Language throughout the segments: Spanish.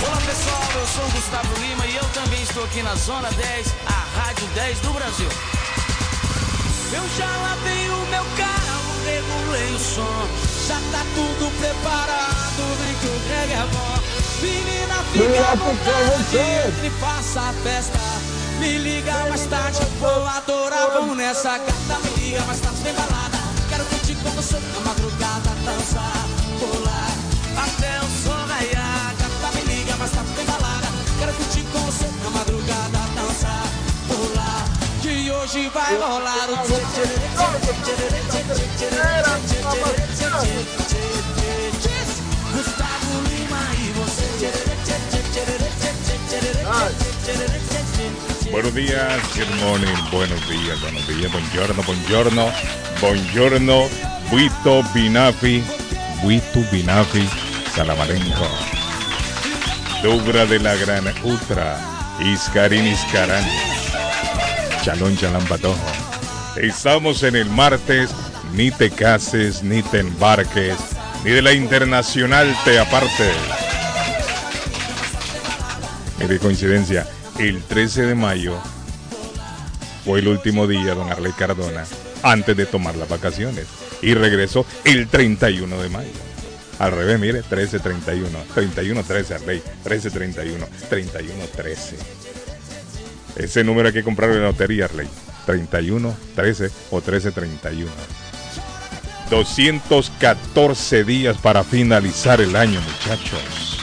Olá pessoal, eu sou o Gustavo Lima e eu também estou aqui na Zona 10, a Rádio 10 do Brasil. Eu já lavei o meu carro, regulei o som, já tá tudo preparado, vem que o Greg é bom. Menina, fica à vontade, entre faça a festa. Me liga mais tarde, vou adorar, vamos nessa gata. Me liga mais tarde, vem balada. Quero curtir com você na madrugada, dançar, hoje vai rolar o Gustavo Lima e você. Buenos días, good morning, buenos días, buenos días, buongiorno, buongiorno, buongiorno, Buito Binafi, Buito Binafi, Salamarenco, Dubra de la Gran Utra, Iscarín Iscarán chalón chalán patojo. Estamos en el martes, ni te cases, ni te embarques, ni de la internacional te apartes. Mire coincidencia, el 13 de mayo fue el último día, don Arley Cardona, antes de tomar las vacaciones. Y regresó el 31 de mayo. Al revés, mire, 13-31, 31-13 Arley, 13-31, 31-13. Ese número hay que comprarlo en la lotería, Arley. 31, 13 o 13, 31. 214 días para finalizar el año, muchachos.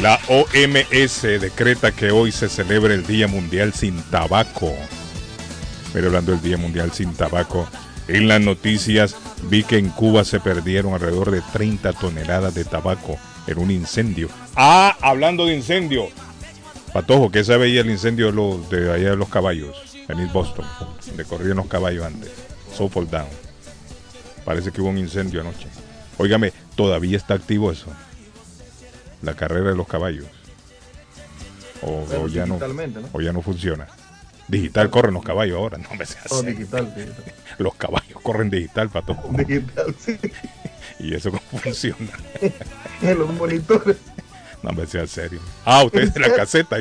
La OMS decreta que hoy se celebra el Día Mundial sin Tabaco. Pero hablando del Día Mundial sin Tabaco, en las noticias vi que en Cuba se perdieron alrededor de 30 toneladas de tabaco en un incendio. Ah, hablando de incendio. Patojo, ¿qué sabe ella el incendio de, los, de allá de los caballos? En East Boston, donde corrían los caballos antes. So fall down. Parece que hubo un incendio anoche. Óigame, todavía está activo eso. La carrera de los caballos. O, ya no, ¿no? o ya no funciona. Digital corren los caballos ahora, no me seas Oh, digital, digital. Los caballos corren digital, patojo. Digital, sí. ¿Y eso cómo funciona? En los monitores. No me sea serio. Ah, ustedes de la caseta.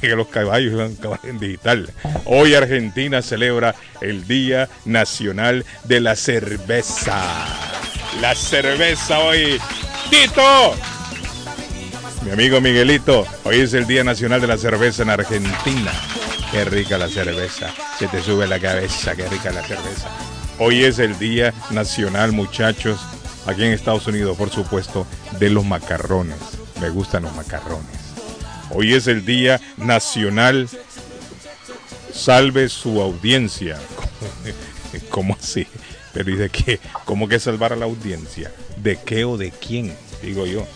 Que los caballos iban caballos en digital. Hoy Argentina celebra el Día Nacional de la Cerveza. La cerveza hoy. ¡Tito! Mi amigo Miguelito, hoy es el Día Nacional de la Cerveza en Argentina. Qué rica la cerveza. Se te sube la cabeza, qué rica la cerveza. Hoy es el Día Nacional, muchachos, aquí en Estados Unidos, por supuesto, de los macarrones. Me gustan los macarrones. Hoy es el Día Nacional. Salve su audiencia. ¿Cómo así? Pero ¿y de qué? ¿Cómo que salvar a la audiencia? ¿De qué o de quién? Digo yo.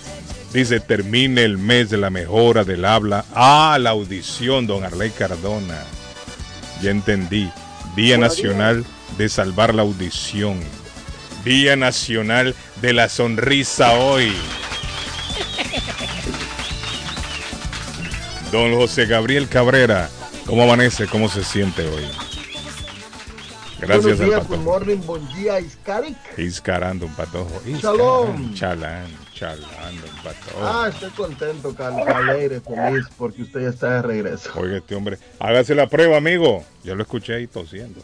Dice, termine el mes de la mejora del habla. Ah, la audición, don Arley Cardona. Ya entendí. Día Nacional de Salvar la Audición. Día Nacional de la Sonrisa hoy. Don José Gabriel Cabrera, ¿cómo amanece? ¿Cómo se siente hoy? Gracias Buenos al días, patojo. good morning, buen día, Iscaric. Iscarando un patojo. Shalom. Chalán, chalando un patojo. Ah, estoy contento, Carlos, alegre, feliz, porque usted ya está de regreso. Oiga, este hombre, hágase la prueba, amigo. Yo lo escuché ahí tosiendo.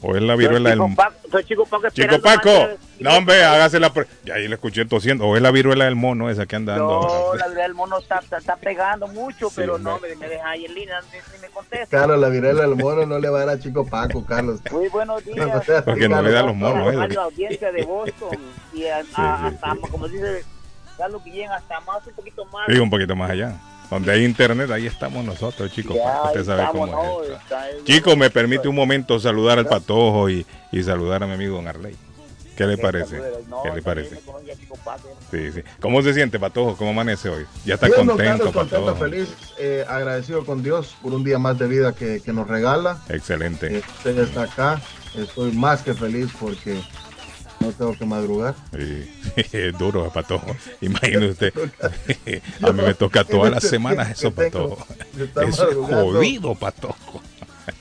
O es la viruela del... Chico Paco, soy Chico Paco Chico Paco, de- no hombre, hágase la prueba. Y ahí le escuché tosiendo. O es la viruela del mono esa que anda dando No, ahora. la verdad el mono está, está, está pegando mucho, Sí, pero no, me, me deja ahí en línea, ni, me contesta. Carlos, la viruela del mono no le va a dar a Chico Paco, Carlos. Muy buenos días. Porque no le da los monos, a ¿eh? la audiencia de Boston y a- Sí, a- sí, hasta, sí. como dice Carlos Guillén, hasta más, un poquito más. Digo un poquito más allá. Donde hay internet, ahí estamos nosotros, chicos. Ya, Usted sabe estamos, cómo ¿no? es esto. Está el- Chicos, me permite un momento saludar al patojo y, y saludar a mi amigo Don Arley. ¿Qué le parece? No, ¿Qué le parece? Sí, sí. ¿Cómo se siente, Patojo? ¿Cómo amanece hoy? Ya está Bien, contento, Carlos, contento, Patojo. feliz, eh, agradecido con Dios por un día más de vida que, que nos regala. Excelente. Eh, usted está acá, estoy más que feliz porque no tengo que madrugar. Sí, es duro, Patojo. Imagine usted. A mí me toca todas las semanas eso, está Eso es jodido, Patojo.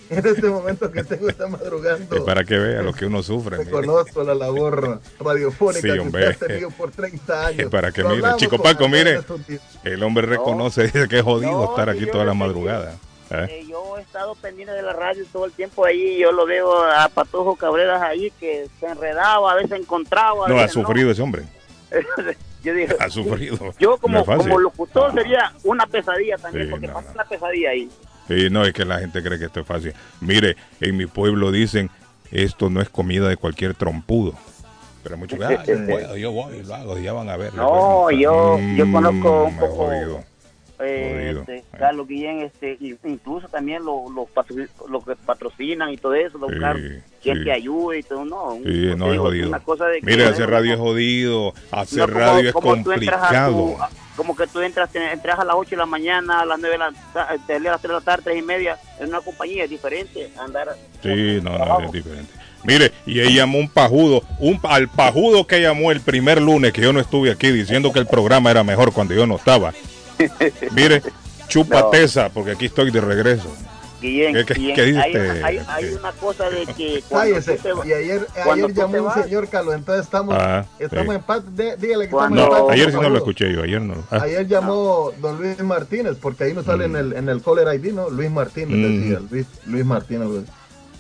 En este momento que tengo está madrugando. Es para que vea lo que uno sufre. Reconozco la labor radiofónica Sí, que hombre. ha tenido por 30 años. Es para que mire. Chico Paco, mire. El hombre reconoce, dice que es jodido No, estar aquí toda la madrugada. ¿eh? Eh, yo he estado pendiente de la radio todo el tiempo ahí. Yo lo veo a Patojo Cabreras ahí que se enredaba, a veces encontraba. a No, ha sufrido ese hombre. Yo dije, Ha sufrido. yo como, como locutor sería una pesadilla también, Sí, porque pasa una pesadilla ahí. Sí, no, es que la gente cree que esto es fácil. Mire, en mi pueblo dicen, esto no es comida de cualquier trompudo. Pero muchos ah, yo puedo, yo voy y lo hago, ya van a ver. No, yo- yo conozco un Mm, poco- jodido. Eh, este, Carlos Guillén, este, incluso también los los patro- los que patrocinan y todo eso, los Sí, buscar quien sí. te ayude y todo, no. Sí, es jodido. una cosa de no hacer radio es jodido, hacer no como- radio es como a tu- complicado. a- como que tú entras, te- entras a las 8 de la mañana, a las 9 de la, lees a las 3 de la tarde, 3 y media, en una compañía es diferente. Andar. Sí, no, no, es diferente. Mire, y él llamó un pajudo, un, al pajudo que llamó el primer lunes que yo no estuve aquí diciendo que el programa era mejor cuando yo no estaba. Mire, chupa No. tesa, porque aquí estoy de regreso. Guillén, ¿Qué- qué- Guillén, qué hay, hay, una cosa de que cuando Cállese. te Y ayer, ayer llamó un vas- señor, Carlos. Entonces estamos, Ah, estamos sí. en paz. De- dígale que Cuando- estamos en No, paz. ayer sí no lo escuché yo, ayer no. Ah, Ayer llamó don Luis Martínez, porque ahí no sale Mm. en el, en el caller ID, ¿no? Luis Martínez Mm. decía, Luis, Luis Martínez,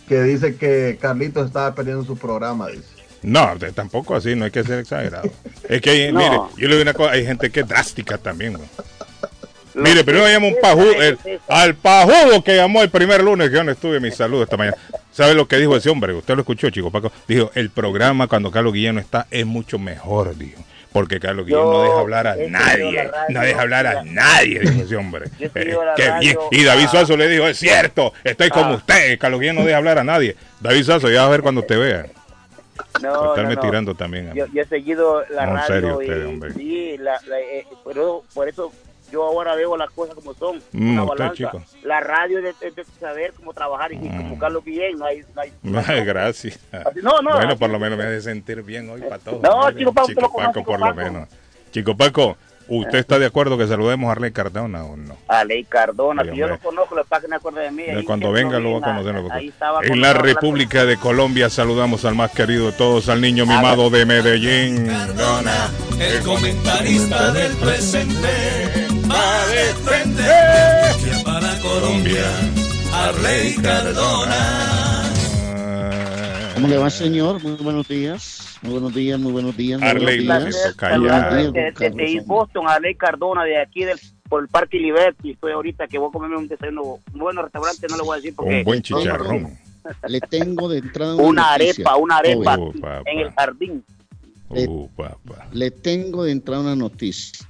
que dice que Carlitos estaba perdiendo su programa, dice. No, tampoco así, no hay que ser exagerado. Es que, hay- No. mire, yo le digo una cosa, hay gente que es drástica también, güey. Mire, primero que llamó un es- el- al pajudo que llamó el primer lunes que yo no estuve, mi saludo esta mañana. ¿Sabe lo que dijo ese hombre? Usted lo escuchó, chico Paco. Dijo, el programa cuando Carlos Guillén no está es mucho mejor, dijo. Porque Carlos Guillén no deja hablar a nadie, no deja hablar a nadie, dijo ese hombre. Eh, qué bien. Y David ah. Suazo le dijo, es cierto, estoy como Ah. usted, Carlos Guillén no deja hablar a nadie. David Suazo, ya va a ver cuando te vea. No, estarme no, no. tirando también. Yo, yo he seguido la No, radio serio y usted, hombre. sí, la, la- eh, pero por eso yo ahora veo las cosas como son, Mm, una balanza. La radio es de, es de saber cómo trabajar y, Mm. Carlos Guillén, no hay... No hay Ay, gracias. Así- no, no, bueno, por lo menos me hace sentir bien hoy, Pato. No, Mire, Chico Paco, Chico Paco, por lo menos. Chico Paco, ¿usted está de acuerdo que saludemos a Arley Cardona o no? A Ley Cardona, si yo lo conozco, lo que me acuerdo de mí. ahí Cuando venga lo va a conocer. lo ahí estaba En la República de Colombia saludamos al más querido de todos, al niño mimado de Medellín. Cardona, el comentarista del presente, va de frente hacia para Colombia, Arley Cardona. ¿Cómo le va, señor? Muy buenos días. Muy buenos días, muy buenos días. Muy Arley, buenos Placer, días. calla. Buenos Saludar días, de, don de, de Carlos. East Boston a Ley Cardona, de aquí del, por el Parque Liberty. Estoy ahorita que voy a comerme un desayuno, un buen restaurante, no le voy a decir porque... Un buen chicharrón. Le tengo de entrada Una noticia. arepa, una arepa Oh, en el jardín. Uh, papá. Le tengo de entrada una noticia.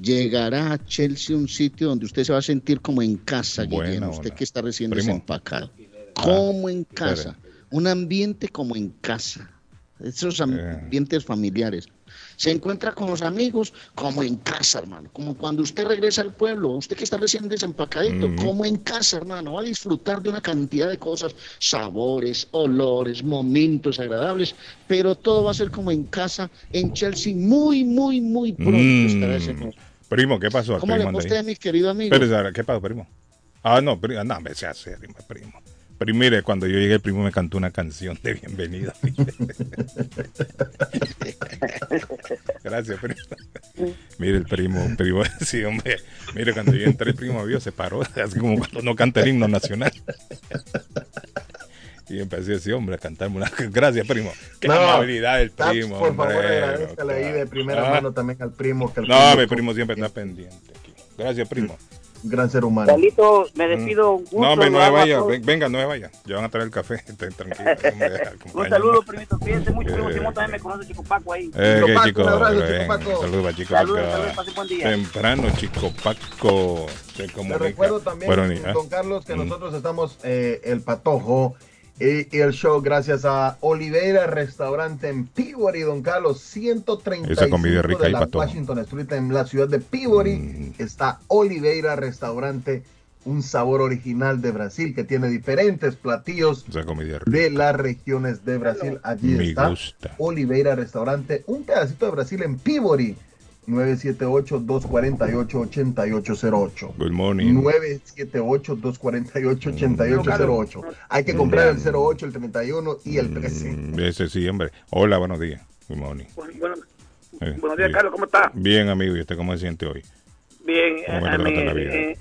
Llegará a Chelsea un sitio donde usted se va a sentir como en casa, Guillermo. Usted onda. que está recién Primo. desempacado. Como en casa. espere. Un ambiente como en casa. Esos ambientes familiares. Se encuentra con los amigos como en casa, hermano. Como cuando usted regresa al pueblo, usted que está recién desempacadito, como en casa, hermano. Va a disfrutar de una cantidad de cosas, sabores, olores, momentos agradables, pero todo va a ser como en casa en Chelsea muy, muy, muy pronto. ese Mm. Primo, ¿qué pasó? ¿Cómo le Primo, ahí. usted, mi querido amigo? Ahora, ¿qué pasó, primo? Ah, no, primo, no, me sea serio, primo. Pero mire, cuando yo llegué, el primo me cantó una canción de bienvenida. Gracias, primo. Mire, el primo, primo, sí, hombre. Mire, cuando yo entré, el primo vio, se paró, así como cuando no canta el himno nacional. Y empecé así, hombre, a cantarme una. Gracias, primo. Qué No, amabilidad del Taps, primo. por favor, agradezcale ahí de primera Ah. mano también al primo. Que el No, mi primo siempre está pendiente aquí. Gracias, primo. Gran ser humano. Carlito, me despido. Un gusto, No, hombre, no se vaya. Venga, no se vaya. Ya van a traer el café. Estén tranquilos. hombre, Un saludo, primito. Cuídense mucho. Primo Eh. Simón también me conoce, Chico Paco ahí. Eh, Chico Paco, chico. un abrazo, Chico Paco. Saludos para Chico Saludos, Paco. saludos, pase buen día. Temprano, Chico Paco. Se Te recuerdo también, Bueno, ah. don Carlos, que Mm. nosotros estamos, eh, el Patojo, Y, y el show gracias a Oliveira Restaurante en Peabody, Don Carlos, 135 Esa comida rica de la. Washington Street en la ciudad de Peabody. Mm. Está Oliveira Restaurante, un sabor original de Brasil que tiene diferentes platillos de las regiones de Brasil. Allí Me está gusta. Oliveira Restaurante, un pedacito de Brasil en Peabody. 978-248-8808. Good morning. 978-248-8808. Hay que comprar el 08, el 31 y el 13. Mm, Ese sí, hombre. Hola, buenos días. Good morning. Bueno, bueno, Eh, buenos días, bien. Carlos, ¿cómo está? Bien, amigo. ¿Y usted cómo se siente hoy? Bien, ¿Cómo eh, te a mí, la vida? eh,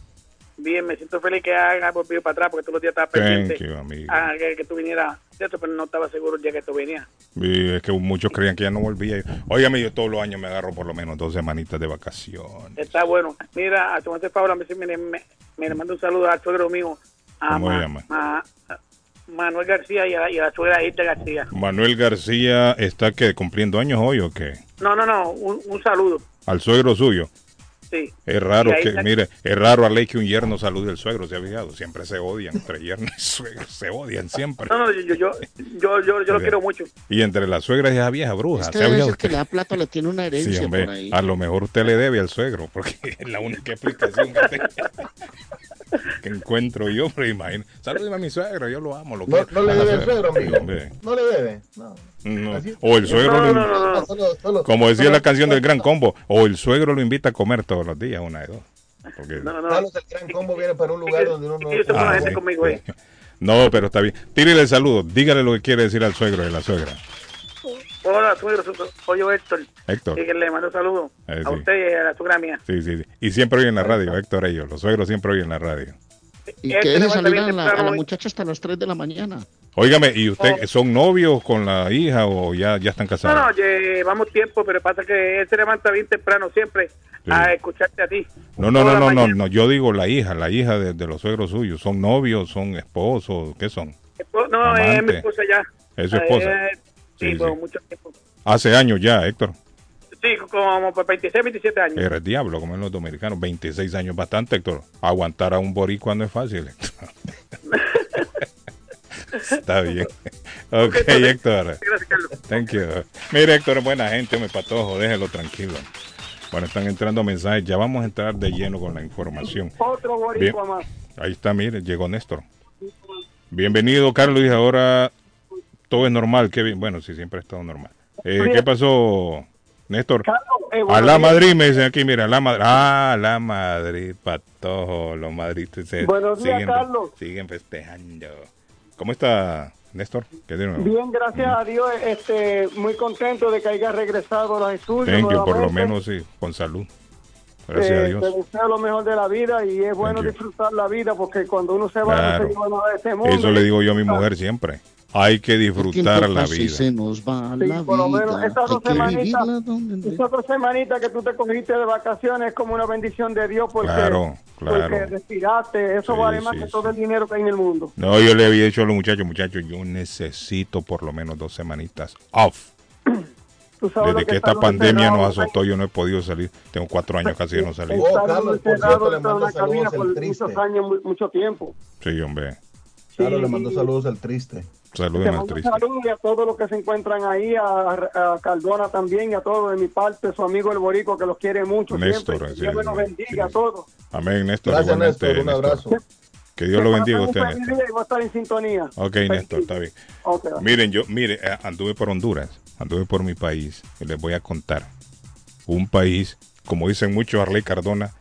bien, me siento feliz que haga volvido para atrás porque todos los días estaba Thank pendiente you, amigo. a que, que tú vinieras, ¿cierto? Pero no estaba seguro día que tú venías. Y es que muchos creían que ya no volvía. Óigame, yo todos los años me agarro por lo menos dos semanitas de vacaciones. Está bueno. Mira, a tu favor, me, me, me, me manda un saludo al suegro mío, a, ¿Cómo Ma- llama? Ma- a Manuel García y a, y a la suegra Irta García. Manuel García está que cumpliendo años hoy o qué? No, no, no, un, un saludo. Al suegro suyo. Sí. Es raro que, está- mire, es raro a ley que un yerno salude al suegro, ¿se ha fijado? Siempre se odian, entre yerno y suegro, se odian siempre. No, no, yo, yo, yo, yo, yo, yo lo quiero mucho. Y entre las suegras y esa vieja bruja, ¿se ha debe fijado ser que le da plata, le tiene una Sí, herencia hombre, por ahí. a lo mejor usted le debe al suegro, porque es la única explicación que, tengo, que encuentro yo, pero imagino. Salúdeme a mi suegro, yo lo amo, lo No, quiero. no le debe el suegra. suegro, amigo. No le debe. No. No. O el suegro, No, lo no, no, no, no. Solo- solo- como decía la canción del Gran Combo, o el suegro lo invita a comer todos los días, una de dos. Porque- No, no, no. Carlos, el gran combo viene para un lugar donde uno no. Ah, conmigo, eh. No, pero está bien. Tírele el saludo, dígale lo que quiere decir al suegro y a la suegra. Hola, suegro, su- soy yo, Héctor. Héctor. Y que le mando saludos Eh, a sí. usted y a la suegra mía. Sí, sí, sí. Y siempre oyen la radio, Héctor ellos. Los suegros siempre oyen la radio. Y Este que salir bien a la, a la muchacha hasta las 3 de la mañana. Óigame, ¿y usted Oh. son novios con la hija o ya, ya están No, casados? no, llevamos tiempo, pero pasa que él se levanta bien temprano siempre a escucharte a ti. No, no, no, no, no, no, yo digo la hija, la hija de, de los suegros suyos. ¿Son novios, son esposos? ¿Qué son? No, es mi esposa ya. Es su esposa. Eh, sí, Sí, por sí. mucho tiempo. Hace años ya, Héctor. Sí, como por 26, 27 años. Eres diablo, como en los dominicanos. 26 años bastante, Héctor. Aguantar a un boricua no es fácil. Héctor. Está bien. Ok, Héctor. Gracias, Carlos. Thank you. Mire, Héctor buena gente, me patojo, déjelo tranquilo. Bueno, están entrando mensajes. Ya vamos a entrar de lleno con la información. Otro boricua más. Ahí está, mire, llegó Néstor. Bienvenido, Carlos. Y ahora todo es normal. Bien. Bueno, sí, siempre ha estado normal. Eh, ¿Qué pasó, Néstor? eh, A la Madrid me dicen aquí, mira, a la Madrid. Ah, la Madrid, patojo. Los madridistas se Buenos días, siguen, Carlos. siguen festejando. ¿Cómo está, Néstor? ¿Qué de nuevo? Bien, gracias a Dios, este, muy contento de que haya regresado a los estudios. Thank you, por lo menos sí, con salud. Gracias a Eh, Dios. Te deseo lo mejor de la vida y es bueno disfrutar la vida porque cuando uno se va Claro. no se lleva nada de este mundo. Eso le digo yo a mi mujer siempre. Hay que disfrutar la vida. se nos va Sí, la por lo menos estas dos que semanitas- dos semanitas que tú te cogiste de vacaciones es como una bendición de Dios porque, Claro, claro. porque respiraste. Eso Sí, vale más sí, que sí. todo el dinero que hay en el mundo. No, yo le había dicho a los muchachos, muchachos, yo necesito por lo menos dos semanitas off. Desde que esta estar pandemia nos azotó, yo no he podido salir. Tengo cuatro años casi que no salí. Oh, Carlos, por cierto, le mando saludos por el triste. muchos años, mu- mucho tiempo. Sí, hombre. Carlos le y- saludos al triste. Saludos y a todos los que se encuentran ahí, a, a Cardona también y a todos de mi parte, su amigo el Borico que los quiere mucho Néstor, siempre. sí, Dios me los bendiga sí. a todos. Amén, Néstor. Gracias, Néstor. Un Néstor. abrazo. Que Dios lo bendiga a usted, Néstor. día y voy a estar en sintonía. Ok, Feliz Néstor, está bien. Miren, yo, mire, eh, anduve por Honduras, anduve por mi país, y les voy a contar. Un país, como dicen muchos, Arley Cardona,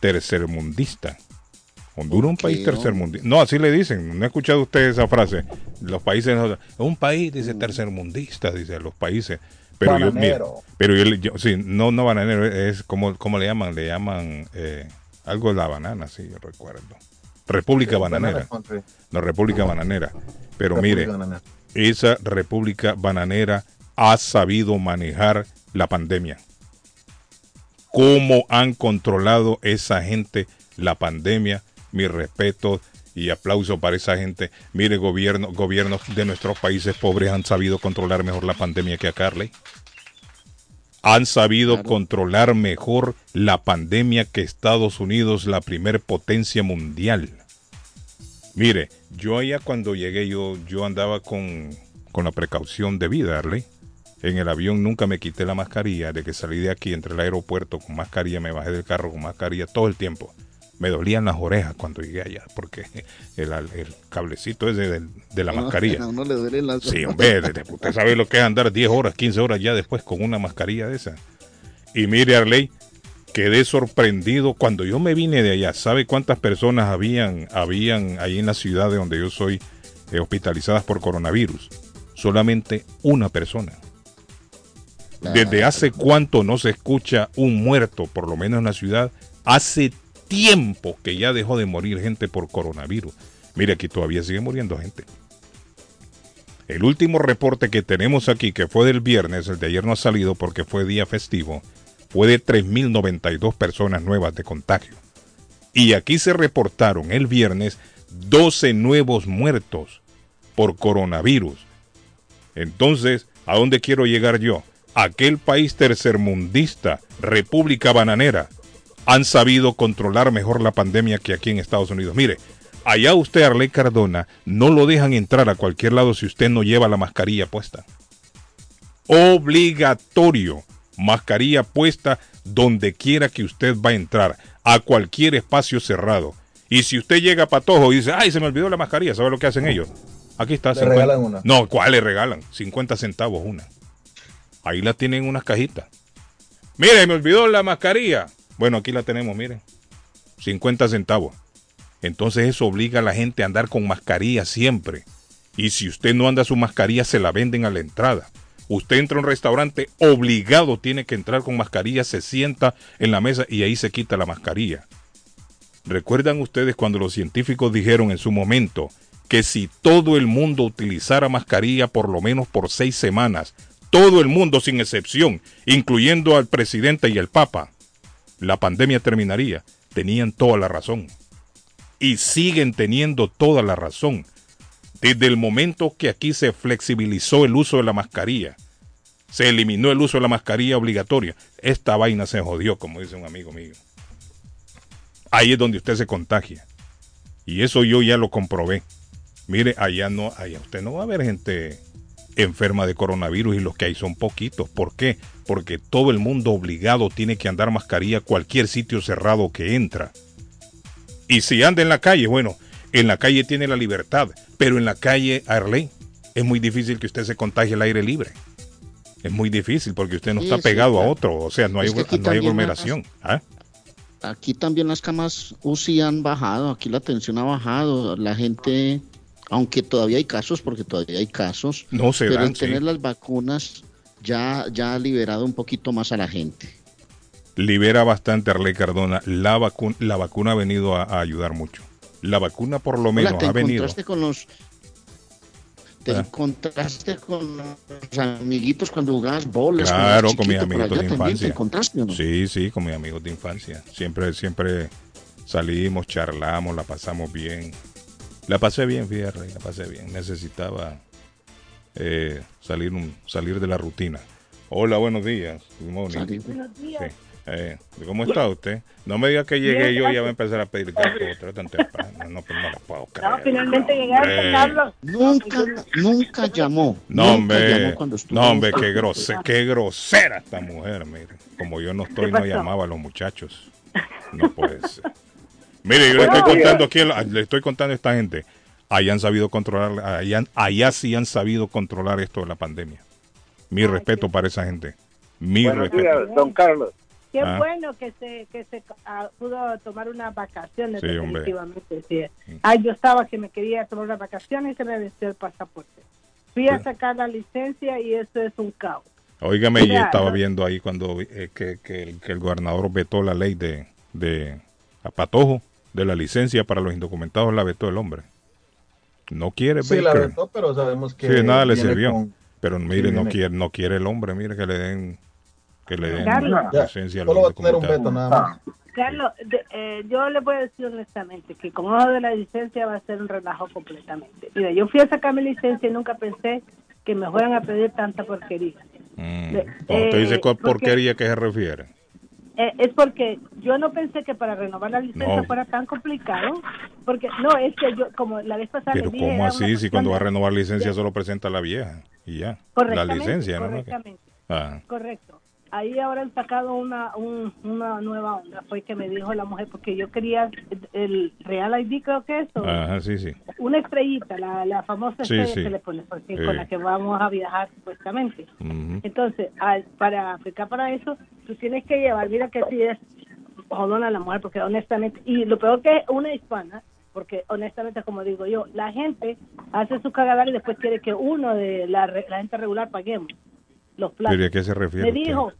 tercermundista. Honduras es un país ¿no? tercermundista. No, así le dicen. ¿No ha escuchado usted esa frase? Los países, es un país, dice Mm. tercermundista, dice los países. Pero yo, mire, Bananero. pero yo, yo- sí, no, no bananero, es como, ¿cómo le llaman? Le llaman eh, algo de la banana, sí, yo recuerdo. República Bananera. Country. No, República Bananera. Pero República mire, Bananera. esa República Bananera ha sabido manejar la pandemia. ¿Cómo han controlado esa gente la pandemia? Mi respeto y aplauso para esa gente. Mire, gobierno, gobiernos de nuestros países pobres han sabido controlar mejor la pandemia que a Carly. Han sabido Claro. controlar mejor la pandemia que Estados Unidos, la primer potencia mundial. Mire, yo allá cuando llegué, yo, yo andaba con, con la precaución debida, Arley. En el avión nunca me quité la mascarilla. De que salí de aquí, entre el aeropuerto con mascarilla, me bajé del carro con mascarilla todo el tiempo. Me dolían las orejas cuando llegué allá, porque el, el cablecito es de, de la mascarilla. A uno le duelen las Sí, hombre, usted sabe lo que es andar 10 horas, 15 horas ya después con una mascarilla de esa. Y mire, Arley, quedé sorprendido cuando yo me vine de allá. ¿Sabe cuántas personas habían, habían ahí en la ciudad de donde yo soy eh, hospitalizadas por coronavirus? Solamente una persona. ¿Desde hace cuánto no se escucha un muerto, por lo menos en la ciudad? Hace tiempo que ya dejó de morir gente por coronavirus. Mire, aquí todavía sigue muriendo gente. El último reporte que tenemos aquí, que fue del viernes, el de ayer no ha salido porque fue día festivo, fue de 3.092 personas nuevas de contagio. Y aquí se reportaron el viernes 12 nuevos muertos por coronavirus. Entonces, ¿a dónde quiero llegar yo? Aquel país tercermundista, República Bananera, han sabido controlar mejor la pandemia que aquí en Estados Unidos. Mire, allá usted, Arley Cardona, no lo dejan entrar a cualquier lado si usted no lleva la mascarilla puesta. Obligatorio. Mascarilla puesta donde quiera que usted va a entrar, a cualquier espacio cerrado. Y si usted llega a Patojo y dice, ay, se me olvidó la mascarilla, ¿sabe lo que hacen ellos? Aquí está. Le regalan una. No, ¿cuál le regalan? 50 centavos una. Ahí la tienen en unas cajitas. Mire, me olvidó la mascarilla. Bueno, aquí la tenemos, miren. 50 centavos. Entonces eso obliga a la gente a andar con mascarilla siempre. Y si usted no anda su mascarilla, se la venden a la entrada. Usted entra a un restaurante, obligado tiene que entrar con mascarilla, se sienta en la mesa y ahí se quita la mascarilla. ¿Recuerdan ustedes cuando los científicos dijeron en su momento que si todo el mundo utilizara mascarilla por lo menos por seis semanas, todo el mundo sin excepción, incluyendo al presidente y el papa, la pandemia terminaría? Tenían toda la razón. Y siguen teniendo toda la razón. Desde el momento que aquí se flexibilizó el uso de la mascarilla, se eliminó el uso de la mascarilla obligatoria, esta vaina se jodió, como dice un amigo mío. Ahí es donde usted se contagia. Y eso yo ya lo comprobé. Mire, allá no, allá usted no va a ver gente enferma de coronavirus y los que hay son poquitos. ¿Por qué? Porque todo el mundo obligado tiene que andar mascarilla cualquier sitio cerrado que entra. Y si anda en la calle, bueno, en la calle tiene la libertad, pero en la calle, Arley, es muy difícil que usted se contagie al aire libre. Es muy difícil porque usted no Sí, está sí, pegado a otro, o sea, no hay, Es no hay aglomeración. ¿ah? Aquí también las camas UCI han bajado, aquí la tensión ha bajado, la gente, aunque todavía hay casos, porque todavía hay casos, No se pero dan, el tener sí. las vacunas ya, ya ha liberado un poquito más a la gente. libera bastante Arley Cardona. La, vacu- la vacuna ha venido a, a ayudar mucho. La vacuna por lo menos Hola, te ha venido. encontraste con los te Ah. encontraste con los amiguitos cuando jugabas bolas Claro, con mis amiguitos de infancia. te no? Sí, sí, con mis amigos de infancia. Siempre, siempre salimos, charlamos, la pasamos bien. La pasé bien, fíjate, la pasé bien. Necesitaba eh, salir, un, salir de la rutina. Hola, buenos días. Good morning. Salir. Sí. Eh, ¿Cómo está usted? No me diga que llegué yo y ya va a empezar a pedir otra tan temprano. No, pues no lo puedo creer. No, finalmente llegaste. Carlos. Nunca, nunca llamó. No, hombre, no, hombre, qué, grose- qué grosera esta mujer, mire. Como yo no estoy, ¿Qué no llamaba a los muchachos. No puede ser. Mire, yo le estoy contando aquí, le estoy contando a esta gente. Allá han sabido controlar, allá, allá sí han sabido controlar esto de la pandemia. Mi respeto para esa gente. Mi Buenos respeto. días, don Carlos. Qué Ah. bueno que se que se ah, pudo tomar unas vacaciones Sí, hombre. definitivamente. Sí. Ah, yo estaba que me quería tomar unas vacaciones y se me venció el pasaporte. Fui a sacar la licencia y eso es un caos. Óigame, yo estaba viendo ahí cuando eh, que, que el, que el gobernador vetó la ley de, de a Patojo, de la licencia para los indocumentados, la vetó el hombre. No quiere Sí, la Baker. vetó, pero sabemos que. Sí, de nada le sirvió. con- Pero mire, no quiere, no quiere el hombre, mire que le den, que le den Carlos. Ya, licencia a los solo va a tener un veto nada más. Carlos, de- eh, yo le voy a decir honestamente que con eso de la licencia va a ser un relajo completamente. Mira, yo fui a sacar mi licencia y nunca pensé que me fueran a pedir tanta porquería. Mm. Cuando usted dice eh, cuál porque- porquería que se refiere. Eh, es porque yo no pensé que para renovar la licencia No. fuera tan complicado, porque no, es que yo, como la vez pasada Pero ¿cómo así? Si cuando va a renovar licencia de- solo presenta la vieja y ya. La Correctamente, licencia, ¿no? correctamente. Ah, Correcto. Ahí ahora han sacado una, un- una nueva onda, fue que me dijo la mujer, porque yo quería el Real ID, creo que es, o ajá, sí, sí. una estrellita, la, la famosa Sí, estrella sí. que le pones, porque Sí. con la que vamos a viajar supuestamente. Entonces, al- para aplicar para eso, tú tienes que llevar, mira que sí es jodona la mujer, porque honestamente, y lo peor que es una hispana, porque honestamente, como digo yo, la gente hace su cagadal y después quiere que uno de la, la gente regular paguemos los platos. ¿Pero a qué se refiere Me usted? dijo,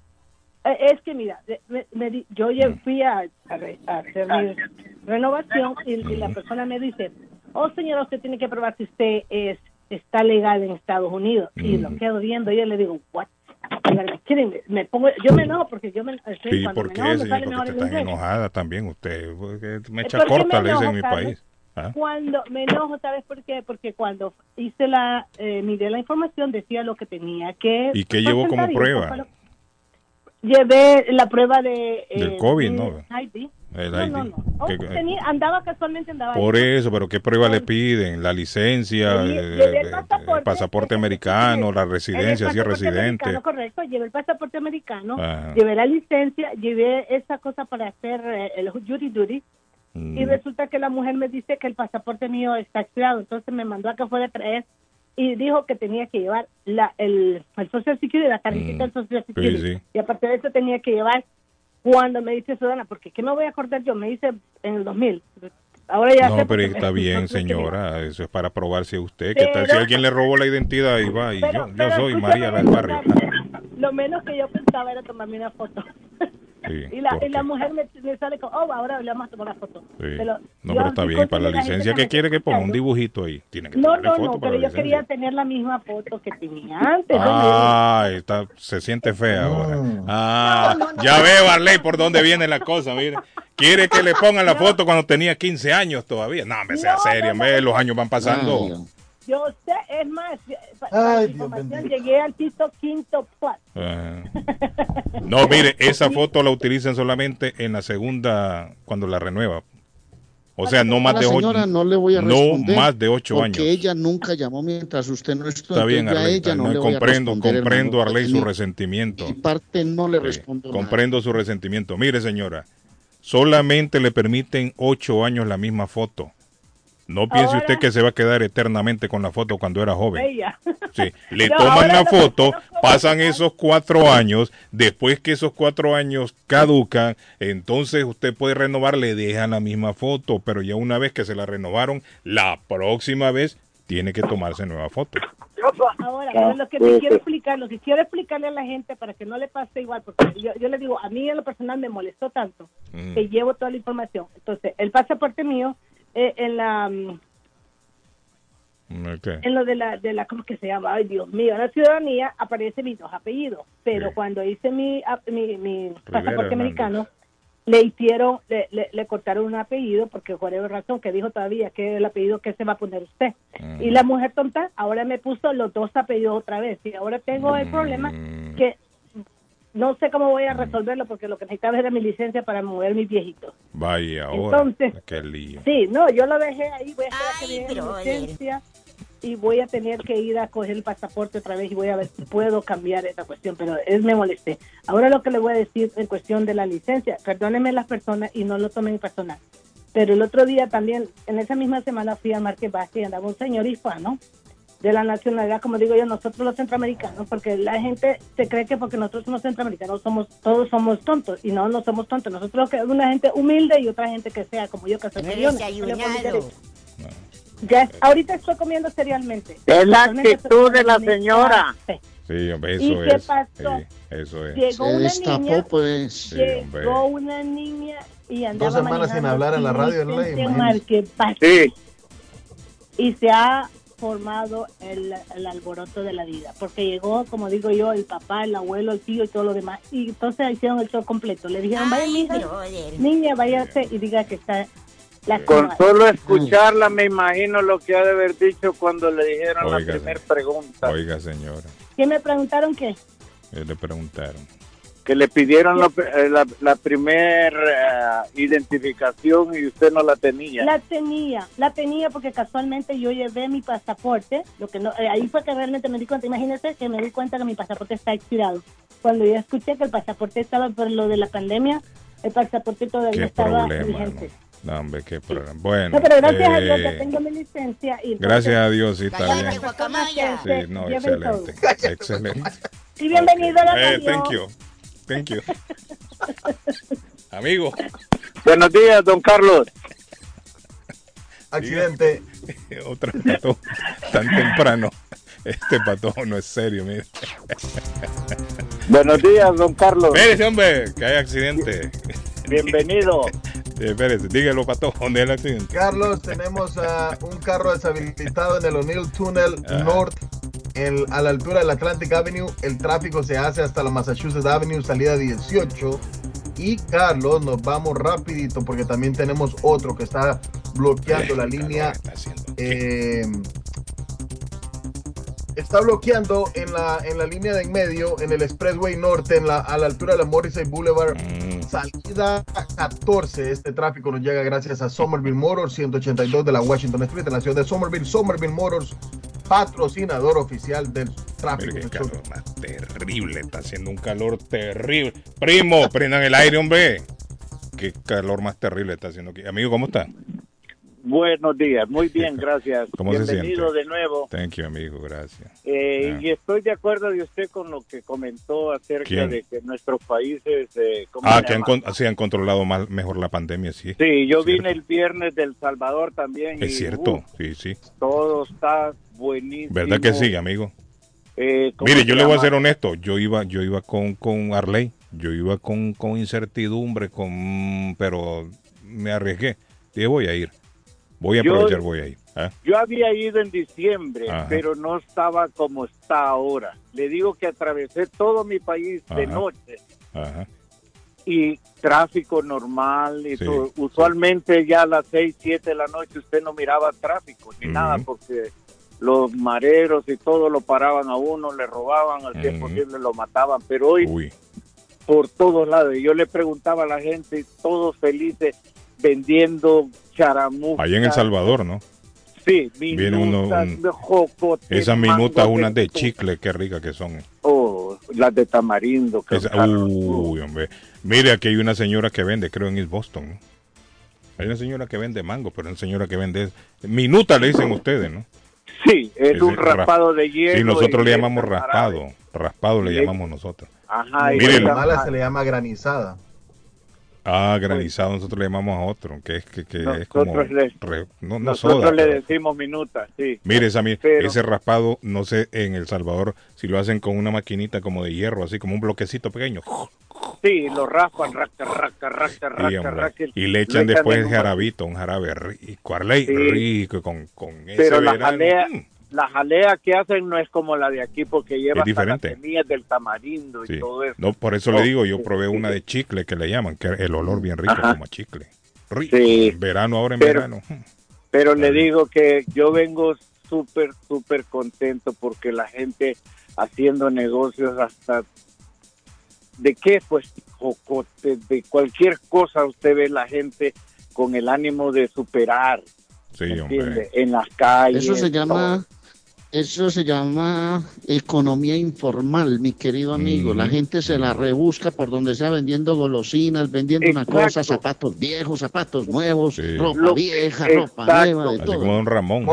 eh, es que mira, me- me yo ya Mm. fui a, a re- a hacer mi renovación y, y la persona me dice, oh señora, usted tiene que probar si usted es está legal en Estados Unidos. Y Mm. lo quedo viendo y yo le digo, what? Me? Me pongo, yo me enojo porque yo me, sí, ¿Y cuando por me qué, me sale Porque está enojada también usted. porque me echa ¿Por qué corta, me le dicen en mi país. Ah, Cuando me enojo, ¿sabes por qué? Porque cuando hice la, eh, miré la información, decía lo que tenía que... ¿Y qué llevó como prueba? lo- Llevé la prueba de... eh, Del COVID, ¿no? ID. El no, ID. no, no. Oh, ¿Qué- tenía- andaba casualmente, andaba Por ahí. eso, pero ¿qué prueba le piden? ¿La licencia? Llevé- eh, llevé el eh, pasaporte, el pasaporte americano? ¿La residencia? Si es residente. correcto, llevé el pasaporte americano, Ajá. llevé la licencia, llevé esa cosa para hacer eh, el jury duty y Mm. resulta que la mujer me dice que el pasaporte mío está expirado, entonces me mandó a que fuera a traer y dijo que tenía que llevar la, el, el Social Security, la tarjetita del Social Security. Mm. sí. Y aparte de eso tenía que llevar cuando me dice Sudana, porque ¿qué me voy a acordar yo? Me dice en el 2000. Ahora ya No, pero está bien, señora. Eso es para probar si usted. ¿Qué tal si alguien le robó la identidad y va? Y Pero- yo, yo pero soy María la del barrio. Lo menos que yo pensaba era tomarme una foto. Sí, Y la, ¿por y la mujer me, me sale con, oh, ahora le vamos a tomar la foto. Sí. Pero No, yo pero está bien. Para la licencia, ¿qué que quiere que ponga? Un dibujito ahí. Tiene que No, no, foto no, pero yo quería tener la misma foto que tenía antes. ¿no? Ah, está, se siente fea ahora. Ah, ya ve, Barley, por dónde viene la cosa, mire. Quiere que le pongan la foto cuando tenía 15 años todavía. No, me sea No, serio, no, hombre, no. los años van pasando. Yo sé, es más, Ay, Dios llegué al piso quinto plus. Ah. No, mire, esa foto la utilizan solamente en la segunda, cuando la renueva. O sea, no más la de ocho, no le voy a no más de ocho porque años. ella nunca llamó mientras usted no estuvo. Está bien, Arley, ella no, no, le voy a comprendo, comprendo, hermano. Arley, su mi- resentimiento. mi parte no le Sí, respondo nada. comprendo su resentimiento. Mire, señora, solamente le permiten ocho años la misma foto. No piense Ahora- usted que se va a quedar eternamente con la foto cuando era joven. Bella. Sí, le No, toman la foto, pasan esos cuatro años, después que esos cuatro años caducan, entonces usted puede renovar, le dejan la misma foto, pero ya una vez que se la renovaron, la próxima vez tiene que tomarse nueva foto. Ahora, lo que te quiero explicar, lo que quiero explicarle a la gente para que no le pase igual, porque yo, yo le digo, a mí en lo personal me molestó tanto Mm. que llevo toda la información. Entonces, el pasaporte mío, eh, en la mm, en lo de la, de la, ¿cómo que se llama? Ay, Dios mío, en la ciudadanía aparece mis dos apellidos, pero Sí. cuando hice mi, mi, mi pasaporte americano, le hicieron, le, le, le cortaron un apellido, porque por alguna razón que dijo todavía que el apellido que se va a poner usted. Mm. Y la mujer tonta ahora me puso los dos apellidos otra vez, y ahora tengo el problema Mm. que no sé cómo voy a resolverlo, porque lo que necesitaba era mi licencia para mover mis viejitos. Vaya, ahora. Entonces- qué lío. Sí, no, yo lo dejé ahí, voy a esperar que Ay, me den mi licencia y voy a tener que ir a coger el pasaporte otra vez y voy a ver si puedo cambiar esa cuestión, pero es me molesté. Ahora lo que le voy a decir en cuestión de la licencia, perdónenme las personas y no lo tomen personal, pero el otro día también, en esa misma semana fui a Marque Basti y andaba un señor hispano de la nacionalidad, como digo yo, nosotros los centroamericanos, porque la gente se cree que porque nosotros somos centroamericanos somos todos somos tontos y no, no somos tontos. Nosotros que una gente humilde y otra gente que sea como yo que meter- Ya, ahorita estoy comiendo serialmente. Es la actitud de la señora. Sí. Sí, hombre, ¿Y eso qué es. pasó? Sí, eso es. Llegó Se una destapó, niña, pues. Sí, llegó una niña y andaba Dos semanas sin hablar en la radio, en. Sí. y se ha formado el, el alboroto de la vida, porque llegó, como digo yo, el papá, el abuelo, el tío y todo lo demás, y entonces hicieron el show completo. Le dijeron, vaya, brother. niña, váyase y diga que está la Con solo escucharla me imagino lo que ha de haber dicho cuando le dijeron la primera pregunta. Oiga, señora, ¿Qué me preguntaron qué? eh, le preguntaron. Que le pidieron la, eh, la, la primer eh, identificación y usted no la tenía. La tenía, la tenía porque casualmente yo llevé mi pasaporte, lo que no, eh, ahí fue que realmente me di cuenta, imagínese que me di cuenta que mi pasaporte está expirado. Cuando yo escuché que el pasaporte estaba por lo de la pandemia, el pasaporte todavía Qué estaba problema, vigente. hermano. No, hombre, qué problema. Bueno. No, pero gracias a Dios ya tengo mi licencia y Gracias a Dios, sí, está bien. Sí, no, excelente. Excelente. Y bienvenido a la Eh, thank you. Thank you. Amigo. Buenos días, don Carlos. Accidente. Otra pato tan temprano. Este pato no es serio, mire. Buenos días, don Carlos. Espérese, hombre, que hay accidente. Bienvenido. Espérese, dígalo, pato, ¿dónde es el accidente? Carlos, tenemos a un carro deshabilitado en el O'Neill Tunnel Ah. North, en- a la altura del Atlantic Avenue. El tráfico se hace hasta la Massachusetts Avenue, salida 18. Y Carlos, nos vamos rapidito porque también tenemos otro que está bloqueando la línea. eh, está bloqueando en la, en la línea de en medio, en el Expressway Norte, en la, a la altura de la Morrissey Boulevard. Mm. Salida 14. Este tráfico nos llega gracias a Somerville Motors, 182 de la Washington Street, en la ciudad de Somerville. Somerville Motors, patrocinador oficial del tráfico. Qué calor más terrible, está haciendo un calor terrible. Primo, prendan el aire, hombre. Qué calor más terrible está haciendo aquí. Amigo, ¿cómo está? Buenos días, muy bien, gracias. ¿Cómo se Bienvenido de nuevo. Thank you, amigo, gracias. Eh. Y estoy de acuerdo de usted con lo que comentó acerca ¿Quién? de que nuestros países... eh, ¿cómo Ah, que han, llama? con- sí, han controlado más, mejor la pandemia, sí. Sí, yo vine el viernes del Salvador también. Es y, cierto, uh, sí, sí. todo está buenísimo. ¿Verdad que sí, amigo? Eh, ¿cómo Mire, yo le voy a ser honesto. Yo iba, yo iba con, con Arley. Yo iba con, con incertidumbre, con, pero me arriesgué. Dije, voy a ir. Voy a Yo- aprovechar, voy a ir. ¿ah? Yo había ido en diciembre, Ajá. pero no estaba como está ahora. Le digo que atravesé todo mi país de noche Ajá. y tráfico normal. Y Sí, todo. Usualmente ya a las 6, 7 de la noche usted no miraba tráfico ni nada porque los mareros y todo lo paraban a uno, le robaban, al Ujú. 100% lo mataban. Pero hoy Uy. por todos lados. Yo le preguntaba a la gente, todos felices, vendiendo charamuscas. Allá en El Salvador, ¿no? Sí, Viene uno, minutas, un- de jocote, Esas minutas, unas de chicle, qué ricas que son. Oh, las de tamarindo. que Esa- uy, hombre. Mire, aquí hay una señora que vende, creo en East Boston. ¿no? Hay una señora que vende mango, pero una señora que vende... Minuta le dicen ustedes, ¿no? Sí, es Ese un raspado de hielo. Sí, nosotros le es llamamos raspado. Raspado le llamamos nosotros. Ajá, y Mire, En esa- Guatemala se le llama granizada. Ah, granizado, nosotros le llamamos a otro, que es que, que es como... Nosotros le- re- no, no Nosotros soda, le pero- decimos minutas, sí. Mire, Pero- ese raspado, no sé, en El Salvador, si lo hacen con una maquinita como de hierro, así como un bloquecito pequeño. Sí, lo raspan, raca, raca, raca, Y, raca, hombre, raca, y le echan después el jarabito, un jarabe rico, Arley, Sí. rico, con, con ese Pero la verano. jalea, mm, la jalea que hacen no es como la de aquí porque lleva hasta las diferente. semillas del tamarindo y todo eso. No, por eso Oh, le digo, yo probé sí, una de chicle que le llaman, que el olor bien rico, Ajá. como a chicle. Rico. Sí. Verano, ahora en Pero- verano. Pero le digo que yo vengo súper, súper contento porque la gente haciendo negocios hasta de qué, pues, jocote, de cualquier cosa usted ve la gente con el ánimo de superar, Sí, ¿me hombre. entiende? En las calles. Eso se llama, todo. Eso se llama economía informal, mi querido amigo. La Ujú. gente se la rebusca por donde sea vendiendo golosinas, vendiendo una cosa, zapatos viejos, zapatos nuevos, Sí. ropa Lo- vieja, ropa nueva, de Así todo. como Don Ramón,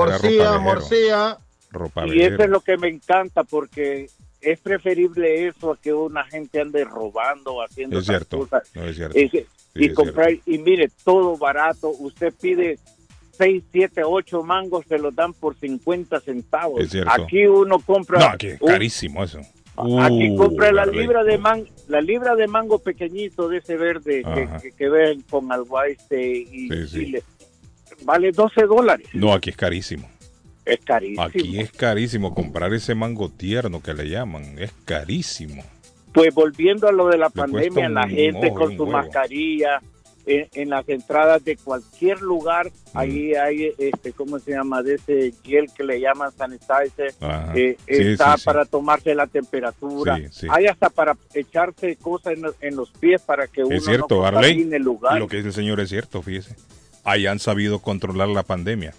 ropa Y eso es lo que me encanta porque es preferible eso a que una gente ande robando, haciendo Es esas cierto, cosas. no es cierto. Es- Sí, y es comprar, y mire, todo barato. Usted pide 6, 7, 8 mangos, se los dan por 50 centavos. Es cierto. Aquí uno compra. No, aquí es carísimo eso. Aquí Uh, compra la libra de man, la libra de mango pequeñito de ese verde que, que, que ven con alguaiste y Sí, sí. chile. Vale 12 dólares. No, aquí es carísimo. Es carísimo. Aquí es carísimo comprar ese mango tierno que le llaman. Es carísimo. Pues volviendo a lo de la Le pandemia, la gente con su huevo. mascarilla, en, en las entradas de cualquier lugar, Mm. ahí hay, este, ¿cómo se llama? De ese gel que le llaman sanitizer, eh, Sí, está sí, sí. para tomarse la temperatura, hay hasta para echarse cosas en, los- en los pies para que uno Es cierto, no Arley. el lugar. Lo que dice el señor es cierto, fíjese. Ahí han sabido controlar la pandemia.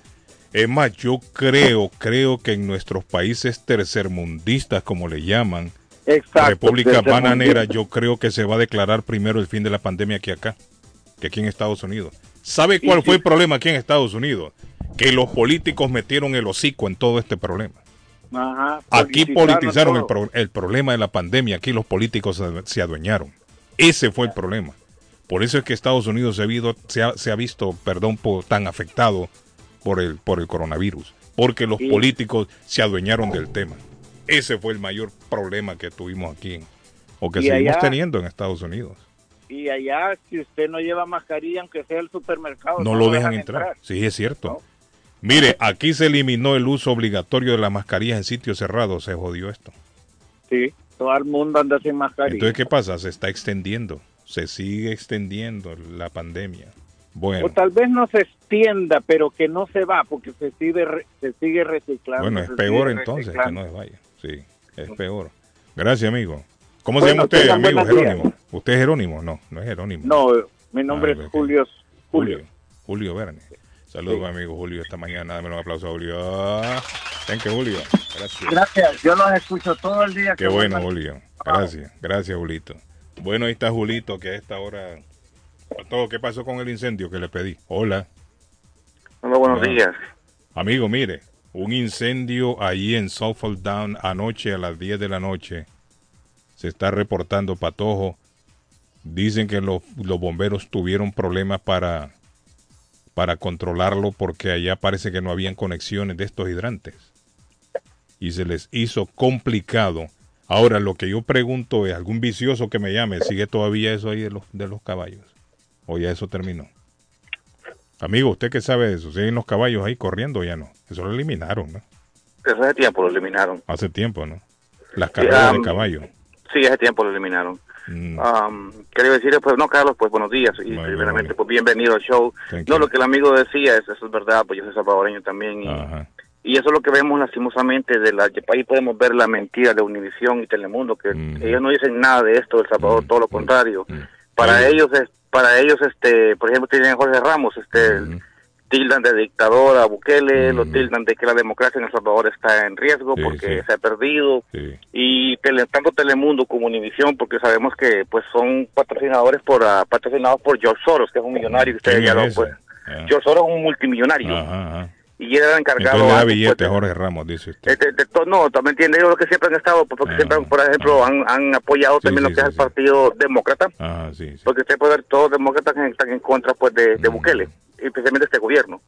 Es más, yo creo, creo que en nuestros países tercermundistas, como le llaman, Exacto, República. Bananera, yo creo que se va a declarar primero el fin de la pandemia que acá, que aquí en Estados Unidos. ¿Sabe cuál fue el problema aquí en Estados Unidos? Que los políticos metieron el hocico en todo este problema. Ajá, Aquí politizaron el, todo. pro- el problema de la pandemia, aquí los políticos se, adueñaron. Ese fue el problema. Por eso es que Estados Unidos se ha, visto- se ha- se ha visto, perdón, tan afectado por el, por el coronavirus, porque los políticos se adueñaron del tema. Ese fue el mayor problema que tuvimos aquí, o que seguimos allá- teniendo en Estados Unidos. Y allá, si usted no lleva mascarilla, aunque sea el supermercado, No lo dejan entrar. Sí, es cierto. Mire, aquí se eliminó el uso obligatorio de las mascarillas en sitios cerrados, se jodió esto. Sí, todo el mundo anda sin mascarilla. Entonces, ¿qué pasa? Se está extendiendo, se sigue extendiendo la pandemia. Bueno, O tal vez no se extienda, pero que no se va, porque se sigue, re- se sigue reciclando. bueno, es peor entonces que no se vaya. Sí, es peor. Gracias, amigo. ¿Cómo se llama usted, amigo? días. Jerónimo. ¿Usted es Jerónimo? No, no es Jerónimo. No, mi nombre Ah, es. Julio. Julio. Julio. Verne. Saludos, Sí. amigo Julio, esta mañana. Dame un aplauso a Julio. Thank you, Julio. Gracias. Gracias, yo los escucho todo el día. Qué que bueno. Julio. Gracias, gracias, Julito. Bueno, ahí está Julito, que a esta hora... todo, ¿Qué pasó con el incendio que le pedí? Hola. Hola, buenos días. Amigo, mire, un incendio ahí en Suffolk Down anoche a las 10 de la noche. Se está reportando patojo. Dicen que los, los bomberos tuvieron problemas para, para controlarlo porque allá parece que no habían conexiones de estos hidrantes. Y se les hizo complicado. Ahora, lo que yo pregunto es, ¿algún vicioso que me llame sigue todavía eso ahí de los, de los caballos? ¿O ya eso terminó? Amigo, ¿usted qué sabe de eso? ¿Siguen los caballos ahí corriendo o ya no? Eso lo eliminaron, ¿no? Hace tiempo lo eliminaron. Hace tiempo, ¿no? Las carreras de um, caballo. Sí, hace tiempo lo eliminaron. Mm. Um, quería decirle, pues, no, Carlos, pues, buenos días. Y primeramente, pues, bienvenido al show. Thank No, you. lo que el amigo decía, es, eso es verdad, pues yo soy salvadoreño también. Y, Ajá. y eso es lo que vemos lastimosamente de la ahí podemos ver la mentira de Univisión y Telemundo, que ellos no dicen nada de esto del Salvador, todo lo contrario. Para ellos, es, para ellos, este, por ejemplo, tienen Jorge Ramos, este, tildan de dictador a Bukele, lo tildan de que la democracia en El Salvador está en riesgo porque se ha perdido. Y tele- tanto Telemundo como Univisión, porque sabemos que pues son patrocinadores por ah, patrocinados por George Soros, que es un millonario que ustedes ¿Quién ya lo pues. Ah. George Soros es un multimillonario Ajá, ajá. Y él era encargado Entonces le da antes, billete pues, Jorge Ramos, dice usted. de, de- de no, también entiende yo lo que siempre han estado, pues, porque siempre, han, por ejemplo, han, han apoyado también lo que es el Partido Demócrata, sí, sí. porque usted puede ver todos los demócratas que están en contra pues de, de Bukele, especialmente este gobierno.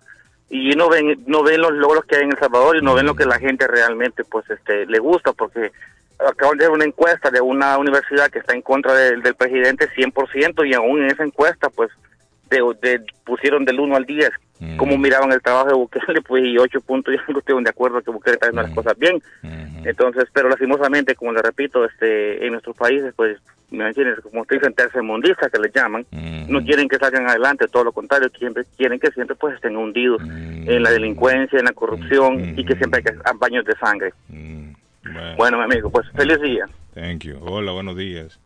Y no ven no ven los logros que hay en El Salvador y no ven lo que la gente realmente pues este le gusta, porque acaban de hacer una encuesta de una universidad que está en contra del, del presidente 100% y aún en esa encuesta pues de, de- pusieron del 1 al 10 cómo miraban el trabajo de Bukele, pues y 8 puntos y algo estuvieron de acuerdo que Bukele está haciendo las cosas bien. Entonces, pero lastimosamente, como le repito, este en nuestros países, pues. Como usted dicen, tercermundistas que les llaman, no quieren que salgan adelante, todo lo contrario, siempre quieren que siempre pues estén hundidos en la delincuencia, en la corrupción y que siempre hay que baños de sangre. Bueno, mi amigo, pues feliz día. Thank you. Hola, buenos días.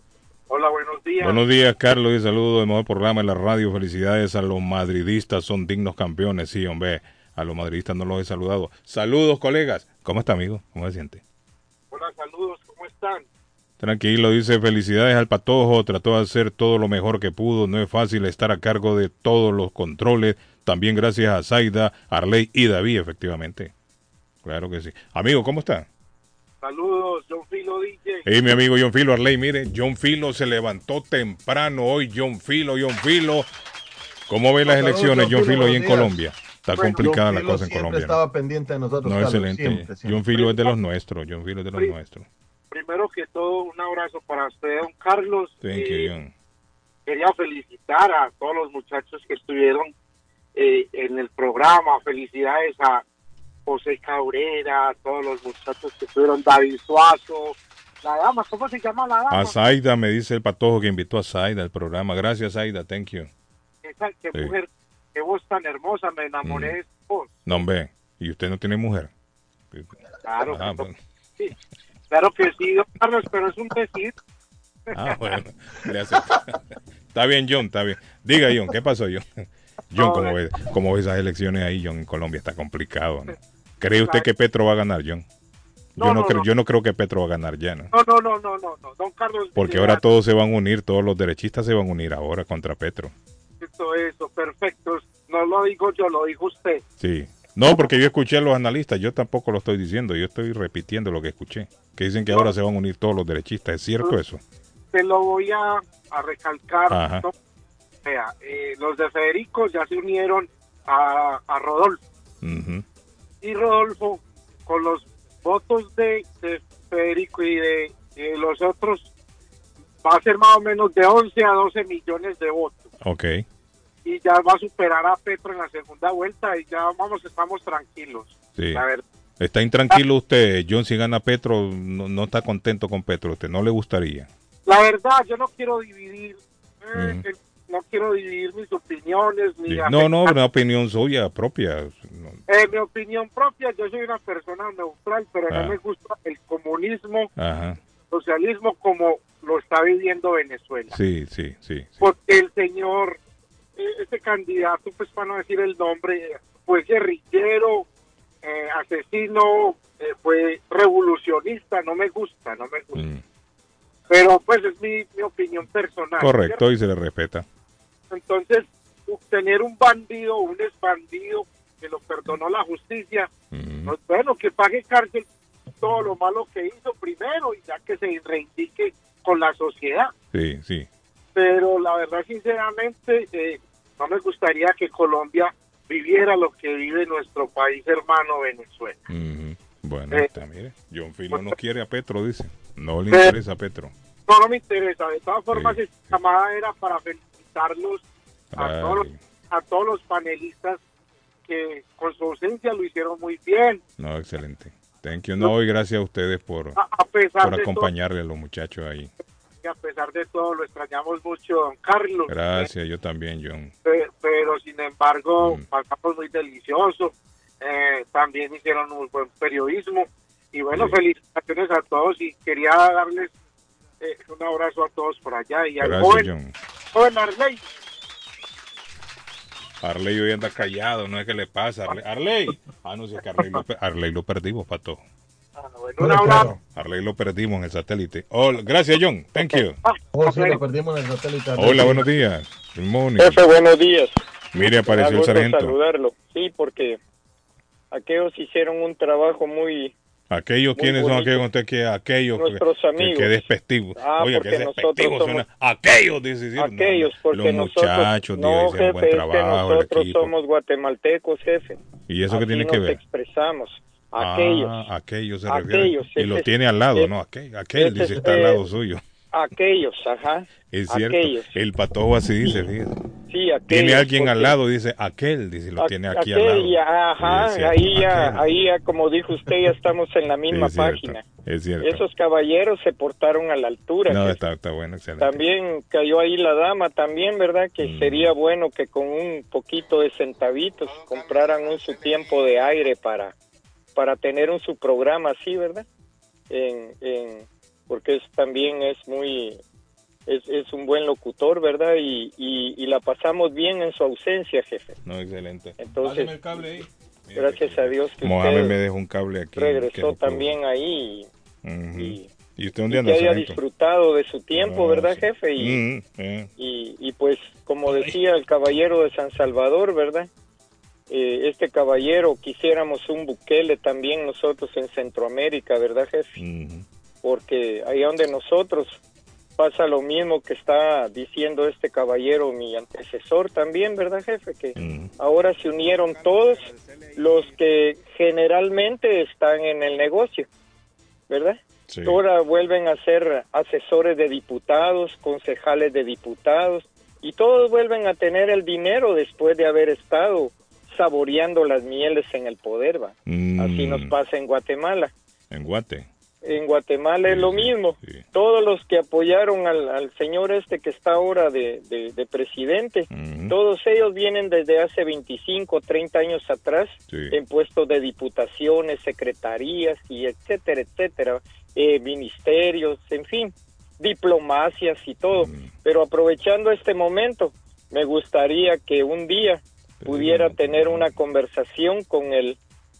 Hola, buenos días. Buenos días, Carlos, y saludos del mejor programa en la radio. Felicidades a los madridistas, son dignos campeones. Sí, hombre, a los madridistas no los he saludado. Saludos, colegas. ¿Cómo está, amigo? ¿Cómo se siente? Hola, saludos, ¿cómo están? Tranquilo, dice felicidades al Patojo, trató de hacer todo lo mejor que pudo, no es fácil estar a cargo de todos los controles, también gracias a Zaida, Arley y David, efectivamente. Claro que sí. Amigo, ¿cómo está? Saludos, John Filo DJ. Hey, mi amigo John Filo, Arley, mire, John Filo se levantó temprano hoy, John Filo, John Filo. ¿Cómo ve las Saludos, elecciones, John John Filo, ahí en días. Colombia? Está Bueno, complicada John la Filo cosa en Colombia. ¿no? estaba pendiente de nosotros, No, Carlos, excelente. siempre, siempre. John Filo es de los nuestros, John Filo es de los nuestros. Primero que todo, un abrazo para usted, don Carlos. Thank y you, John. Quería felicitar a todos los muchachos que estuvieron eh, en el programa. Felicidades a José Cabrera, todos los muchachos que estuvieron, David Suazo, la dama, ¿cómo se llama la dama? A Zaida me dice el Patojo que invitó a Zaida al programa. Gracias, Zaida, thank you. Esa, qué Sí. mujer, qué voz tan hermosa, me enamoré Mm. de voz. No, hombre. ¿Y usted no tiene mujer? Claro, Ah, que- bueno. sí. claro que sí, don Carlos, pero es un decir. Ah, bueno. Le está bien, John, está bien. Diga, John, ¿qué pasó, John? John, No, ¿cómo eh. ve, cómo ve esas elecciones ahí, John? En Colombia está complicado, ¿no? ¿Cree usted que Petro va a ganar, John? Yo No, creo, yo no creo que Petro va a ganar ya, ¿no? No, no, no, no, no, don Carlos. Porque mire, ahora todos se van a unir, todos los derechistas se van a unir ahora contra Petro. Esto, eso, perfecto. No lo digo yo, lo dijo usted. Sí. No, porque yo escuché a los analistas, yo tampoco lo estoy diciendo, yo estoy repitiendo lo que escuché. Que dicen que ahora se van a unir todos los derechistas, ¿es cierto eso? Te lo voy a, a recalcar. Ajá. ¿no? Vea, eh, los de Federico ya se unieron a, a Rodolfo. Ujú. Y Rodolfo, con los votos de, de Federico y de, de los otros, va a ser más o menos de 11 a 12 millones de votos. Ok. Y ya va a superar a Petro en la segunda vuelta y ya vamos, estamos tranquilos. Sí. La verdad. ¿Está intranquilo usted, John, si gana Petro, no, no está contento con Petro, usted no le gustaría? La verdad, yo no quiero dividir, eh, eh, no quiero dividir mis opiniones ni Sí. No, no, una opinión suya propia. No. Eh, mi opinión propia, yo soy una persona neutral, pero Ah. no me gusta el comunismo, Ajá. socialismo como lo está viviendo Venezuela. Sí, sí, sí. Porque el señor, eh, este candidato, pues para no decir el nombre, fue guerrillero, eh, asesino, eh, fue revolucionista, no me gusta, no me gusta. Mm. Pero pues es mi, mi opinión personal. Correcto, y se le respeta. Entonces, tener un bandido, un expandido que lo perdonó la justicia, pues, bueno, que pague cárcel todo lo malo que hizo primero y ya que se reivindique con la sociedad. Sí, sí. Pero la verdad, sinceramente, eh, no me gustaría que Colombia viviera lo que vive nuestro país hermano Venezuela. Bueno, Eh, está, mire. John Filo no quiere a Petro, dice. No le Eh, interesa a Petro. No, no me interesa. De todas formas, esta llamada era para felicitarlos a Ay. todos, los, a todos los panelistas que con su ausencia lo hicieron muy bien. No, excelente. Thank you. No, y gracias a ustedes por, A, a pesar por acompañarle a los muchachos ahí. todo, y a pesar de todo, lo extrañamos mucho, don Carlos. Gracias, yo también, John. Pe- pero sin embargo Mm. pasamos muy delicioso Eh, también hicieron muy buen periodismo y bueno Sí. felicitaciones a todos y quería darles eh, un abrazo a todos por allá y al Gracias, joven, John. Joven Arley Arley hoy anda callado, no es que le pasa. Arley, Arley. Ah, no sé que Arley lo, Arley lo perdimos, pato. un abrazo Arley lo perdimos en el satélite. Hola, gracias, John. Thank you. Oh, sí, lo perdimos en el satélite. Hola, buenos días. Good morning. Jefe, buenos días. Mire, apareció el sargento. saludarlo. Sí, porque aquellos hicieron un trabajo muy... Aquellos, ¿quiénes son aquellos? Usted que aquellos. que- Nuestros que- amigos. Que, despectivo. Ah, Oye, porque que nosotros despectivo somos- suena. Aquellos, dice. Aquellos, porque Los nosotros... muchachos, no, dice, hicieron jefe, buen es que trabajo, nosotros somos guatemaltecos, jefe. ¿Y eso qué Así tiene que ver? expresamos. Aquellos. Ah, aquellos se Aquellos, refiere. Y lo tiene al lado, ¿no? Aquel, aquel dice, es, está al lado suyo. Aquellos, ajá. Es cierto. Aquellos. El patojo así dice, fíjate. Sí, aquellos. Tiene alguien al lado, dice aquel, dice, lo tiene aquí aquel, al lado. ya, ajá, cierto, ahí ya, aquel. ahí ya, como dijo usted, ya estamos en la misma Es cierto, página. Es cierto. Esos caballeros se portaron a la altura. No, está, está bueno, excelente. También cayó ahí la dama, también, ¿verdad? Que Mm. sería bueno que con un poquito de centavitos compraran un su tiempo de aire para, para tener un su programa así, ¿verdad? En, en, porque es, también es muy, es, es un buen locutor, ¿verdad? Y, y, y la pasamos bien en su ausencia, jefe. No, excelente. Entonces, el cable ahí. gracias a Dios que Mohamed me dejó un cable aquí. regresó también ahí y, ¿Y usted y dónde que haya disfrutado de su tiempo, Ah, ¿verdad, sí. jefe? Y, Mm, eh. y, y pues, como decía el caballero de San Salvador, ¿verdad? Eh, este caballero, quisiéramos un Bukele también nosotros en Centroamérica, ¿verdad, jefe? Porque allá donde nosotros pasa lo mismo que está diciendo este caballero, mi antecesor también, ¿verdad, jefe? Que ahora se unieron todos los que generalmente están en el negocio, ¿verdad? Sí. Ahora vuelven a ser asesores de diputados, concejales de diputados, y todos vuelven a tener el dinero después de haber estado saboreando las mieles en el poder, ¿va? Mm. Así nos pasa en Guatemala. En Guate. En Guatemala es lo mismo. Todos los que apoyaron al, al señor este que está ahora de, de- de presidente, todos ellos vienen desde hace 25, 30 años atrás en puestos de diputaciones, secretarías y etcétera, etcétera, eh, ministerios, en fin, diplomacias y todo. Pero aprovechando este momento, me gustaría que un día pudiera tener una conversación con el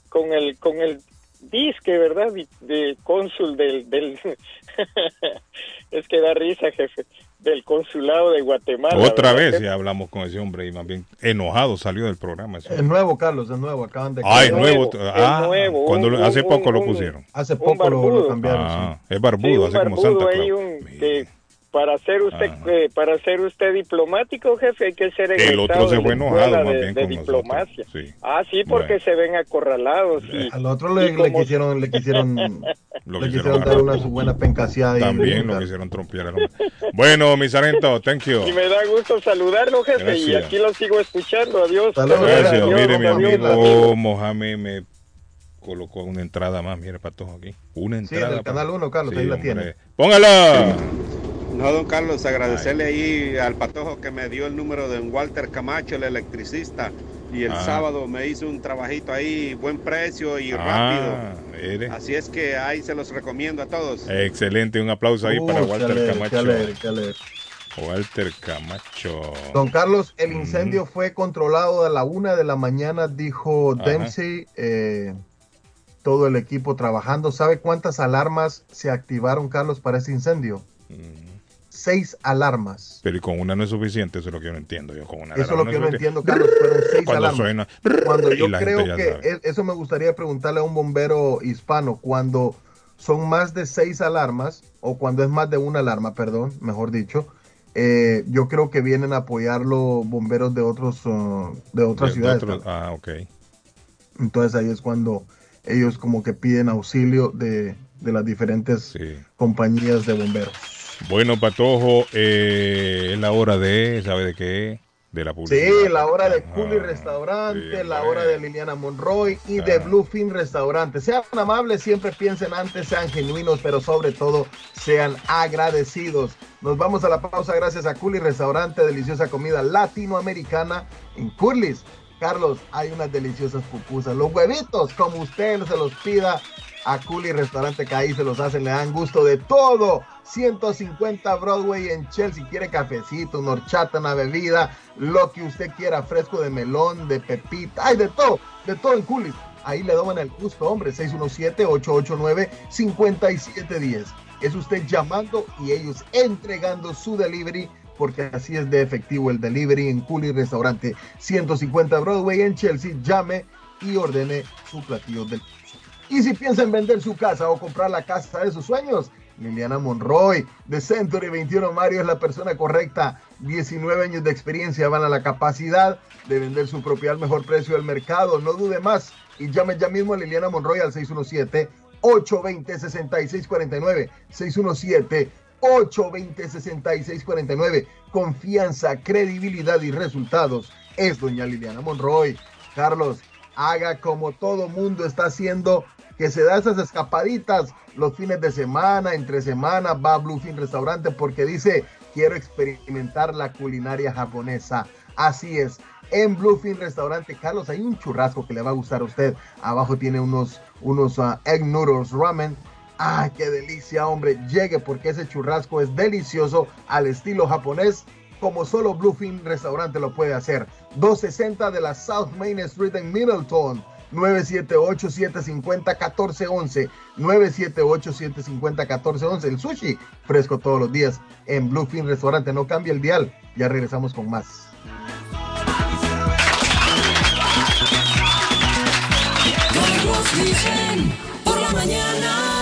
con el con el disque, ¿verdad? De, cónsul del, del es que da risa, jefe, del consulado de Guatemala. Otra ¿verdad, vez ya hablamos con ese hombre y más bien enojado salió del programa. ese Es nuevo, Carlos, es nuevo. Acaban de Ah, es cambiar. nuevo. Ah, cuando lo- hace poco lo pusieron. Hace poco lo, lo cambiaron. Ah, sí. es barbudo, Sí, un así como barbudo Santa ahí, Claus. un- que para ser usted eh, para ser usted diplomático, jefe, hay que ser El egresado otro se fue enojado más de, bien de con diplomacia. Sí. Ah, sí, porque Bueno. se ven acorralados. Y, Al otro le, y como- le quisieron, le quisieron, Lo le quisieron quisieron dar una su buena pencaseada. y- También lo quisieron trompear al. Bueno, mi sargento, thank you. Y me da gusto saludarlo, jefe, y aquí lo sigo escuchando. Adiós. Gracias. Adiós, Mire, mi amigo. Mohamed me colocó una entrada más. Mire, patojo aquí. Una Sí, entrada. del canal 1, Carlos, Sí, ahí la tiene. Póngala. No, don Carlos, agradecerle ahí al patojo que me dio el número de don Walter Camacho, el electricista. Y el Ah. sábado me hizo un trabajito ahí, buen precio y Ah, mire. rápido. Así es que ahí se los recomiendo a todos. Excelente, un aplauso ahí Uh, para qué Walter alegre, qué Camacho. alegre, qué alegre. Walter Camacho. Don Carlos, el incendio fue controlado a la una de la mañana, dijo Ajá. Dempsey. eh, todo el equipo trabajando. ¿Sabe cuántas alarmas se activaron, Carlos, para ese incendio? Seis alarmas. Pero y con una no es suficiente, eso es lo que yo no entiendo. Yo con una Eso es lo que yo no entiendo, Carlos. Fueron seis Cuando alarmas. suena, Cuando yo creo que sabe. e- eso me gustaría preguntarle a un bombero hispano. Cuando son más de seis alarmas, o cuando es más de una alarma, perdón, mejor dicho, eh, yo creo que vienen a apoyarlo bomberos de otros uh, de otras De- de ciudades. ah, ok. Entonces ahí es cuando ellos como que piden auxilio de, de las diferentes compañías de bomberos. Bueno, Patojo, eh, es la hora de, ¿sabe de qué? De la publicidad. Sí, la hora de Culi Restaurante, la hora de Liliana Monroy y de Bluefin Restaurante. Sean amables, siempre piensen antes, sean genuinos, pero sobre todo sean agradecidos. Nos vamos a la pausa gracias a Culi Restaurante, deliciosa comida latinoamericana en Curlis. Carlos, hay unas deliciosas pupusas. Los huevitos, como usted se los pida a Culi Restaurante, que ahí se los hacen, le dan gusto de todo. 150 Broadway en Chelsea. Quiere cafecito, una horchata, una bebida, lo que usted quiera, fresco de melón, de pepita, hay de todo, de todo en Coolies. Ahí le doman el gusto, hombre, 617-889-5710. Es usted llamando y ellos entregando su delivery, porque así es de efectivo el delivery en Coolies Restaurante 150 Broadway en Chelsea. Llame y ordene su platillo del y si piensa en vender su casa o comprar la casa de sus sueños, Liliana Monroy de Century 21 Mario es la persona correcta. 19 años de experiencia van a la capacidad de vender su propiedad al mejor precio del mercado. No dude más y llame ya mismo a Liliana Monroy al 617 820 6649 617 820 6649 Confianza, credibilidad y resultados es doña Liliana Monroy. Carlos, haga como todo mundo está haciendo, que se da esas escapaditas los fines de semana, entre semana, va a Bluefin Restaurante porque dice, quiero experimentar la culinaria japonesa. Así es, en Bluefin Restaurante, Carlos, hay un churrasco que le va a gustar a usted. Abajo tiene unos, unos ah, egg noodles ramen. ¡Ay, qué delicia, hombre! Llegue porque ese churrasco es delicioso al estilo japonés como solo Bluefin Restaurante lo puede hacer. 260 de la South Main Street en Middleton. 978-750-1411. 978-750-1411. El sushi fresco todos los días en Bluefin Restaurante. No cambia el dial. Ya regresamos con más. Por la mañana.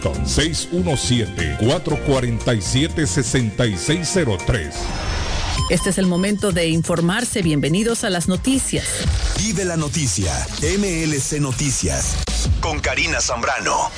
617-447-6603. Este es el momento de informarse. Bienvenidos a las noticias. Vive la noticia. MLC Noticias. Con Karina Zambrano.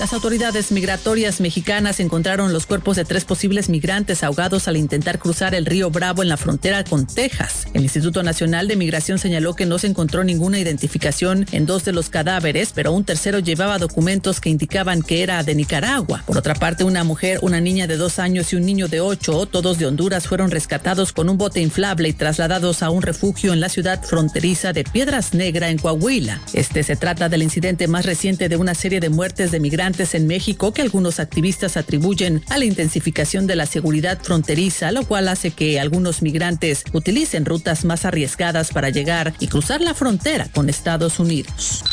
Las autoridades migratorias mexicanas encontraron los cuerpos de tres posibles migrantes ahogados al intentar cruzar el río Bravo en la frontera con Texas. El Instituto Nacional de Migración señaló que no se encontró ninguna identificación en dos de los cadáveres, pero un tercero llevaba documentos que indicaban que era de Nicaragua. Por otra parte, una mujer, una niña de dos años y un niño de ocho, todos de Honduras, fueron rescatados con un bote inflable y trasladados a un refugio en la ciudad fronteriza de Piedras Negra, en Coahuila. Este se trata del incidente más reciente de una serie de muertes de migrantes en México que algunos activistas atribuyen a la intensificación de la seguridad fronteriza, lo cual hace que algunos migrantes utilicen rutas más arriesgadas para llegar y cruzar la frontera con Estados Unidos.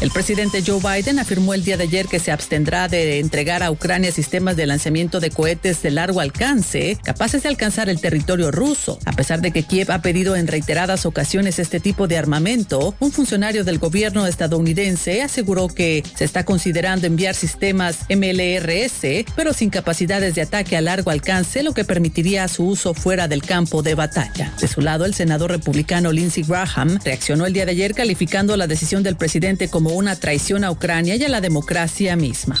El presidente Joe Biden afirmó el día de ayer que se abstendrá de entregar a Ucrania sistemas de lanzamiento de cohetes de largo alcance capaces de alcanzar el territorio ruso. A pesar de que Kiev ha pedido en reiteradas ocasiones este tipo de armamento, un funcionario del gobierno estadounidense aseguró que se está considerando enviar sistemas MLRS, pero sin capacidades de ataque a largo alcance, lo que permitiría su uso fuera del campo de batalla. De su lado, el senador republicano Lindsey Graham reaccionó el día de ayer calificando la decisión del presidente como una traición a Ucrania y a la democracia misma.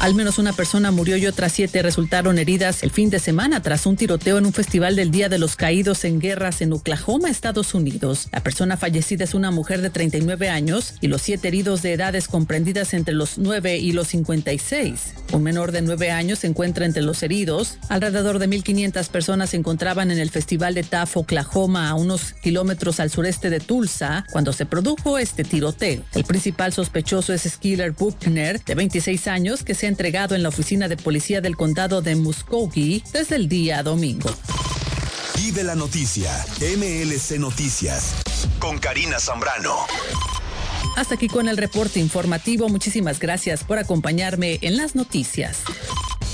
Al menos una persona murió y otras siete resultaron heridas el fin de semana tras un tiroteo en un festival del Día de los Caídos en Guerras en Oklahoma, Estados Unidos. La persona fallecida es una mujer de 39 años y los siete heridos de edades comprendidas entre los 9 y los 56. Un menor de 9 años se encuentra entre los heridos. Alrededor de 1.500 personas se encontraban en el festival de Taft, Oklahoma, a unos kilómetros al sureste de Tulsa, cuando se produjo este tiroteo. El principal sospechoso es Skiller Buckner, de 26 años, que se entregado en la oficina de policía del condado de Muskogee desde el día domingo. Vive la noticia. MLC Noticias. Con Karina Zambrano. Hasta aquí con el reporte informativo. Muchísimas gracias por acompañarme en las noticias.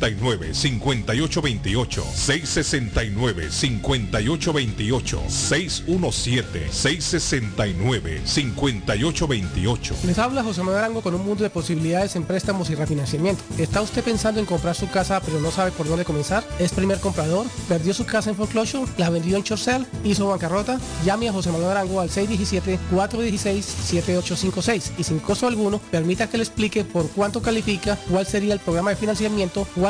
669-5828, 669-5828, 617-669-5828. Les habla José Manuel Arango con un mundo de posibilidades en préstamos y refinanciamiento. ¿Está usted pensando en comprar su casa pero no sabe por dónde comenzar? ¿Es primer comprador? ¿Perdió su casa en foreclosure? ¿La vendió en Chorcel? ¿Hizo bancarrota? Llame a José Manuel Arango al 617-416-7856 y sin costo alguno permita que le explique por cuánto califica, cuál sería el programa de financiamiento, cuál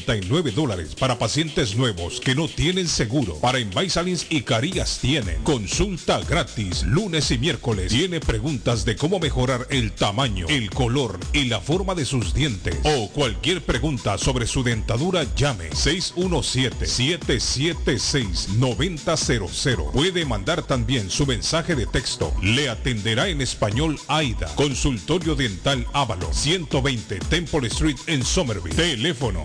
99 dólares para pacientes nuevos que no tienen seguro. Para Invisalins y Carías tienen consulta gratis lunes y miércoles. Tiene preguntas de cómo mejorar el tamaño, el color y la forma de sus dientes o cualquier pregunta sobre su dentadura llame 617-776-9000. Puede mandar también su mensaje de texto. Le atenderá en español AIDA. Consultorio Dental Ávalo 120 Temple Street en Somerville. Teléfono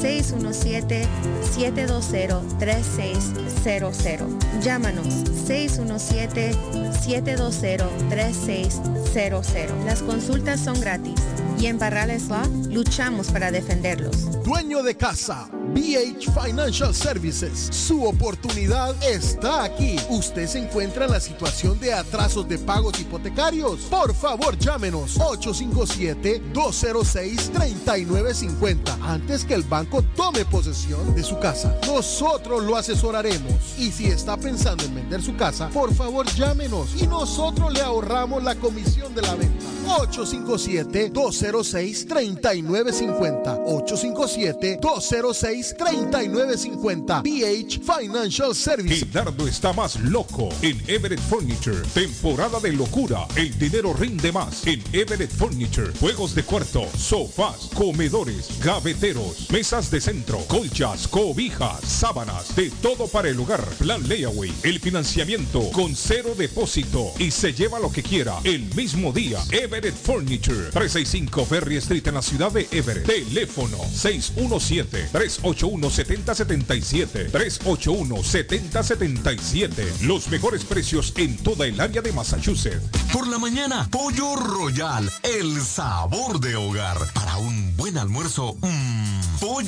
617-720-3600. Llámanos 617-720-3600. Las consultas son gratis y en Barrales Law luchamos para defenderlos. Dueño de casa, BH Financial Services. Su oportunidad está aquí. Usted se encuentra en la situación de atrasos de pagos hipotecarios. Por favor, llámenos 857-206-3950 antes que el banco tome posesión de su casa. Nosotros lo asesoraremos. Y si está pensando en vender su casa, por favor, llámenos y nosotros le ahorramos la comisión de la venta. 857-206-3950. 857-206-3950. BH Financial Services. Dardo está más loco en Everett Furniture. Temporada de locura. El dinero rinde más en Everett Furniture. Juegos de cuarto, sofás, comedores, gaveteros, mesas de centro, colchas, cobijas, sábanas, de todo para el hogar. Plan Layaway. El financiamiento con cero depósito y se lleva lo que quiera el mismo día. Everett Furniture. 365 Ferry Street en la ciudad de Everett. Teléfono 617-381-7077. 381-7077. Los mejores precios en toda el área de Massachusetts. Por la mañana, Pollo Royal, el sabor de hogar. Para un buen almuerzo, mmm, Pollo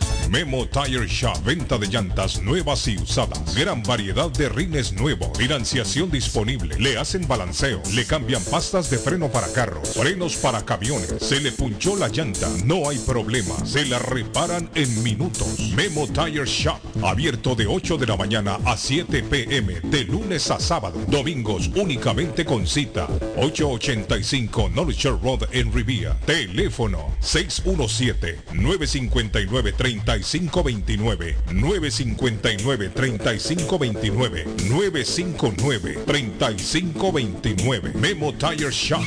Memo Tire Shop, venta de llantas nuevas y usadas. Gran variedad de rines nuevos. Financiación disponible. Le hacen balanceo. Le cambian pastas de freno para carros. Frenos para camiones. Se le punchó la llanta. No hay problema. Se la reparan en minutos. Memo Tire Shop. Abierto de 8 de la mañana a 7 pm. De lunes a sábado. Domingos únicamente con cita. 885 North Shore Road en Rivia. Teléfono 617 959 30 3529 959 3529 959 3529 Memo Tire Shop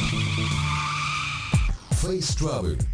Face Travel.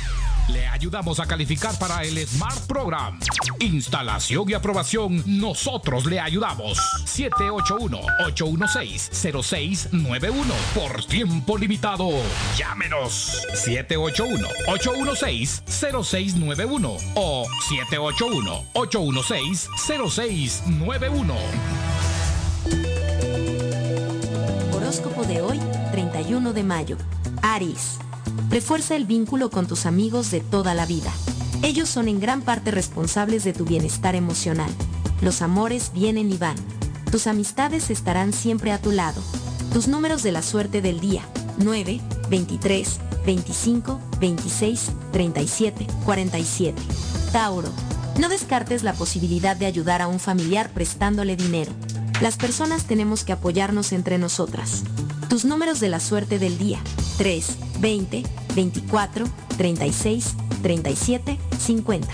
Le ayudamos a calificar para el Smart Program. Instalación y aprobación, nosotros le ayudamos. 781-816-0691. Por tiempo limitado. Llámenos. 781-816-0691 o 781-816-0691. Horóscopo de hoy, 31 de mayo. Aries. Refuerza el vínculo con tus amigos de toda la vida. Ellos son en gran parte responsables de tu bienestar emocional. Los amores vienen y van. Tus amistades estarán siempre a tu lado. Tus números de la suerte del día. 9, 23, 25, 26, 37, 47. Tauro. No descartes la posibilidad de ayudar a un familiar prestándole dinero. Las personas tenemos que apoyarnos entre nosotras. Tus números de la suerte del día. 3, 20, 24, 36, 37, 50.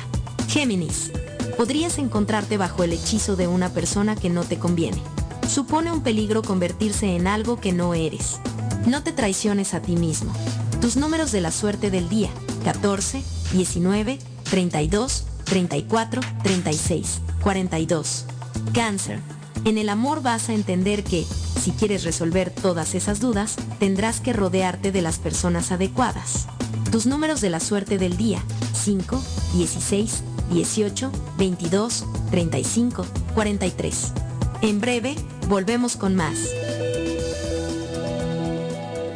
Géminis. Podrías encontrarte bajo el hechizo de una persona que no te conviene. Supone un peligro convertirse en algo que no eres. No te traiciones a ti mismo. Tus números de la suerte del día. 14, 19, 32, 34, 36, 42. Cáncer. En el amor vas a entender que, si quieres resolver todas esas dudas, tendrás que rodearte de las personas adecuadas. Tus números de la suerte del día. 5, 16, 18, 22, 35, 43. En breve, volvemos con más.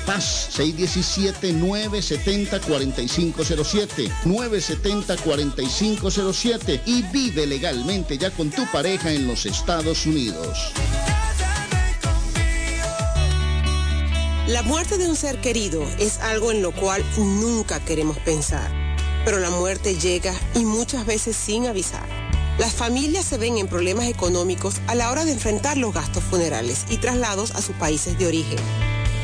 paz. 617-970-4507. 970-4507. Y vive legalmente ya con tu pareja en los Estados Unidos. La muerte de un ser querido es algo en lo cual nunca queremos pensar, pero la muerte llega y muchas veces sin avisar. Las familias se ven en problemas económicos a la hora de enfrentar los gastos funerales y traslados a sus países de origen.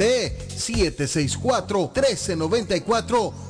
617-764-1394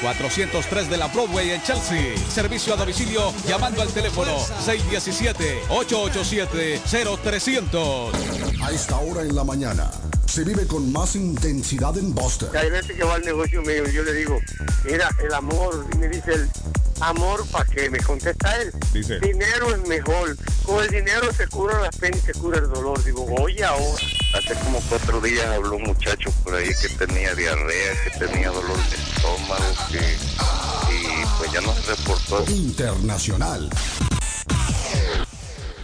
403 de la Broadway en Chelsea. Servicio a domicilio llamando al teléfono 617-887-0300. A esta hora en la mañana se vive con más intensidad en Boston. Hay veces que va al negocio mío y yo le digo, mira, el amor, y me dice el amor, ¿para qué? Me contesta él. Dice. Dinero es mejor. Con el dinero se cura las penas y se cura el dolor. Digo, oye ahora. Hace como cuatro días habló un muchacho por ahí que tenía diarrea, que tenía dolor de estómago, que y pues ya no se reportó. Internacional.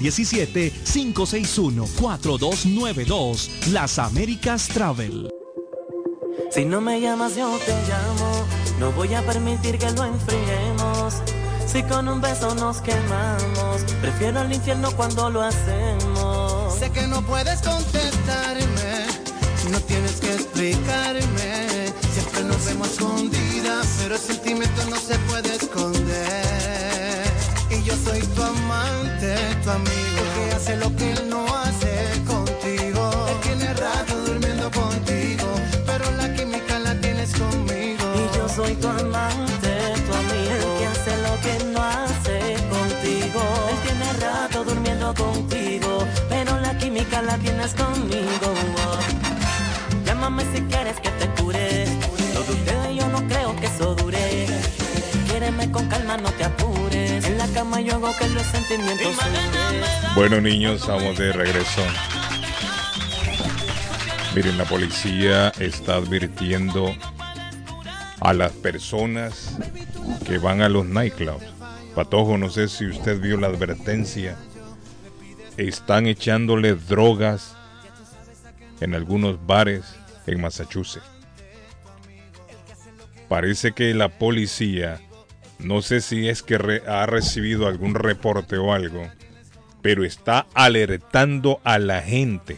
617-561-4292. Las Américas Travel. Si no me llamas yo te llamo, no voy a permitir que lo enfriemos. Si con un beso nos quemamos, prefiero el infierno cuando lo hacemos. Sé que no puedes contestarme, no tienes que explicarme. Siempre nos vemos escondidas, pero el sentimiento no se puede esconder. Yo soy tu amante, tu amigo, que hace lo que él que los sentimientos. Bueno, niños, estamos de regreso. Miren, la policía está advirtiendo a las personas que van a los nightclubs. Patojo, no sé si usted vio la advertencia. Están echándole drogas en algunos bares en Massachusetts. Parece que la policía, no sé si es que re- ha recibido algún reporte o algo, pero está alertando a la gente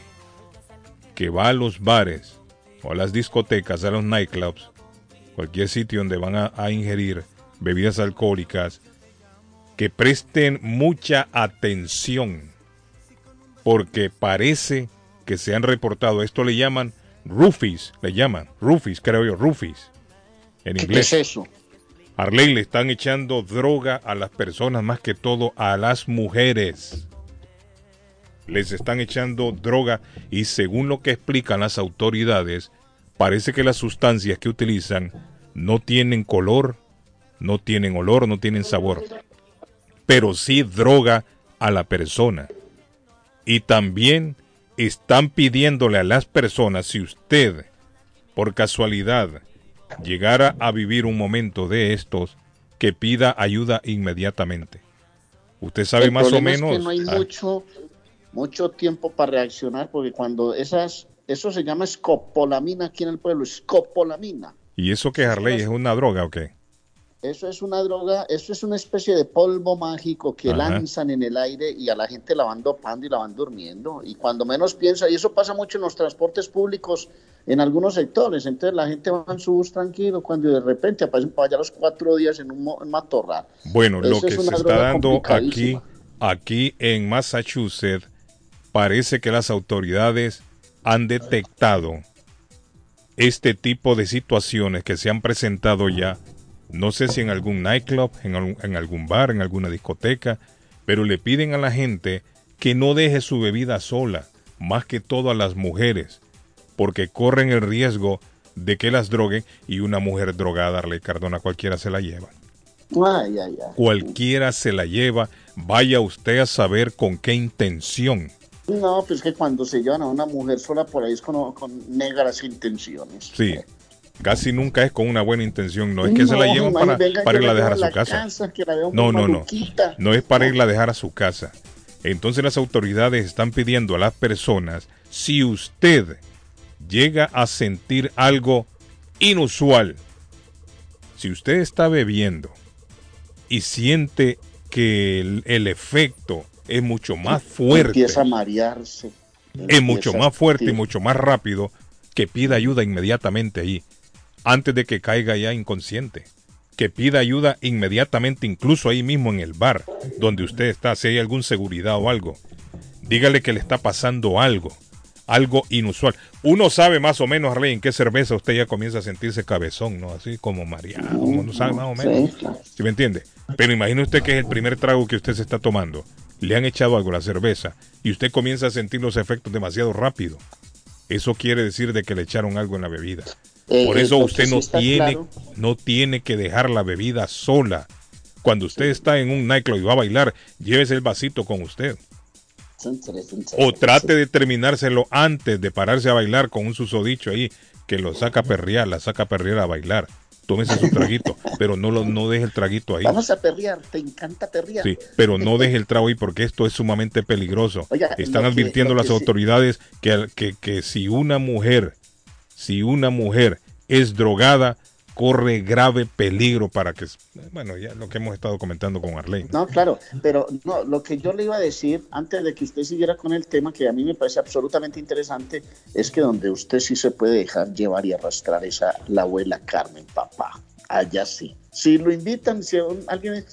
que va a los bares o a las discotecas, a los nightclubs, cualquier sitio donde van a, a ingerir bebidas alcohólicas, que presten mucha atención, porque parece que se han reportado, esto le llaman roofies, le llaman roofies, creo yo, roofies, en ¿Qué inglés. es eso? Arley le están echando droga a las personas, más que todo a las mujeres. Les están echando droga y según lo que explican las autoridades, parece que las sustancias que utilizan no tienen color, no tienen olor, no tienen sabor, pero sí droga a la persona. Y también están pidiéndole a las personas, si usted, por casualidad, llegara a vivir un momento de estos, que pida ayuda inmediatamente. Usted sabe El más o problema es menos. que no hay ah, mucho, mucho tiempo para reaccionar porque cuando esas, eso se llama escopolamina aquí en el pueblo, escopolamina. ¿Y eso que Harley es una droga o qué? Eso es una droga, eso es una especie de polvo mágico que Ajá. lanzan en el aire y a la gente la van dopando y la van durmiendo. Y cuando menos piensa, y eso pasa mucho en los transportes públicos en algunos sectores. Entonces la gente va en su bus tranquilo cuando de repente aparecen para allá los cuatro días en un matorral. Bueno, lo que es se está dando aquí, aquí en Massachusetts, parece que las autoridades han detectado este tipo de situaciones que se han presentado ya. No sé si en algún nightclub, en, algún- en algún bar, en alguna discoteca, pero le piden a la gente que no deje su bebida sola, más que todo a las mujeres, porque corren el riesgo de que las droguen y una mujer drogada, Arley Cardona, cualquiera se la lleva Ay, ay, ay. cualquiera se la lleva, vaya usted a saber con qué intención. No, pues que cuando se llevan a una mujer sola por ahí es con, con negras intenciones. Sí, casi nunca es con una buena intención, no es que se la llevan imagínate, para, venga, para yo irla a dejar a su casa. que la veo No, no, no, no es para irla a dejar a su casa. Entonces las autoridades están pidiendo a las personas, si usted llega a sentir algo inusual, si usted está bebiendo y siente que el, el efecto es mucho más fuerte, Empieza a marearse. es mucho más fuerte y mucho más rápido que pida ayuda inmediatamente ahí, antes de que caiga ya inconsciente. Que pida ayuda inmediatamente, incluso ahí mismo en el bar donde usted está, si hay algún seguridad o algo. Dígale que le está pasando algo, algo inusual. Uno sabe más o menos, Arley, en qué cerveza usted ya comienza a sentirse cabezón, ¿no? Así como mareado, uno sabe más o menos. Sí, claro. ¿Sí me entiende? Pero imagine usted que es el primer trago que usted se está tomando. Le han echado algo a la cerveza y usted comienza a sentir los efectos demasiado rápido. Eso quiere decir de que le echaron algo en la bebida. Eh, Por eso usted no tiene, claro- no tiene que dejar la bebida sola. Cuando usted está en un nightclub y va a bailar, llévese el vasito con usted. O trate de terminárselo antes de pararse a bailar con un susodicho ahí que lo saca a perrear, la saca a perrear a bailar. Tómese su traguito, pero no lo no deje el traguito ahí. Vamos a perrear, te encanta perrear. Sí, pero no deje el trago ahí porque esto es sumamente peligroso. Oiga, Están que- advirtiendo las que autoridades que, que si una mujer, si una mujer es drogada, corre grave peligro para que, bueno, ya lo que hemos estado comentando con Arlene. No, claro, pero no, lo que yo le iba a decir antes de que usted siguiera con el tema, que a mí me parece absolutamente interesante, es que donde usted sí se puede dejar llevar y arrastrar es a la abuela Carmen, papá. Allá sí. Si lo invitan, si alguien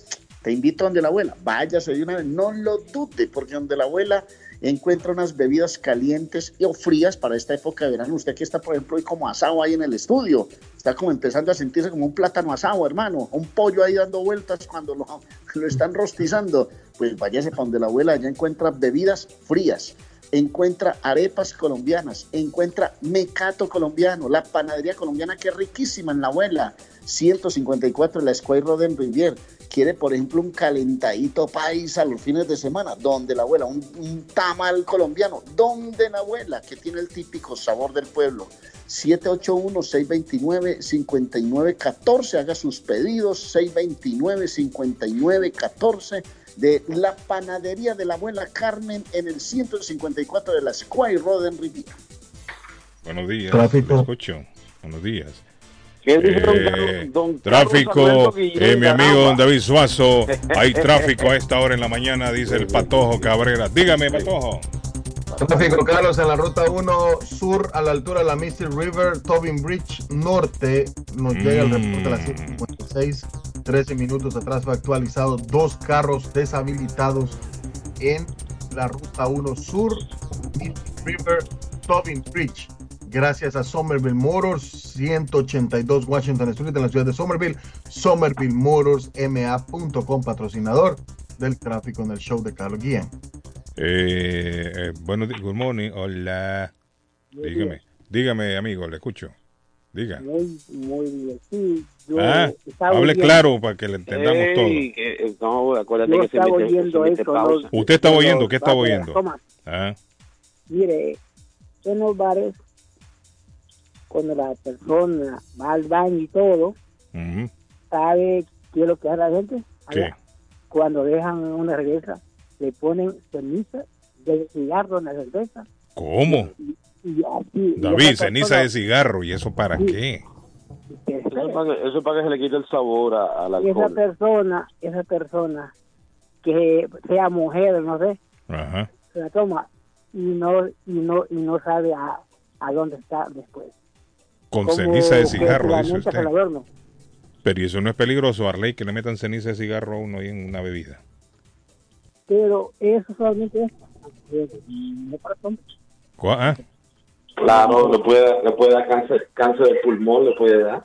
te invita donde la abuela, váyase de una vez, no lo dude, porque donde la abuela encuentra unas bebidas calientes o frías para esta época de verano. Usted que está, por ejemplo, hoy como asado ahí en el estudio, está como empezando a sentirse como un plátano asado, hermano, un pollo ahí dando vueltas cuando lo, lo están rostizando. Pues váyase para donde la abuela, allá encuentra bebidas frías, encuentra arepas colombianas, encuentra mecato colombiano, la panadería colombiana que es riquísima en la abuela, 154 de la Square Road en Rivier. Quiere, por ejemplo, un calentadito paisa los fines de semana, donde la abuela, un, un tamal colombiano, donde la abuela, que tiene el típico sabor del pueblo. 781-629-5914, haga sus pedidos, 629-5914 de la panadería de la abuela Carmen en el 154 de la Square Road en Riviera. Buenos días. Tráfico. lo escucho. Buenos días. ¿Qué dice don Eh, don tráfico, eh, mi amigo don David Suazo. Hay tráfico a esta hora en la mañana, dice el Patojo Cabrera. Dígame, Patojo. Tráfico Carlos en la ruta 1 sur a la altura de la Misty River, Tobin Bridge norte. Nos llega el reporte a las 7.56. 13 minutos atrás fue actualizado. Dos carros deshabilitados en la ruta 1 sur, River, Tobin Bridge. Gracias a Somerville Motors, 182 Washington Street en la ciudad de Somerville. Somerville Motors, ma.com, patrocinador del tráfico en el show de Carlos Guillén. Eh, eh, buenos días, good morning. Hola. Dígame, dígame, amigo, le escucho. Diga. Muy, muy bien. Sí, yo Ah, hable oyendo- claro para que le entendamos Ey, que- eh, no, acuérdate Yo que se mete, oyendo se mete eso, pausa. todo. ¿Usted estaba Pero, oyendo? ¿Qué vamos, oyendo? Ah, mire, en los bares, cuando la persona va al baño y todo, ujú. ¿sabe qué es lo que hace la gente? ¿Qué? Cuando dejan una cerveza, le ponen ceniza de cigarro en la cerveza. ¿Cómo? Y y David, ceniza persona- de cigarro. ¿Y eso para qué? Eso es para que, eso es para que se le quite el sabor a- al Y esa alcohol. persona, esa persona, que sea mujer, no sé, Ajá. se la toma y no y no y no sabe a, a dónde está después. Con como ceniza de cigarro, dice usted. Pero ¿y eso no es peligroso, Arley, que le metan ceniza de cigarro a uno ahí en una bebida. Pero eso solamente es no para hombres. ¿Cuá- ah? Claro, le puede, le puede dar cáncer, cáncer de pulmón, le puede dar.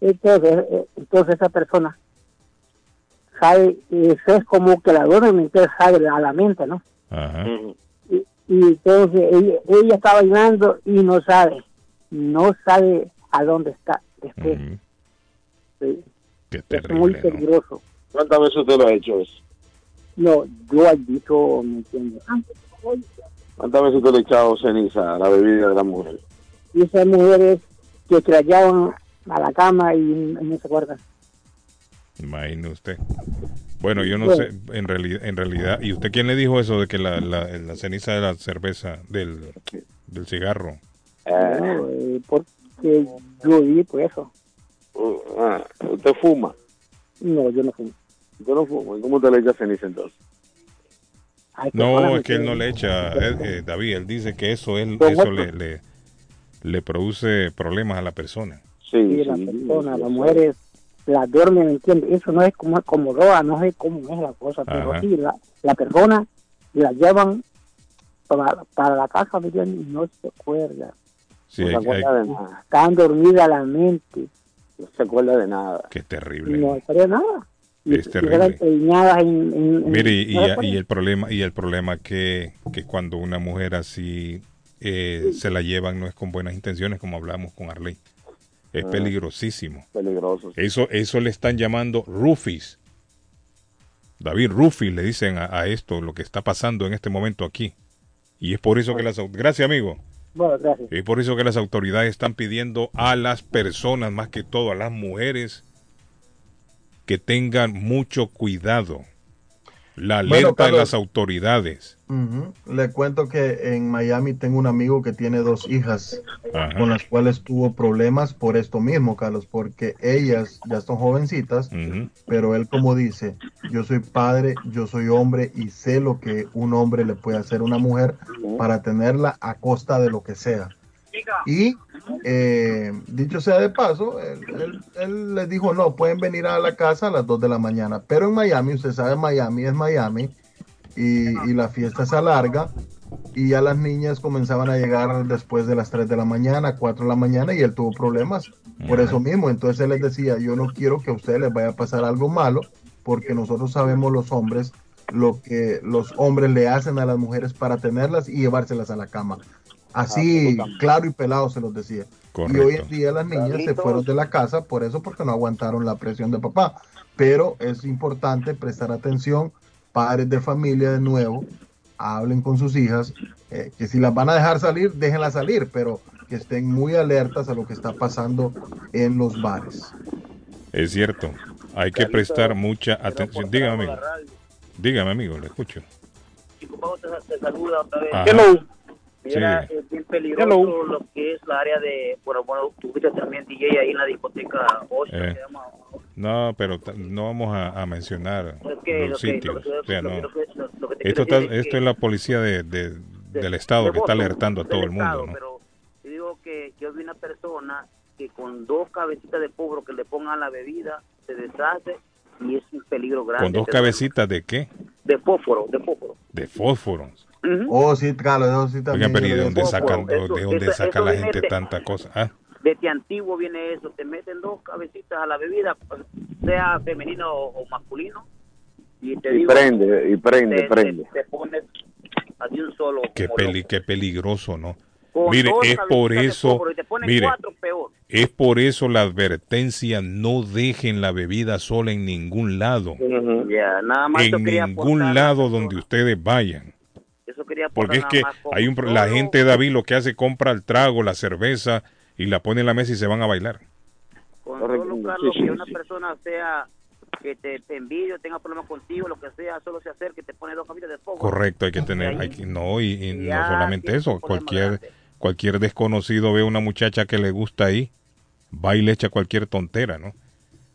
Entonces, eh, entonces esa persona sabe, eso es como que la duerme, entonces sabe a la mente, ¿no? Ajá. Y, y entonces ella, ella está bailando y no sabe, no sabe a dónde está después. Sí, Qué es muy terrible, ¿no? peligroso. ¿Cuántas veces usted lo ha hecho eso? No, yo he dicho, ¿me entiendes? Ah, ¿Cuántas veces usted le ha echado ceniza a la bebida de la mujer? Y esas mujeres que se la llevan a la cama y, y no se acuerdan. Imagine usted. Bueno, yo no sé, en realidad, en realidad, ¿y usted quién le dijo eso de que la, la, la ceniza de la cerveza, del, del cigarro? No, eh, porque yo vi por eso. Uh, ah, ¿Usted fuma? No, yo no fumo. Yo no fumo. ¿Y cómo usted le echa ceniza entonces? Hay No, es que él no le echa, eh, eh, David, él dice que eso, él, Don eso le, le, le produce problemas a la persona. Sí, la persona, las mujeres la duermen, ¿me entiendes? Eso no es como, como droga, no sé cómo es la cosa, pero sí, la, la persona la llevan para, para la casa, ¿me entiendes? Y no se acuerda. Sí, no se hay- acuerda hay- de nada. Están dormida la mente. No se acuerda de nada. Qué terrible. No se acuerda de nada. Y, Es y terrible. en, Mire, y, ¿no se y- y el problema, y el problema que, que cuando una mujer así eh, se la llevan no es con buenas intenciones, como hablamos con Arley. Es Ah. peligrosísimo. Peligroso. Eso, eso le están llamando rufis. David Rufis le dicen a, a esto lo que está pasando en este momento aquí. Y es por eso que las gracias amigo. Bueno, gracias. Es por eso que las autoridades están pidiendo a las personas, más que todo a las mujeres, que tengan mucho cuidado. La Bueno, alerta de las autoridades. Le cuento que en Miami tengo un amigo que tiene dos hijas Ajá. con las cuales tuvo problemas por esto mismo, Carlos, porque ellas ya son jovencitas, pero él como dice, yo soy padre, yo soy hombre y sé lo que un hombre le puede hacer a una mujer para tenerla a costa de lo que sea. Y eh, dicho sea de paso, él, él- él les dijo, no, pueden venir a la casa a las 2 de la mañana. Pero en Miami, usted sabe, Miami es Miami y, y la fiesta se alarga y ya las niñas comenzaban a llegar después de las 3 de la mañana, 4 de la mañana y él tuvo problemas por eso mismo. Entonces él les decía, yo no quiero que a ustedes les vaya a pasar algo malo porque nosotros sabemos los hombres lo que los hombres le hacen a las mujeres para tenerlas y llevárselas a la cama. Así, claro y pelado se los decía. Y hoy en día las niñas se fueron de la casa por eso, porque no aguantaron la presión de papá. Pero es importante prestar atención, padres de familia de nuevo, hablen con sus hijas, eh, que si las van a dejar salir, déjenlas salir, pero que estén muy alertas a lo que está pasando en los bares. Es cierto. Hay que prestar mucha atención. Dígame, amigo. Dígame, amigo, le escucho. Chico te, te saluda otra vez. Sí. es bien peligroso Hello. lo que es la área de, bueno, bueno, tú fuiste también DJ ahí en la discoteca Ocean, Eh. se llama. No, pero no vamos a, a mencionar los sitios. Esto, está, es esto que- es la policía de, de- del Estado de que está alertando a todo el mundo. Estado, ¿no? Pero yo digo que yo vi una persona que con dos cabecitas de polvo que le pongan la bebida se deshace y es un peligro grande. ¿Con dos cabecitas de qué? De fósforo, de fósforo. De fósforos. Oh, sí, claro, eso sí también. Oigan, pero ¿y yo de dónde sacan, Eso- de dónde eso- saca eso la gente de- tanta cosa? Ah, Desde antiguo viene eso, te meten dos cabecitas a la bebida, sea femenino o, o masculino, y te Y digo, prende, y prende, te, prende. Te, te pones así un solo. qué, peli, qué peligroso, ¿no? Con Mire, es por eso, mire, peor. es por eso la advertencia, no dejen la bebida sola en ningún lado. Ya, nada más En ningún lado donde ustedes vayan. Eso quería Porque es que hay un pro- la gente David lo que hace compra el trago, la cerveza y la pone en la mesa y se van a bailar. Con Correcto. solo, Carlos, Sí, sí, que una sí. persona sea que te, te envidie o tenga problemas contigo, lo que sea, solo se acerque, te pone dos cabecitas de fuego. Correcto, hay que tener, hay que- no y, y no solamente eso, cualquier cualquier desconocido ve una muchacha que le gusta ahí, va y le echa cualquier tontera, ¿no?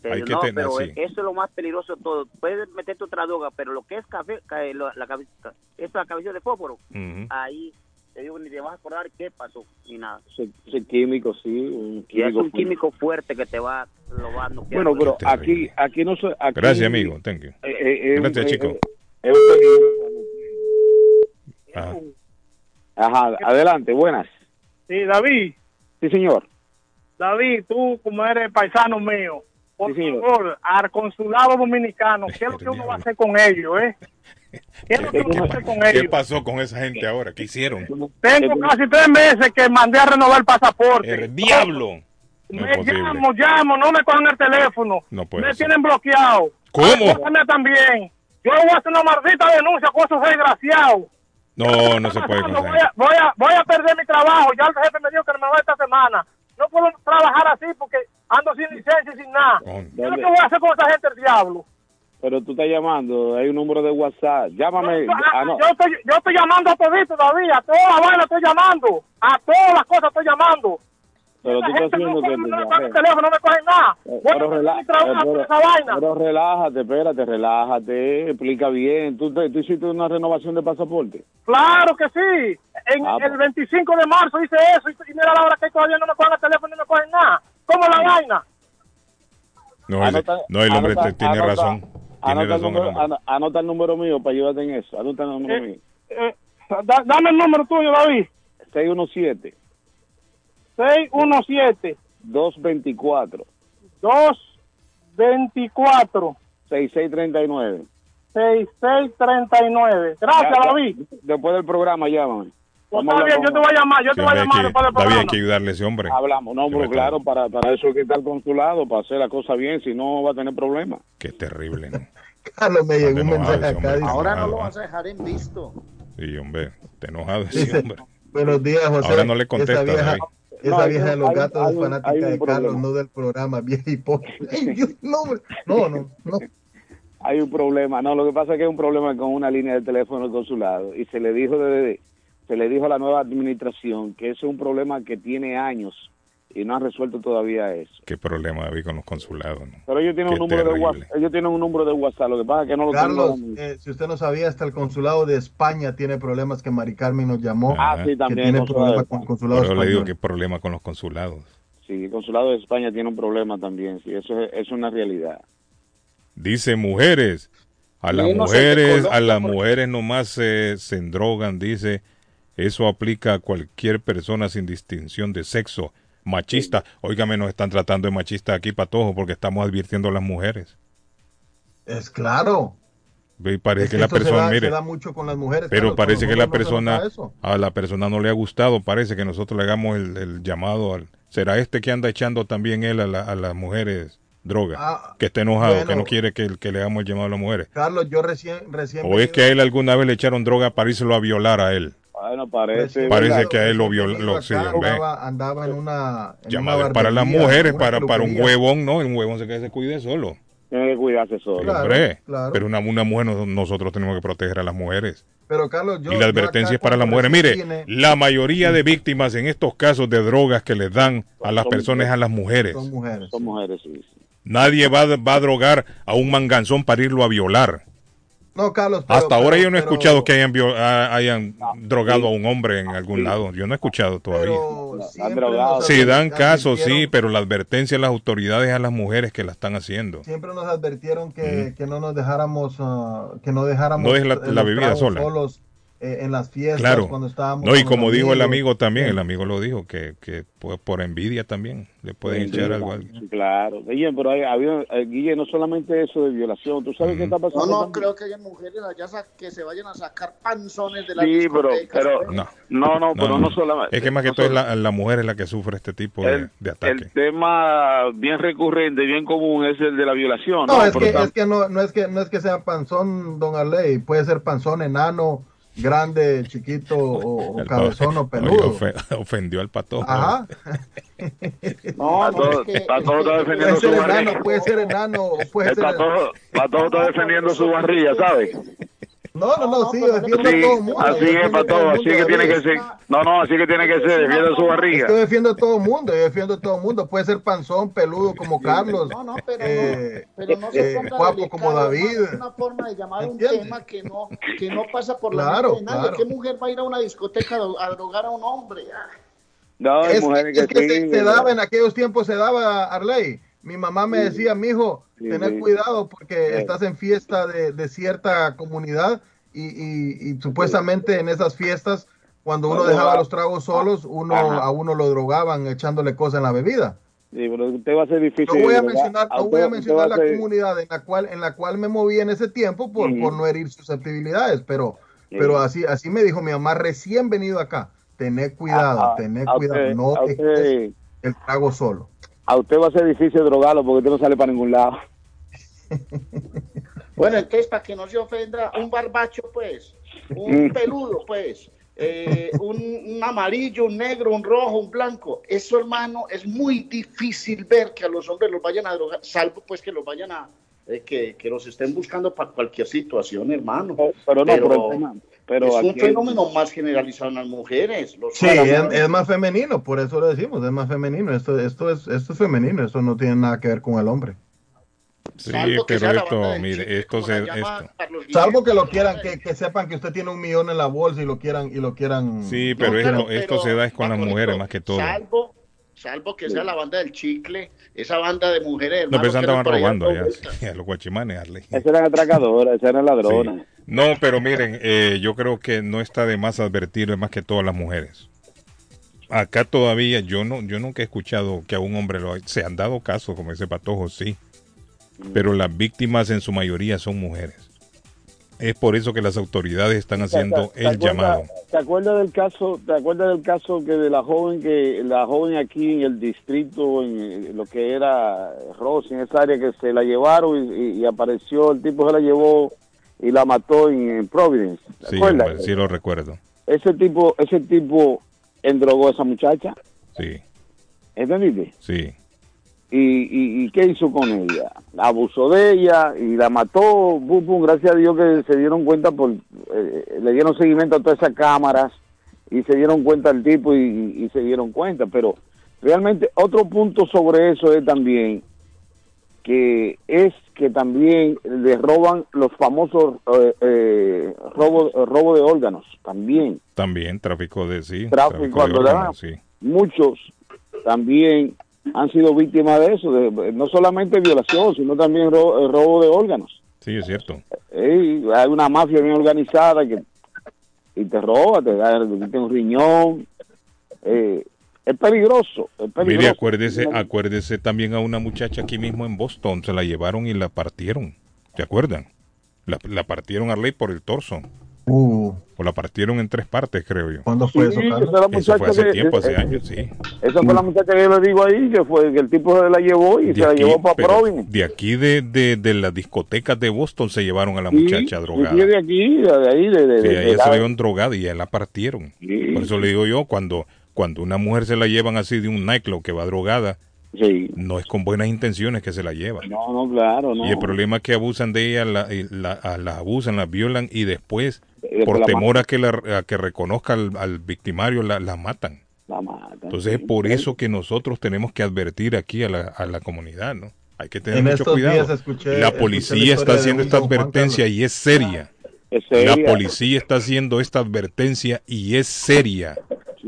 Pero hay que no, tener pero sí. eso es lo más peligroso de todo. Puedes meterte otra droga, pero lo que es café, ca- lo- la, cabeza, esa cabeza de fósforo, ahí te digo, ni te vas a acordar qué pasó, ni nada. Ese, ese químico, sí. Un Y es un fuerte. químico fuerte que te va, lo va a noquear. Bueno, pero aquí, aquí no se. aquí- Gracias, amigo. Thank you. Eh, eh, eh, Gracias, eh, chico. eh, Ajá. Ajá, adelante, buenas. Sí, David, Sí, señor. David, tú como eres paisano mío, por favor, al consulado dominicano, ¿qué es lo que uno va a hacer con ellos, eh? ¿Qué es lo que uno va a hacer con ¿Qué ellos? pasó con esa gente ahora? ¿Qué hicieron? Tengo casi tres meses que mandé a renovar el pasaporte. El diablo. No Me llamo, llamo, no me cogen el teléfono. No puede me ser. tienen bloqueado. ¿Cómo? También. Yo voy a hacer una maldita denuncia con esos desgraciados. No, no se puede Voy conseguir. a, voy, a, voy a perder mi trabajo. Ya el jefe me dijo que me va esta semana. No puedo trabajar así porque ando sin licencia y sin nada. ¿Qué es lo que voy a hacer con esa gente, el diablo? Pero tú estás llamando, hay un número de WhatsApp. Llámame. ah, no. Yo estoy, yo estoy llamando a todito todavía, a todas las vainas estoy llamando, a todas las cosas estoy llamando. Pero tú estás no, haciendo que no me llamen. coge el teléfono, no me cogen nada. A Pero, trabajo eh, pero- relájate, espérate, relájate, explica bien. ¿Tú, te- tú hiciste una renovación de pasaporte? Claro que sí. En Ah, el 25 de marzo hice eso y, y mira la hora que todavía no me cogen el teléfono y no me cogen nada. ¿Cómo la vaina? No, ese- Anota- no, el hombre anota- tiene anota- razón. Tiene Anota el, razón el número, ano- anota el número mío para ayudarte en eso. Anota el número Eh, mío. Eh, da- dame el número tuyo, David. 617 617 224 224 6639. 6639. Gracias, Ya. David. Después del programa, llámame. Pues está bien, yo te voy a llamar, yo Sí, te voy a llamar hay que- después del David, hay que ayudarle a ese hombre. Hablamos, no, pero claro, para, para eso hay que estar al consulado, para hacer la cosa bien, si no va a tener problemas. Qué terrible, ¿no? Carlos, me llegó un mensaje acá. Ahora no lo vas a dejar en visto. Sí, hombre, te enojado ese hombre. Buenos días, José. Ahora no le contesta, David. Esa No, vieja de los un- gatos es fanática de Carlos, problema. no del programa, vieja hipócrita. Ay, Dios, no, no, no, no. Hay un problema, no, lo que pasa es que hay un problema con una línea de teléfono del consulado y se le dijo de, se le dijo a la nueva administración que ese es un problema que tiene años y no han resuelto todavía eso. Qué problema, David, con los consulados. ¿no? Pero ellos tienen Qué un número de. WhatsApp, ellos tienen un número de WhatsApp, lo que pasa es que no lo Carlos, tengo. eh, si usted no sabía, hasta el consulado de España tiene problemas que Mari Carmen nos llamó. Ah, sí, que también tiene consulado problemas con el consulado eso le digo que problema con los consulados. Sí, el consulado de España tiene un problema también, sí, eso es, es una realidad. Dice mujeres. A las mujeres, Colombia, a las mujeres nomás se, se endrogan, dice. Eso aplica a cualquier persona sin distinción de sexo. Machista. Óigame, nos están tratando de machista aquí, patojo, porque estamos advirtiendo a las mujeres. Es claro. Y parece Es que que la se persona, se mire, da mucho con las mujeres, pero parece que la no persona, a la persona no le ha gustado, parece que nosotros le hagamos el, el llamado al, será este que anda echando también él a, la- a las mujeres droga, Ah, que está enojado, que no quiere que, que le hagamos el llamado a las mujeres. Carlos, yo recién, recién O es que a él alguna vez le echaron droga para irse a violar a él. Bueno, parece. Parece que a él lo violó. andaba, andaba en una, en Llamado una es para las mujeres, para, para un huevón, ¿no? Un huevón se que se cuide solo. Tiene que cuidarse solo. Claro, hombre. claro. Pero una, una mujer, no- nosotros tenemos que proteger a las mujeres. Pero Carlos, yo, y la advertencia es para las mujeres. Mire, la mayoría de víctimas en estos casos de drogas que les dan a las Son personas a las mujeres. son mujeres. Son mujeres, sí. Nadie va, a- va a drogar a un manganzón para irlo a violar. No, Carlos, pero- Hasta ahora pero- yo no he pero- escuchado que hayan, vio- a- hayan drogado a un hombre en algún lado. Yo no he escuchado todavía. Sí, dan casos, sí, pero la advertencia de las autoridades es a las mujeres que la están haciendo. Siempre nos advirtieron que, que no nos dejáramos, ah, que no dejáramos No dejes la- la bebida sola. solos en las fiestas Claro. cuando estábamos. No, y como dijo el amigo también, Sí. el amigo lo dijo, que, que por, por envidia también le pueden Sí, echar sí, algo. a alguien. sí, Claro. Guille, pero hay, había, eh, Guille, no solamente eso de violación. ¿Tú sabes qué está No, pasando? no, también? creo que hay mujeres allá que se vayan a sacar panzones de la Sí, pero, pero No. no, no, pero no, solamente. Es que más que no todo es la, la mujer es la que sufre este tipo de, el, de ataque. el tema bien recurrente, bien común es el de la violación. No, No, es, que, es que no, no es que no es que sea panzón, don Arley, puede ser panzón enano, grande, chiquito o, o cabezón o peludo. ofe- ofendió al pato. Ajá. No, no, Pato, es que- Pato está Puede defendiendo su ser enano, barriga. puede ser enano, puede El ser Pato, Pato está defendiendo su barriga, ¿sabes? No, no, no, sí, yo defiendo a todo el mundo. así es, defiendo a todo así que tiene que ser. No, no, así que tiene que ser, defiende su barriga. Yo defiendo a todo el mundo, yo defiendo a todo el mundo. Puede ser panzón, peludo como Carlos. No, no, pero eh, no, pero no se eh, ponga guapo delicado, como David. Es una forma de llamar un tema que no, que no pasa por la Claro, mente de nadie. claro. ¿Qué mujer va a ir a una discoteca a dro- a drogar a un hombre? Ah, No, es, mujeres es que que sí, se, se daba en aquellos tiempos, se daba, Arley. Mi mamá me decía, mijo, Sí, tener sí. cuidado porque Sí. estás en fiesta de, de cierta comunidad y, y- y supuestamente en esas fiestas, cuando uno dejaba los tragos solos, uno Ajá. a uno lo drogaban echándole cosas en la bebida. Sí, pero usted va a ser difícil. No voy a mencionar, no voy a mencionar la ser- comunidad en la cual en la cual me movía en ese tiempo por, Ujú. por no herir susceptibilidades, pero Sí. pero así así me dijo mi mamá recién venido acá. Tener cuidado, tener cuidado, usted- no usted- el trago solo. A usted va a ser difícil drogarlo porque usted no sale para ningún lado. Bueno, entonces, para que no se ofenda, un barbacho, pues, un peludo, pues, eh, un, un amarillo, un negro, un rojo, un blanco. Eso, hermano, es muy difícil ver que a los hombres los vayan a drogar, salvo pues que los vayan a, eh, que, que los estén buscando para cualquier situación, hermano. Pero no, pero tema- pero es un fenómeno más generalizado en las mujeres. Los Sí, hombres- es, es más femenino, por eso lo decimos, es más femenino. Esto, esto es, esto es femenino, esto no tiene nada que ver con el hombre. Sí, Salvo que pero esto, mire, esto se, esto. Salvo que lo quieran, que, que sepan que usted tiene un millón en la bolsa y lo quieran, y lo quieran. Sí, pero esto, esto se da es con las mujeres más que todo. Salvo, salvo que sea la banda del chicle, esa banda de mujeres, No, hermano, pero ahí robando allá, a los guachimanes, Arley. Esas eran atracadoras, esas eran ladronas. No, pero miren, eh, yo creo que no está de más advertir más que todas las mujeres. Acá todavía yo no, yo nunca he escuchado que a un hombre lo se han dado casos como ese patojo, sí. Pero las víctimas en su mayoría son mujeres. Es por eso que las autoridades están haciendo ¿Te el acuerdas- llamado. ¿Te acuerdas del caso? ¿Te acuerdas del caso que de la joven que la joven aquí en el distrito, en eh, lo que era Rossi, en esa área que se la llevaron y, y- y apareció el tipo se la llevó y la mató en, en Providence? ¿Te Sí, acuerdas? hombre, sí lo recuerdo. Ese tipo, ese tipo endrogó a esa muchacha, Sí, ¿entendiste? sí. ¿Y, y, y qué hizo con ella? Abusó de ella y la mató. Pum, pum, gracias a Dios que se dieron cuenta, por, eh, le dieron seguimiento a todas esas cámaras y se dieron cuenta el tipo y, y se dieron cuenta. Pero realmente otro punto sobre eso es también que es que también le roban los famosos eh, eh, robo, robo de órganos también. También tráfico de sí. Tráfico, de órganos, sí. muchos también han sido víctimas de eso, de- no solamente violación, sino también ro- eh, robo de órganos. Sí, es cierto. Eh, hay una mafia bien organizada que y te roba, te da te quita un riñón. Eh, es peligroso, es peligroso. Mire, acuérdese, acuérdese también a una muchacha aquí mismo en Boston, se la llevaron y la partieron. ¿Se acuerdan? La, la partieron a ley por el torso. Uh, O la partieron en tres partes, creo yo. ¿Cuándo fue Sí, eso, la Eso fue hace que- tiempo, hace eh, años, sí. Esa fue la muchacha que yo le digo ahí, que fue que el tipo se la llevó y De se la llevó para Providence. de aquí de, de, de las discotecas de Boston se llevaron a la Sí, muchacha sí, drogada. de aquí, de ahí, de, de, Sí, de- a de ella se la- llevaron drogada y a la partieron. Por eso le digo yo, cuando, cuando una mujer se la llevan así de un nightclub que va drogada, no es con buenas intenciones que se la llevan. No, no, claro, no. Y el problema es que abusan de ella, la, y la, a- la abusan, la violan y después, después por la temor a que, la, a que reconozca al, al victimario, la, la matan. La matan. Entonces es por eso que nosotros tenemos que advertir aquí a la, a la comunidad, ¿no? Hay que tener En mucho estos cuidado. días escuché- la escuché la policía está haciendo esta advertencia y es seria. Es seria. La policía está haciendo esta advertencia y es seria.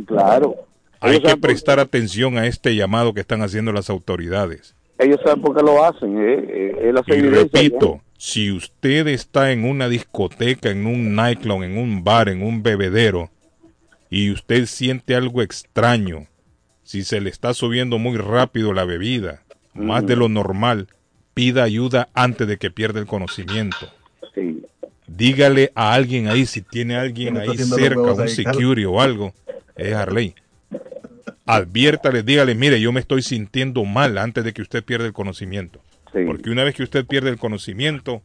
Claro. Hay Ellos que por- prestar atención a este llamado que están haciendo las autoridades. Ellos saben por qué lo hacen, ¿eh? Eh, Y repito, si usted está en una discoteca, en un nightclub, en un bar, en un bebedero, y usted siente algo extraño, si se le está subiendo muy rápido la bebida, más de lo normal, pida ayuda antes de que pierda el conocimiento. Sí. Dígale a alguien ahí, si tiene alguien ¿Quién está ahí cerca, un security o algo, es Harley. Adviértale, dígale, mire, yo me estoy sintiendo mal antes de que usted pierda el conocimiento. Porque una vez que usted pierde el conocimiento,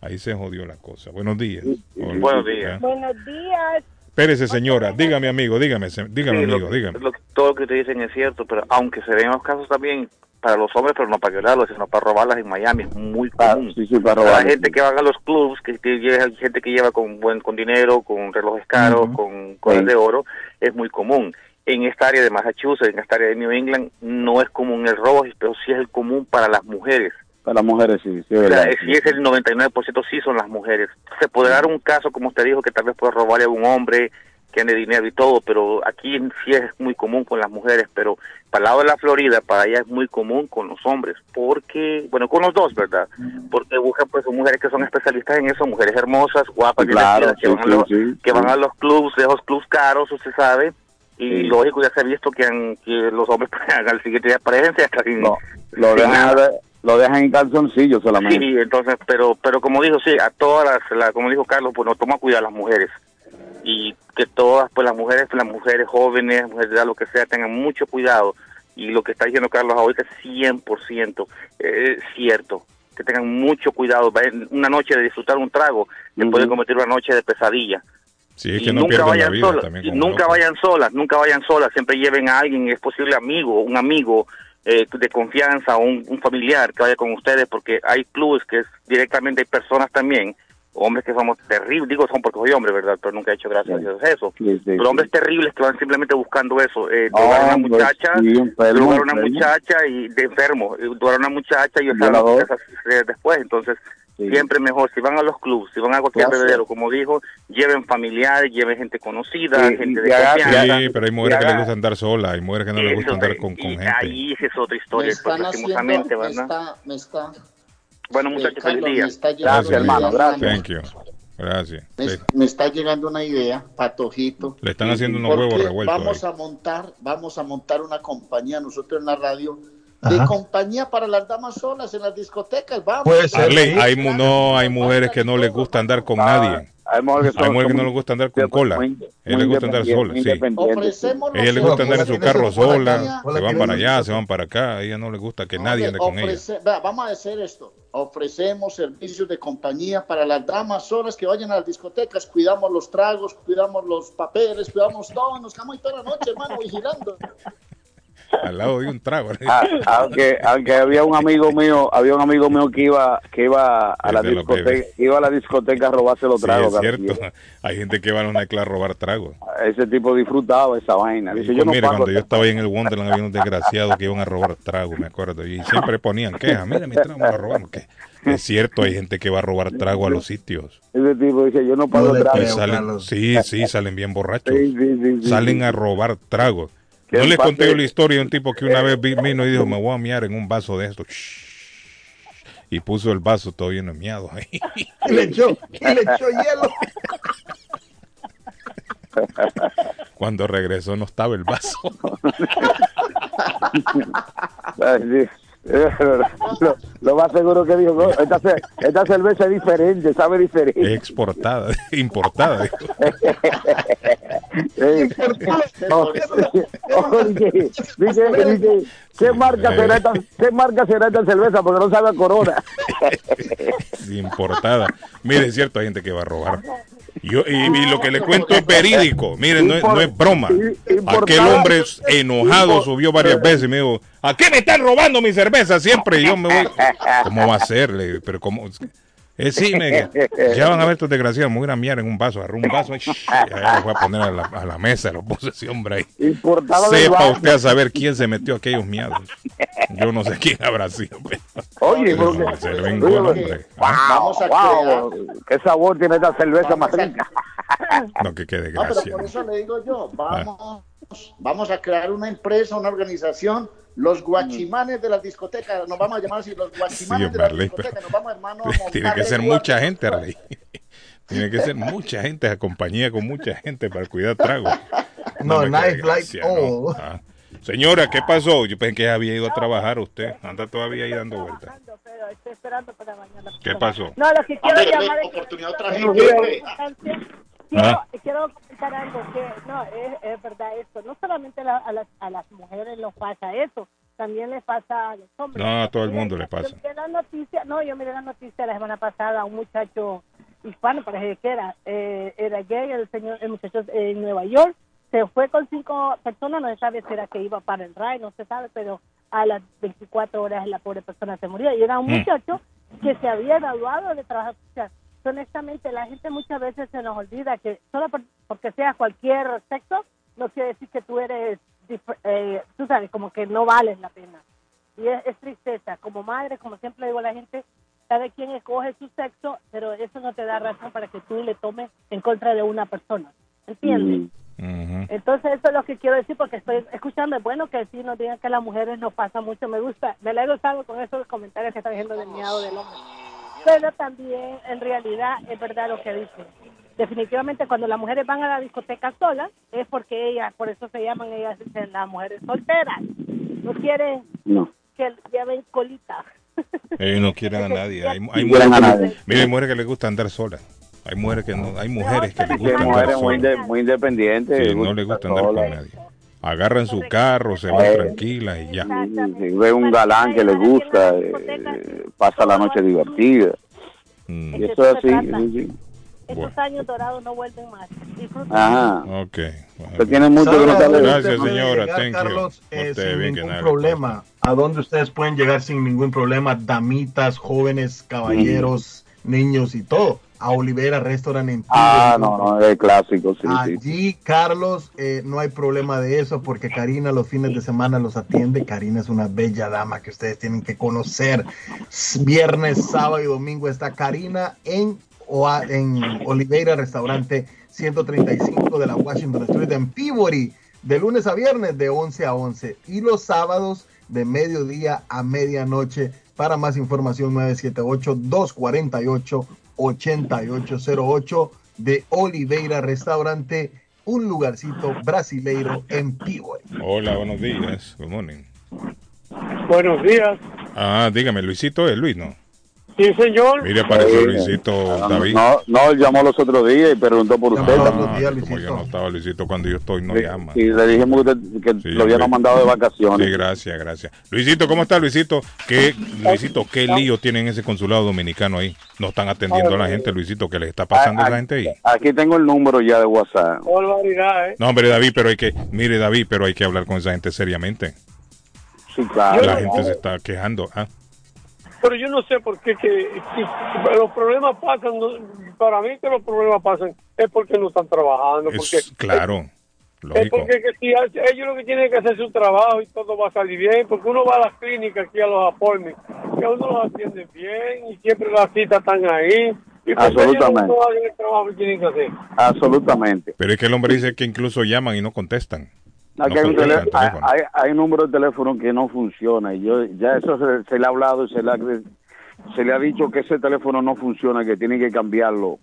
ahí se jodió la cosa. Buenos días. Hola. Buenos días. ¿Eh? Buenos días. Espérese, señora. Dígame, amigo, dígame, dígame, Sí, amigo, dígame. lo todo lo que te dicen es cierto, pero aunque se ven los casos también, para los hombres, pero no para violarlos, sino para robarlas en Miami. Es muy Ah, común. sí, sí, para La gente que va a los clubs, que, que lleva- gente que lleva con buen con dinero, con relojes caros, con cosas de oro, es muy común. En esta área de Massachusetts, en esta área de New England, no es común el robo, pero sí es el común para las mujeres. Para las mujeres, sí, sí, es O sea, si es el 99% sí son las mujeres. Se puede dar un caso, como usted dijo, que tal vez puede robarle a un hombre que ande dinero y todo, pero aquí sí es muy común con las mujeres, pero para el lado de la Florida, para allá es muy común con los hombres, porque, bueno, con los dos, ¿verdad? Porque buscan pues mujeres que son especialistas en eso, mujeres hermosas, guapas, Claro, que, sí, van, a sí, los, sí, que van a los clubs, de esos clubs caros, usted sabe, y lógico, ya se ha visto que, han- que los hombres al siguiente día aparecen hasta sin, No, lo sin dejan, nada. lo dejan en calzoncillos solamente. Sí, entonces, pero pero como dijo, sí, a todas las, la- como dijo Carlos, pues nos toma cuidado a las mujeres. Y que todas, pues las mujeres, las mujeres jóvenes, mujeres de edad, lo que sea, tengan mucho cuidado. Y lo que está diciendo Carlos ahorita es 100% eh, cierto. Que tengan mucho cuidado. Una noche de disfrutar un trago, le puede convertir una noche de pesadilla. Sí, es Y que no nunca la vayan vida solas, y nunca vayan solas, nunca vayan solas, siempre lleven a alguien, es posible amigo, un amigo eh, de confianza o un, un familiar que vaya con ustedes, porque hay clubes que es directamente hay personas también, hombres que somos terribles, digo son porque soy hombre, ¿verdad? Pero nunca he hecho gracias a Dios eso. Pero hombres terribles que van simplemente buscando eso, eh, drogar a una muchacha, sí, enfermo, drogar a una muchacha y de enfermo, eh, drogar a una muchacha y eh, después, entonces siempre mejor, si van a los clubs, si van a cualquier bebedero, como dijo, lleven familiares, lleven gente conocida, Sí, gente de confianza. Sí, pero hay mujeres que les gusta andar solas, hay mujeres que no les gusta andar con, con y gente. ahí esa es otra Me historia, pues, están haciendo, me ¿verdad? está, me está, Bueno, eh, muchachos, feliz día. Gracias, hermano. Gracias. Thank you. Gracias. Me, Sí. me está llegando una idea, patojito. Le están haciendo unos huevos revueltos Vamos a montar, vamos a montar una compañía nosotros en la radio de Ajá. compañía para las damas solas en las discotecas. Vamos. Arley, hay, mu- no, hay mujeres que no les gusta andar con nadie. Hay mujeres que Hay son- mujeres que no les gusta andar con cola. A ella les gusta andar sola, sí. Ofrecemos A ella le los gusta andar en su carro sola, se van para allá, se van para acá. A ella no le gusta que nadie ande con ella. Ofrece- vea, vamos a hacer esto. Ofrecemos servicios de compañía para las damas solas que vayan a las discotecas. Cuidamos los tragos, cuidamos los papeles, cuidamos todo. Nos quedamos ahí toda la noche, hermano, vigilando. Al lado de un trago. Ah, aunque aunque había un amigo mío había un amigo mío que iba que iba a la discoteca iba a la discoteca a robarse los Sí, tragos es cierto. Hay gente que va a una a robar tragos. ese tipo disfrutaba esa vaina dice Y yo pues no pago cuando yo estaba ahí en el Wonderland había unos desgraciados que iban a robar tragos, me acuerdo. Y siempre ponían quejas. Mira, mi trago me lo robaron. Que es cierto, hay gente que va a robar trago a los sitios. ese tipo dice yo no pago Y tragos salen, sí, sí, salen bien borrachos. Sí, sí, sí, sí, salen sí. a robar tragos. En les conté de- la historia de un tipo que una vez vi- vino y dijo, me voy a miar en un vaso de esto. Y puso el vaso todo lleno de miados ahí. Y le echó, y le echó hielo. Cuando regresó no estaba el vaso. Lo, lo más seguro que dijo "No, esta, esta cerveza es diferente sabe diferente Exportada, importada. Eh, oh, oye, dice, dice, ¿qué marca será esta, qué marca será esta cerveza? Porque no sabe a Corona. importada. Mire, es cierto, hay gente que va a robar. Yo, y, y lo que le cuento es verídico. Mire, no es, no es broma. Aquel hombre enojado subió varias veces y me dijo, ¿a qué me están robando mi cerveza siempre? Y yo me voy, ¿cómo va a ser? Pero cómo... Eh, sí, me, ya van a ver estos desgraciados, me voy a ir a miar en un vaso, agarré un vaso y ya lo voy a poner a la, a la mesa, lo puse ese hombre ahí. Importado Sepa usted a saber quién se metió aquellos miados. Yo no sé quién habrá sido. pero- Oye, pero porque- se le vengó el hombre. Vamos a wow, qué sabor tiene esta cerveza más rica. No, que quede No, pero gracia. por eso le digo yo, vamos, vamos a crear una empresa, una organización, los guachimanes de las discotecas, nos vamos a llamar así, los Sí, guachimanes de hombre, las discotecas, nos vamos hermano a Tiene que ser mucha gente, Arley. Tiene que ser mucha gente, a compañía con mucha gente para cuidar trago. No, me nice quede like gracia, no. all. Ah. Señora, ¿qué pasó? Yo pensé que había ido a trabajar usted. Anda todavía ahí dando vueltas. Estoy esperando para mañana. ¿Qué pasó? No, lo que quiero llamar es que- oportunidad otra Quiero- gente. Quiero, Ah. quiero comentar algo que no es, es verdad esto. No solamente la- a, las, a las mujeres les pasa eso, también les pasa a los hombres. No, a todo el mundo le yo pasa. miré la noticia, no, yo miré la noticia la semana pasada, un muchacho hispano, parece que era, eh, era gay, el señor, el muchacho en Nueva York, se fue con cinco personas, no se sabe si era que iba para el RAI, no se sabe, pero a las 24 horas la pobre persona se murió. Y era un Mm. muchacho que se había graduado de trabajo social. Honestamente, la gente muchas veces se nos olvida que solo por- porque seas cualquier sexo, no quiere decir que tú eres, eh, tú sabes, como que no vales la pena. Y es, es tristeza. Como madre, como siempre digo a la gente, cada quien escoge su sexo, pero eso no te da razón para que tú le tomes en contra de una persona. ¿Entiendes? Entonces eso es lo que quiero decir porque estoy escuchando. Es bueno que sí nos digan que a las mujeres nos pasa mucho. Me gusta, me la he gustado con esos comentarios que están diciendo del miado del hombre. Pero también en realidad es verdad lo que dicen. Definitivamente cuando las mujeres van a la discoteca solas es porque ellas, por eso se llaman ellas dicen las mujeres solteras. No quieren No. que lleven colita. Ellos no quieren a nadie. Hay, hay mujeres, nadie. mira, hay mujeres que les gusta andar solas. Hay mujeres que no, hay mujeres que les Sí, gusta andar mujeres muy, solas. inde- muy independientes. Sí, no les gusta andar con nadie. Agarran su carro, se van Eh. tranquilas y ya. Si ve un galán que le gusta, eh, pasa la noche divertida. Mm. Y eso es así. sí, sí. Estos años dorados no vuelven más. Disfruten. Ajá. Ok. Usted tiene mucho que no ¿Sabe a sabe. dónde Gracias, señora. llegar, Thank you. Carlos, eh, sin ningún nada, problema. ¿A dónde ustedes pueden llegar sin ningún problema? Damitas, jóvenes, caballeros, niños y todo. A Olivera Restaurant en Ah, no, no, es clásico, sí, sí. Allí, Carlos, eh, no hay problema de eso porque Karina los fines de semana los atiende. Karina es una bella dama que ustedes tienen que conocer. Viernes, sábado y domingo está Karina en, en Oliveira Restaurante 135 de la Washington Street en Peabody, de lunes a viernes de 11 a 11 y los sábados de mediodía a medianoche. Para más información 978-248-8808 de Oliveira Restaurante, un lugarcito brasileiro en Peabody. Hola, buenos días. Good morning. Buenos días. Ah, dígame, Luisito es Luis, ¿no? Sí, señor. Mire, apareció Sí. Luisito Ah, David. No, no, él llamó los otros días y preguntó por usted. Ah, también. como yo no estaba Luisito cuando yo estoy, no llama. Y le dijimos que, usted- que Sí, lo habíamos mandado de vacaciones. Sí, gracias, gracias. Luisito, ¿cómo está Luisito? ¿Qué, Luisito, qué lío tienen ese consulado dominicano ahí? No están atendiendo a la gente, Luisito, ¿qué les está pasando a esa gente ahí? Aquí tengo el número ya de WhatsApp. Barbaridad, ¿eh? No, hombre, David, pero hay que, mire, David, pero hay que hablar con esa gente seriamente. Sí, claro. La gente se está quejando. Ah, Pero yo no sé por qué que, que los problemas pasan. no- para mí que los problemas pasan es porque no están trabajando. Porque, es claro, Es porque que si ellos lo que tienen que hacer su trabajo y todo va a salir bien, porque uno va a las clínicas aquí a los appointments, que a uno los atienden bien y siempre las citas están ahí. Y Absolutamente. no hacen el trabajo que tienen que hacer. Absolutamente. Pero es que el hombre dice que incluso llaman y no contestan. No hay, un contestan tele- el teléfono. hay, hay un número de teléfono que no funciona y yo ya eso se, se le ha hablado y se le ha, se le ha dicho que ese teléfono no funciona, que tiene que cambiarlo,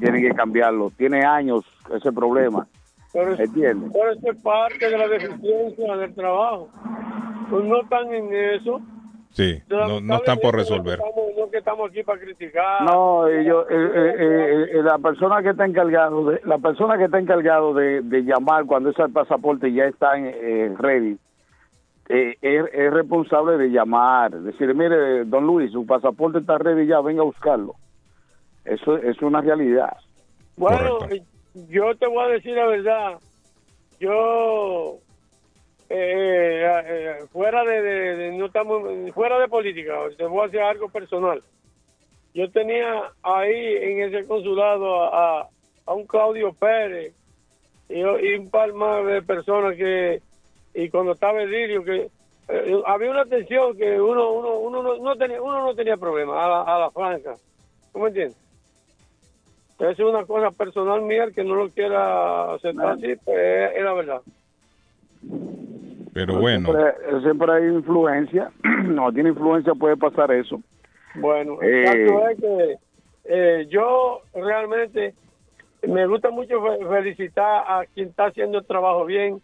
tiene que cambiarlo. Tiene años ese problema. Pero es, ¿Entiendes? pero eso es parte de la deficiencia del trabajo. Pues no están en eso. Sí, no, no están por resolver. Estamos, no que estamos aquí para criticar. No, ellos, eh, eh, eh, eh, la persona que está encargado de, la persona que está encargado de, de llamar cuando ese pasaporte ya está en, eh, ready, eh, es, es responsable de llamar, decir, mire, don Luis, su pasaporte está ready ya, venga a buscarlo. Eso es una realidad. Bueno, yo te voy a decir la verdad. Yo, eh, eh, fuera de, de- de- no estamos, fuera de política, te voy a decir algo personal. Yo tenía ahí en ese consulado a, a- un Claudio Pérez y, y un par más de personas que, y cuando estaba Edilio, que eh, había una tensión que uno, uno, uno, no, no tenía, uno no tenía problema a la, a la franca. ¿Tú me entiendes? Es una cosa personal mía que no lo quiera aceptar así, pues es, es la verdad. Pero bueno, Siempre, siempre hay influencia, no tiene influencia puede pasar eso. Bueno, Eh. el caso es que eh, yo realmente me gusta mucho fe- felicitar a quien está haciendo el trabajo bien.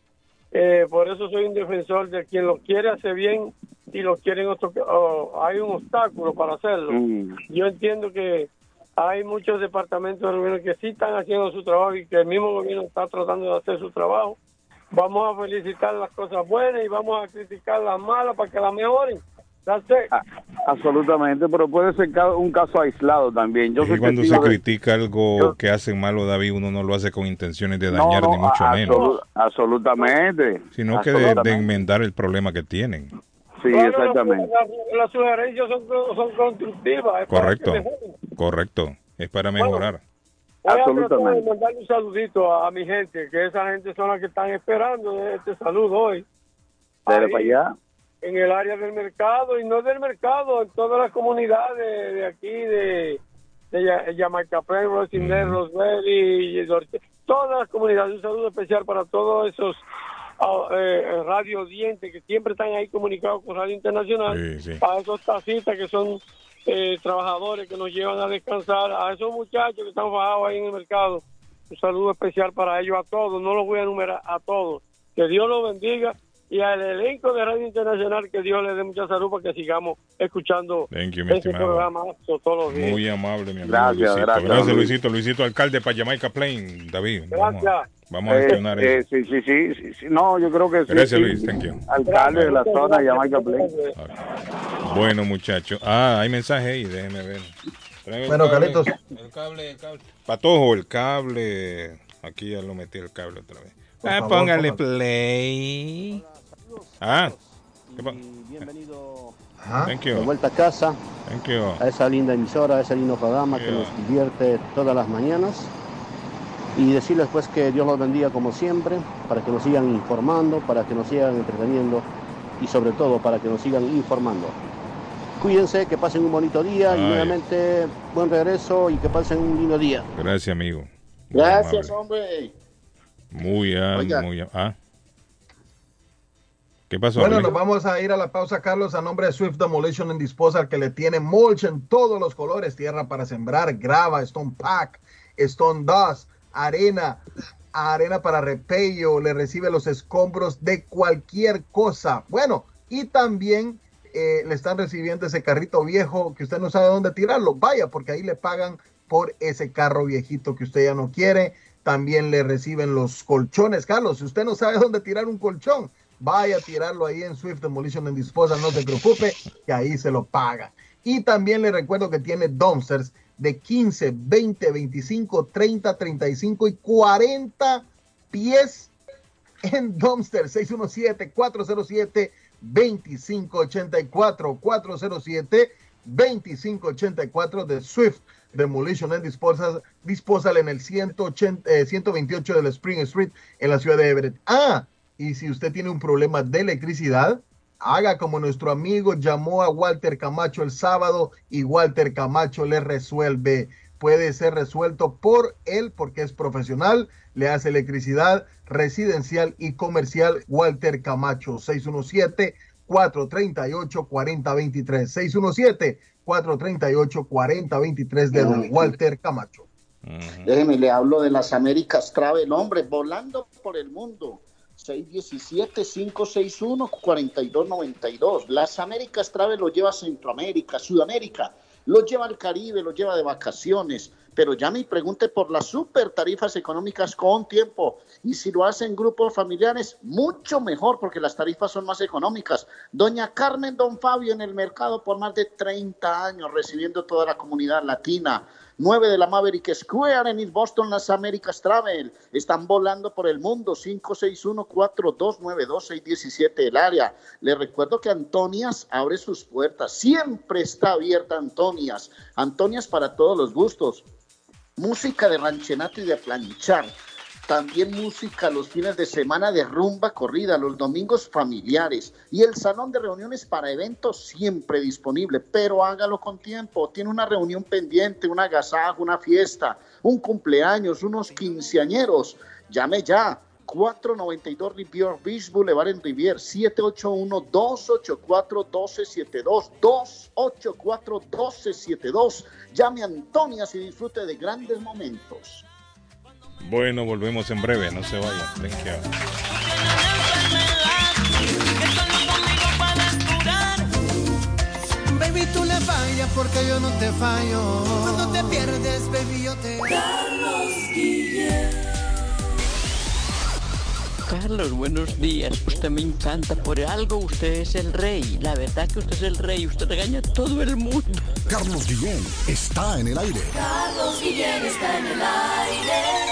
Eh, por eso soy un defensor de quien lo quiere hacer bien y lo quieren otro, hay un obstáculo para hacerlo. Mm. Yo entiendo que hay muchos departamentos del gobierno que sí están haciendo su trabajo y que el mismo gobierno está tratando de hacer su trabajo. Vamos a felicitar las cosas buenas y vamos a criticar las malas para que las mejoren. It. Absolutamente, pero puede ser ca- un caso aislado también. Yo soy cuando se de- critica algo que hacen malo, David, uno no lo hace con intenciones de dañar, No, ni mucho menos. absolu- absolutamente. Sino que de, de enmendar el problema que tienen. Sí, exactamente. Las, las sugerencias son, son constructivas. es Correcto, correcto. Es para mejorar. Voy a Absolutamente. mandarle un saludito a, a mi gente, que esa gente son las que están esperando este saludo hoy. Ahí, para allá. En el área del mercado, y no del mercado, en todas las comunidades de aquí, de, de Ya- Jamaica Plain, Rosindel, Rosemary, y Dorche- todas las comunidades. Un saludo especial para todos esos ah, eh, radio oyentes que siempre están ahí comunicados con Radio Internacional, Sí, sí. a esos taxistas que son eh, trabajadores que nos llevan a descansar, a esos muchachos que están bajados ahí en el mercado. Un saludo especial para ellos a todos, no los voy a enumerar a todos. Que Dios los bendiga y al elenco de Radio Internacional que Dios le dé mucha salud para que sigamos escuchando Thank you, mi este estimado. programa todos los días. Muy amable, mi amigo Gracias, Luisito. gracias, Gracias, Luis. Luisito. Luisito, alcalde para Jamaica Plain, David. Gracias. Vamos a gestionar Eh, eso. eh, sí, sí, sí. No, yo creo que sí. Gracias. Luis. Thank you. Alcalde de la zona de Jamaica Plain. Bueno, muchachos. Ah, hay mensaje ahí, déjeme ver. Trae Bueno, Carlitos. El cable, el cable. Patojo, el cable. Aquí ya lo metí el cable otra vez. Por Ah, favor, póngale play. Ah. ¿qué pa- Bienvenido Ajá. Thank de you. vuelta a casa, Thank you. a esa linda emisora, a ese lindo programa que nos divierte todas las mañanas. Y decirles pues que Dios los bendiga como siempre, para que nos sigan informando, para que nos sigan entreteniendo y sobre todo para que nos sigan informando. Cuídense, que pasen un bonito día y nuevamente buen regreso y que pasen un lindo día. Gracias, amigo. Muy Gracias, amable. hombre. Muy, ah, Oiga. muy, ah. ¿Qué pasó? Bueno, nos vamos a ir a la pausa, Carlos, a nombre de Swift Demolition and Disposal, que le tiene mulch en todos los colores, tierra para sembrar, grava, stone pack, stone dust, arena, arena para repello, le recibe los escombros de cualquier cosa. Bueno, y también eh, le están recibiendo ese carrito viejo que usted no sabe dónde tirarlo. Vaya, porque ahí le pagan por ese carro viejito que usted ya no quiere. También le reciben los colchones, Carlos. Si usted no sabe dónde tirar un colchón, vaya a tirarlo ahí en Swift Demolition and Disposal, no se preocupe, que ahí se lo paga. Y también le recuerdo que tiene dumpsters de 15, 20, 25, 30, 35 y 40 pies en dumpster 617-407-2584 407-2584 de Swift Demolition and Disposal, Disposal en el 180, eh, 128 del Spring Street en la ciudad de Everett. Ah, y si usted tiene un problema de electricidad, haga como nuestro amigo llamó a Walter Camacho el sábado y Walter Camacho le resuelve. Puede ser resuelto por él porque es profesional, le hace electricidad residencial y comercial. Walter Camacho, 617-438-4023. 617-438-4023 de don Walter Camacho. Déjeme, le hablo de las Américas Travel, hombre, volando por el mundo. 617-561-4292. Las Américas Travel lo lleva a Centroamérica, Sudamérica, lo lleva al Caribe, lo lleva de vacaciones. Pero llame y pregunte por las super tarifas económicas con tiempo. Y si lo hacen grupos familiares, mucho mejor porque las tarifas son más económicas. Doña Carmen Don Fabio en el mercado por más de 30 años, recibiendo toda la comunidad latina. 9 de la Maverick Square en East Boston, las Américas Travel. Están volando por el mundo. 561-4292-617 el área. Les recuerdo que Antonias abre sus puertas. Siempre está abierta Antonias. Antonias para todos los gustos. Música de ranchenato y de planchar. También música los fines de semana de rumba corrida, los domingos familiares. Y el salón de reuniones para eventos siempre disponible, pero hágalo con tiempo. Tiene una reunión pendiente, un agasajo, una fiesta, un cumpleaños, unos quinceañeros. Llame ya. 492 Rivier Beach Boulevard en Rivier, 781-284-1272, 284-1272. Llame a Antonias y disfrute de grandes momentos. Bueno, volvemos en breve, no se vayan. Thank you. Baby, tú le fallas porque yo no te fallo. Cuando te pierdes, baby, yo te. Carlos Carlos, buenos días. Usted me encanta. Por algo usted es el rey. La verdad que usted es el rey. Usted regaña a todo el mundo. Carlos Guillén está en el aire. Carlos Guillén está en el aire.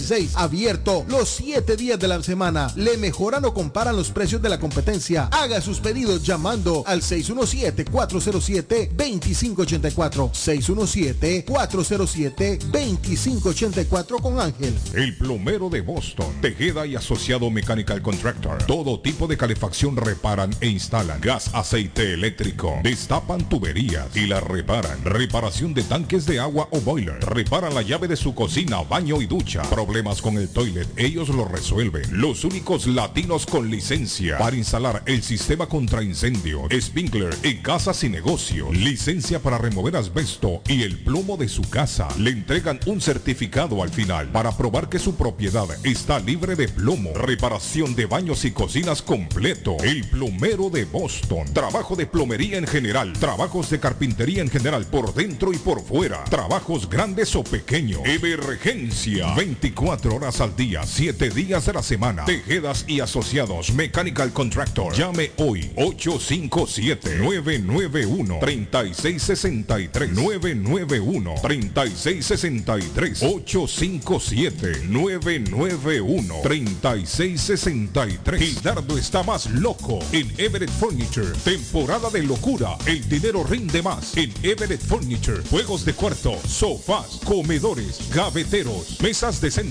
16, abierto los 7 días de la semana. Le mejoran o comparan los precios de la competencia. Haga sus pedidos llamando al 617-407-2584. 617-407-2584 con Ángel. El plomero de Boston, Tejeda y Asociado Mechanical Contractor. Todo tipo de calefacción reparan e instalan. Gas, aceite eléctrico. Destapan tuberías y las reparan. Reparación de tanques de agua o boiler. Reparan la llave de su cocina, baño y ducha. Problemas con el toilet, ellos lo resuelven. Los únicos latinos con licencia para instalar el sistema contra incendio, Spinkler en casas y negocios. Licencia para remover asbesto y el plomo de su casa. Le entregan un certificado al final para probar que su propiedad está libre de plomo. Reparación de baños y cocinas completo. El plomero de Boston. Trabajo de plomería en general. Trabajos de carpintería en general por dentro y por fuera. Trabajos grandes o pequeños. Emergencia. 24 horas al día, 7 días de la semana. Tejedas y asociados. Mechanical Contractor. Llame hoy. 857-991-3663. 991-3663. 857-991-3663. Gildardo está más loco en Everett Furniture. Temporada de locura. El dinero rinde más en Everett Furniture. Juegos de cuarto, sofás, comedores, gaveteros, mesas de centro,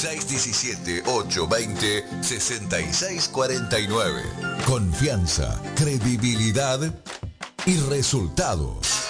617-820-6649. Confianza, credibilidad y resultados.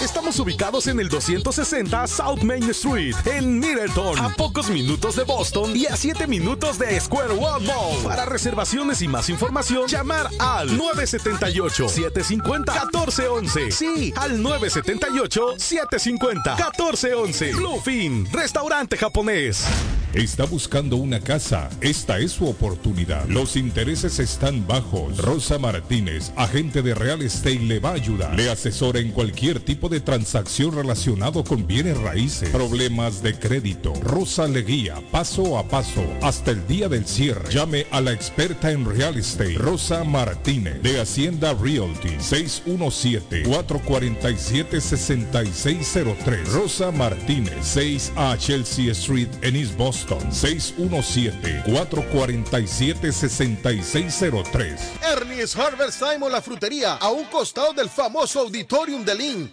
Estamos ubicados en el 260 South Main Street, en Middleton, a pocos minutos de Boston y a 7 minutos de Square One Mall. Para reservaciones y más información, llamar al 978-750-1411. Sí, al 978-750-1411. Bluefin, restaurante japonés. Está buscando una casa. Esta es su oportunidad. Los intereses están bajos. Rosa Martínez, agente de Real Estate, le va a ayudar. Le asesora en cualquier tipo de transacción relacionado con bienes raíces, problemas de crédito. Rosa le guía paso a paso hasta el día del cierre. Llame a la experta en Real Estate, Rosa Martínez, de Hacienda Realty, 617-447-6603. Rosa Martínez, 6 a Chelsea Street en East Boston. 617-447-6603. Ernie's Harvest o la frutería, a un costado del famoso Auditorium de Lynn.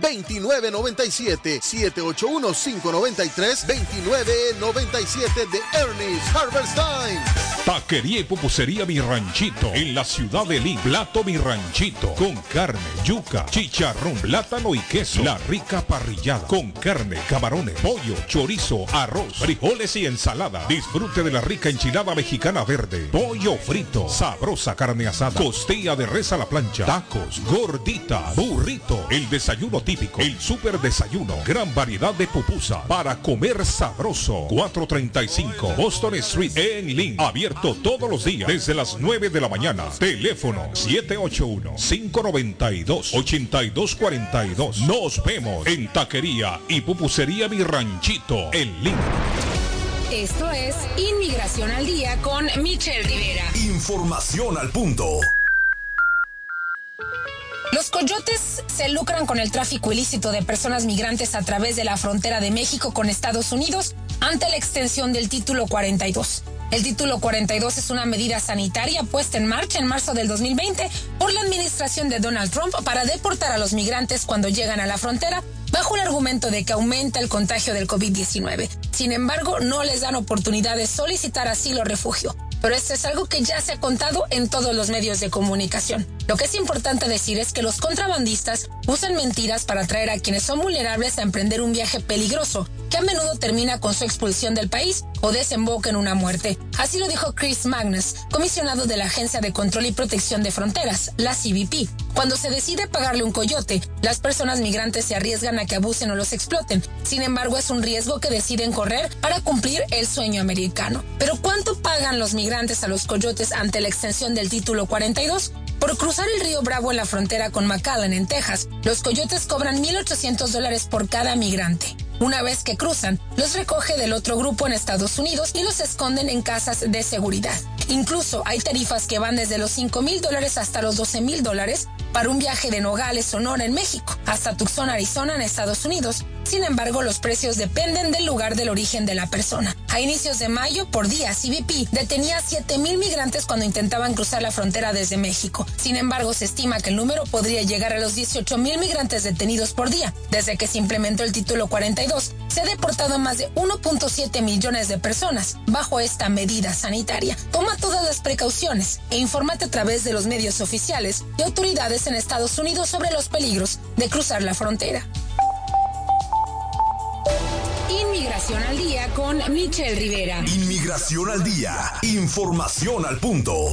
2997 781-593-2997 de Ernest Harvest Time. Taquería y pupusería Mi Ranchito en la ciudad de Lima. Plato Mi Ranchito con carne, yuca, chicharrón, plátano y queso. La rica parrillada con carne, camarones, pollo, chorizo, arroz, frijoles y ensalada. Disfrute de la rica enchilada mexicana verde, pollo frito, sabrosa carne asada, costilla de res a la plancha, tacos, gordita, burrito, el desayuno típico, el super desayuno, gran variedad de pupusa para comer sabroso. 435 Boston Street en Link, abierto todos los días desde las 9 de la mañana. Teléfono 781-592-8242. Nos vemos en Taquería y Pupusería Mi Ranchito en Link. Esto es Inmigración al Día con Michelle Rivera. Información al punto. Los coyotes se lucran con el tráfico ilícito de personas migrantes a través de la frontera de México con Estados Unidos ante la extensión del título 42. El título 42 es una medida sanitaria puesta en marcha en marzo del 2020 por la administración de Donald Trump para deportar a los migrantes cuando llegan a la frontera bajo el argumento de que aumenta el contagio del COVID-19. Sin embargo, no les dan oportunidad de solicitar asilo o refugio. Pero esto es algo que ya se ha contado en todos los medios de comunicación. Lo que es importante decir es que los contrabandistas usan mentiras para atraer a quienes son vulnerables a emprender un viaje peligroso, que a menudo termina con su expulsión del país o desemboca en una muerte. Así lo dijo Chris Magnus, comisionado de la Agencia de Control y Protección de Fronteras, la CBP. Cuando se decide pagarle un coyote, las personas migrantes se arriesgan a que abusen o los exploten. Sin embargo, es un riesgo que deciden correr para cumplir el sueño americano. Pero ¿cuánto pagan los migrantes a los coyotes ante la extensión del título 42? Por cruzar el río Bravo en la frontera con McAllen, en Texas, los coyotes cobran 1.800 dólares por cada migrante. Una vez que cruzan, los recoge del otro grupo en Estados Unidos y los esconden en casas de seguridad. Incluso hay tarifas que van desde los 5 mil dólares hasta los 12 mil dólares para un viaje de Nogales, Sonora en México, hasta Tucson, Arizona en Estados Unidos. Sin embargo, los precios dependen del lugar del origen de la persona. A inicios de mayo, por día, CBP detenía a 7 mil migrantes cuando intentaban cruzar la frontera desde México. Sin embargo, se estima que el número podría llegar a los 18 mil migrantes detenidos por día. Desde que se implementó el título 42, se ha deportado más de 1.7 millones de personas bajo esta medida sanitaria. Toma todas las precauciones e infórmate a través de los medios oficiales y autoridades en Estados Unidos sobre los peligros de cruzar la frontera. Inmigración al día con Michelle Rivera. Inmigración al día. Información al punto.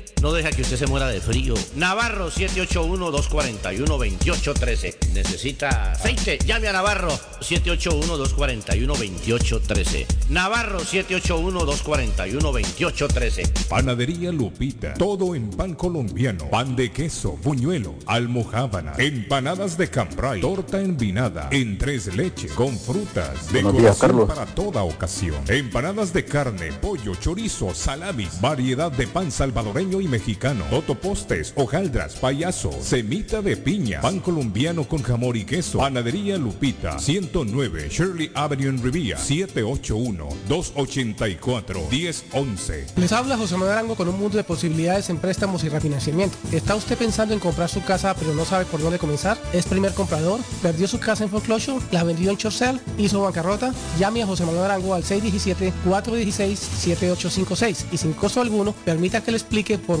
no deja que usted se muera de frío. Navarro 781-241-2813. Necesita aceite. Llame a Navarro 781-241-2813. Navarro 781-241-2813. Panadería Lupita. Todo en pan colombiano. Pan de queso, buñuelo, almohábana, empanadas de cambray, torta envinada, en tres leches, con frutas, días, decoración Carlos. para toda ocasión. Empanadas de carne, pollo, chorizo, salamis, variedad de pan salvadoreño y mexicano, totopostes, hojaldras, payaso, semita de piña, pan colombiano con jamón y queso. Panadería Lupita, 109 Shirley Avenue en Rivia, 781-284-1011. Les habla José Manuel Arango con un mundo de posibilidades en préstamos y refinanciamiento. ¿Está usted pensando en comprar su casa pero no sabe por dónde comenzar? ¿Es primer comprador? ¿Perdió su casa en foreclosure? ¿La vendió en Chorcel? ¿Hizo bancarrota? Llame a José Manuel Arango al 617-416-7856 y sin costo alguno permita que le explique por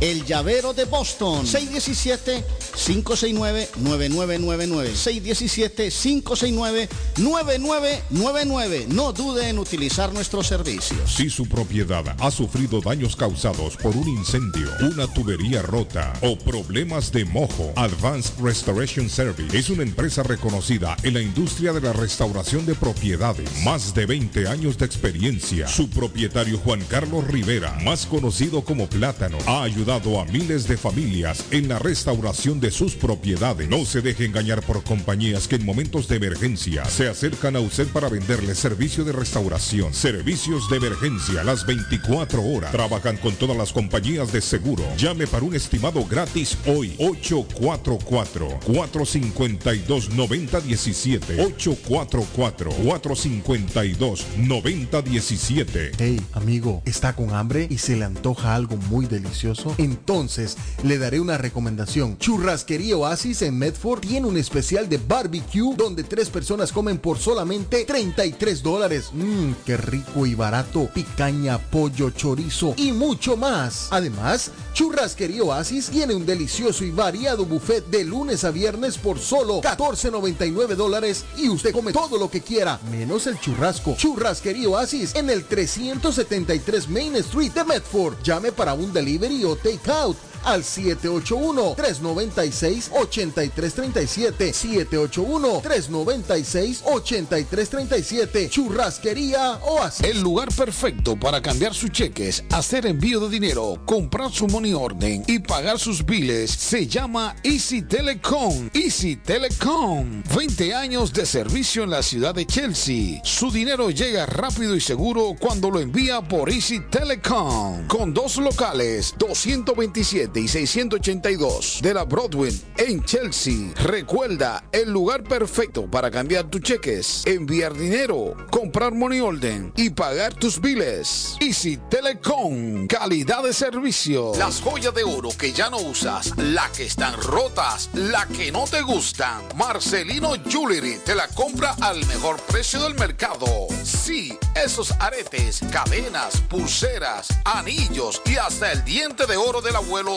El llavero de Boston. 617-569-9999. 617-569-9999. No dude en utilizar nuestros servicios. Si su propiedad ha sufrido daños causados por un incendio, una tubería rota o problemas de mojo, Advanced Restoration Service es una empresa reconocida en la industria de la restauración de propiedades. Más de 20 años de experiencia. Su propietario Juan Carlos Rivera, más conocido como Plátano, ha ayudado a miles de familias en la restauración de sus propiedades. No se deje engañar por compañías que en momentos de emergencia se acercan a usted para venderle servicio de restauración, servicios de emergencia las 24 horas. Trabajan con todas las compañías de seguro. Llame para un estimado gratis hoy. 844-452-9017. 844-452-9017. Hey, amigo, ¿está con hambre y se le antoja algo muy delicioso? Entonces, le daré una recomendación. Churrasquería Oasis en Medford tiene un especial de barbecue donde tres personas comen por solamente 33 dólares. Mmm, qué rico y barato. Picaña, pollo, chorizo y mucho más. Además, Churrasquería Oasis tiene un delicioso y variado buffet de lunes a viernes por solo 14.99 dólares y usted come todo lo que quiera, menos el churrasco. Churrasquería Oasis en el 373 Main Street de Medford. Llame para un delivery o Takeout al 781-396-8337. 781-396-8337. Churrasquería Oasis. El lugar perfecto para cambiar sus cheques, hacer envío de dinero, comprar su money orden y pagar sus biles se llama Easy Telecom. Easy Telecom. 20 años de servicio en la ciudad de Chelsea. Su dinero llega rápido y seguro cuando lo envía por Easy Telecom. Con dos locales, 227 y 682 de la Broadway en Chelsea. Recuerda, el lugar perfecto para cambiar tus cheques, enviar dinero, comprar money order y pagar tus biles. Easy Telecom, calidad de servicio. Las joyas de oro que ya no usas, la que están rotas, la que no te gustan. Marcelino Jewelry te la compra al mejor precio del mercado. Sí, esos aretes, cadenas, pulseras, anillos y hasta el diente de oro del abuelo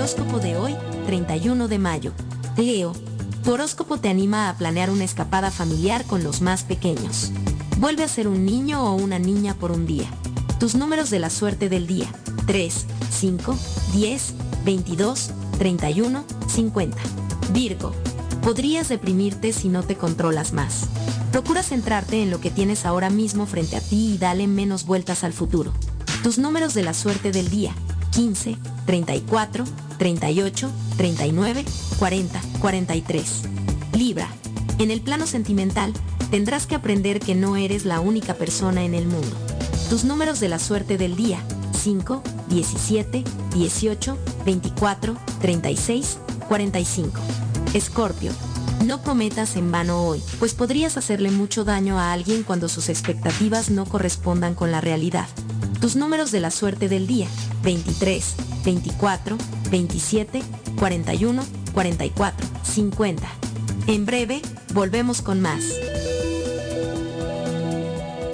Horóscopo de hoy, 31 de mayo. Leo, tu horóscopo te anima a planear una escapada familiar con los más pequeños. Vuelve a ser un niño o una niña por un día. Tus números de la suerte del día. 3, 5, 10, 22, 31, 50. Virgo, podrías deprimirte si no te controlas más. Procura centrarte en lo que tienes ahora mismo frente a ti y dale menos vueltas al futuro. Tus números de la suerte del día. 15, 34, 38, 39, 40, 43. Libra, en el plano sentimental, tendrás que aprender que no eres la única persona en el mundo. Tus números de la suerte del día, 5, 17, 18, 24, 36, 45. Escorpio, no prometas en vano hoy, pues podrías hacerle mucho daño a alguien cuando sus expectativas no correspondan con la realidad. Tus números de la suerte del día, 23, 24, 27, 41, 44, 50. En breve, volvemos con más.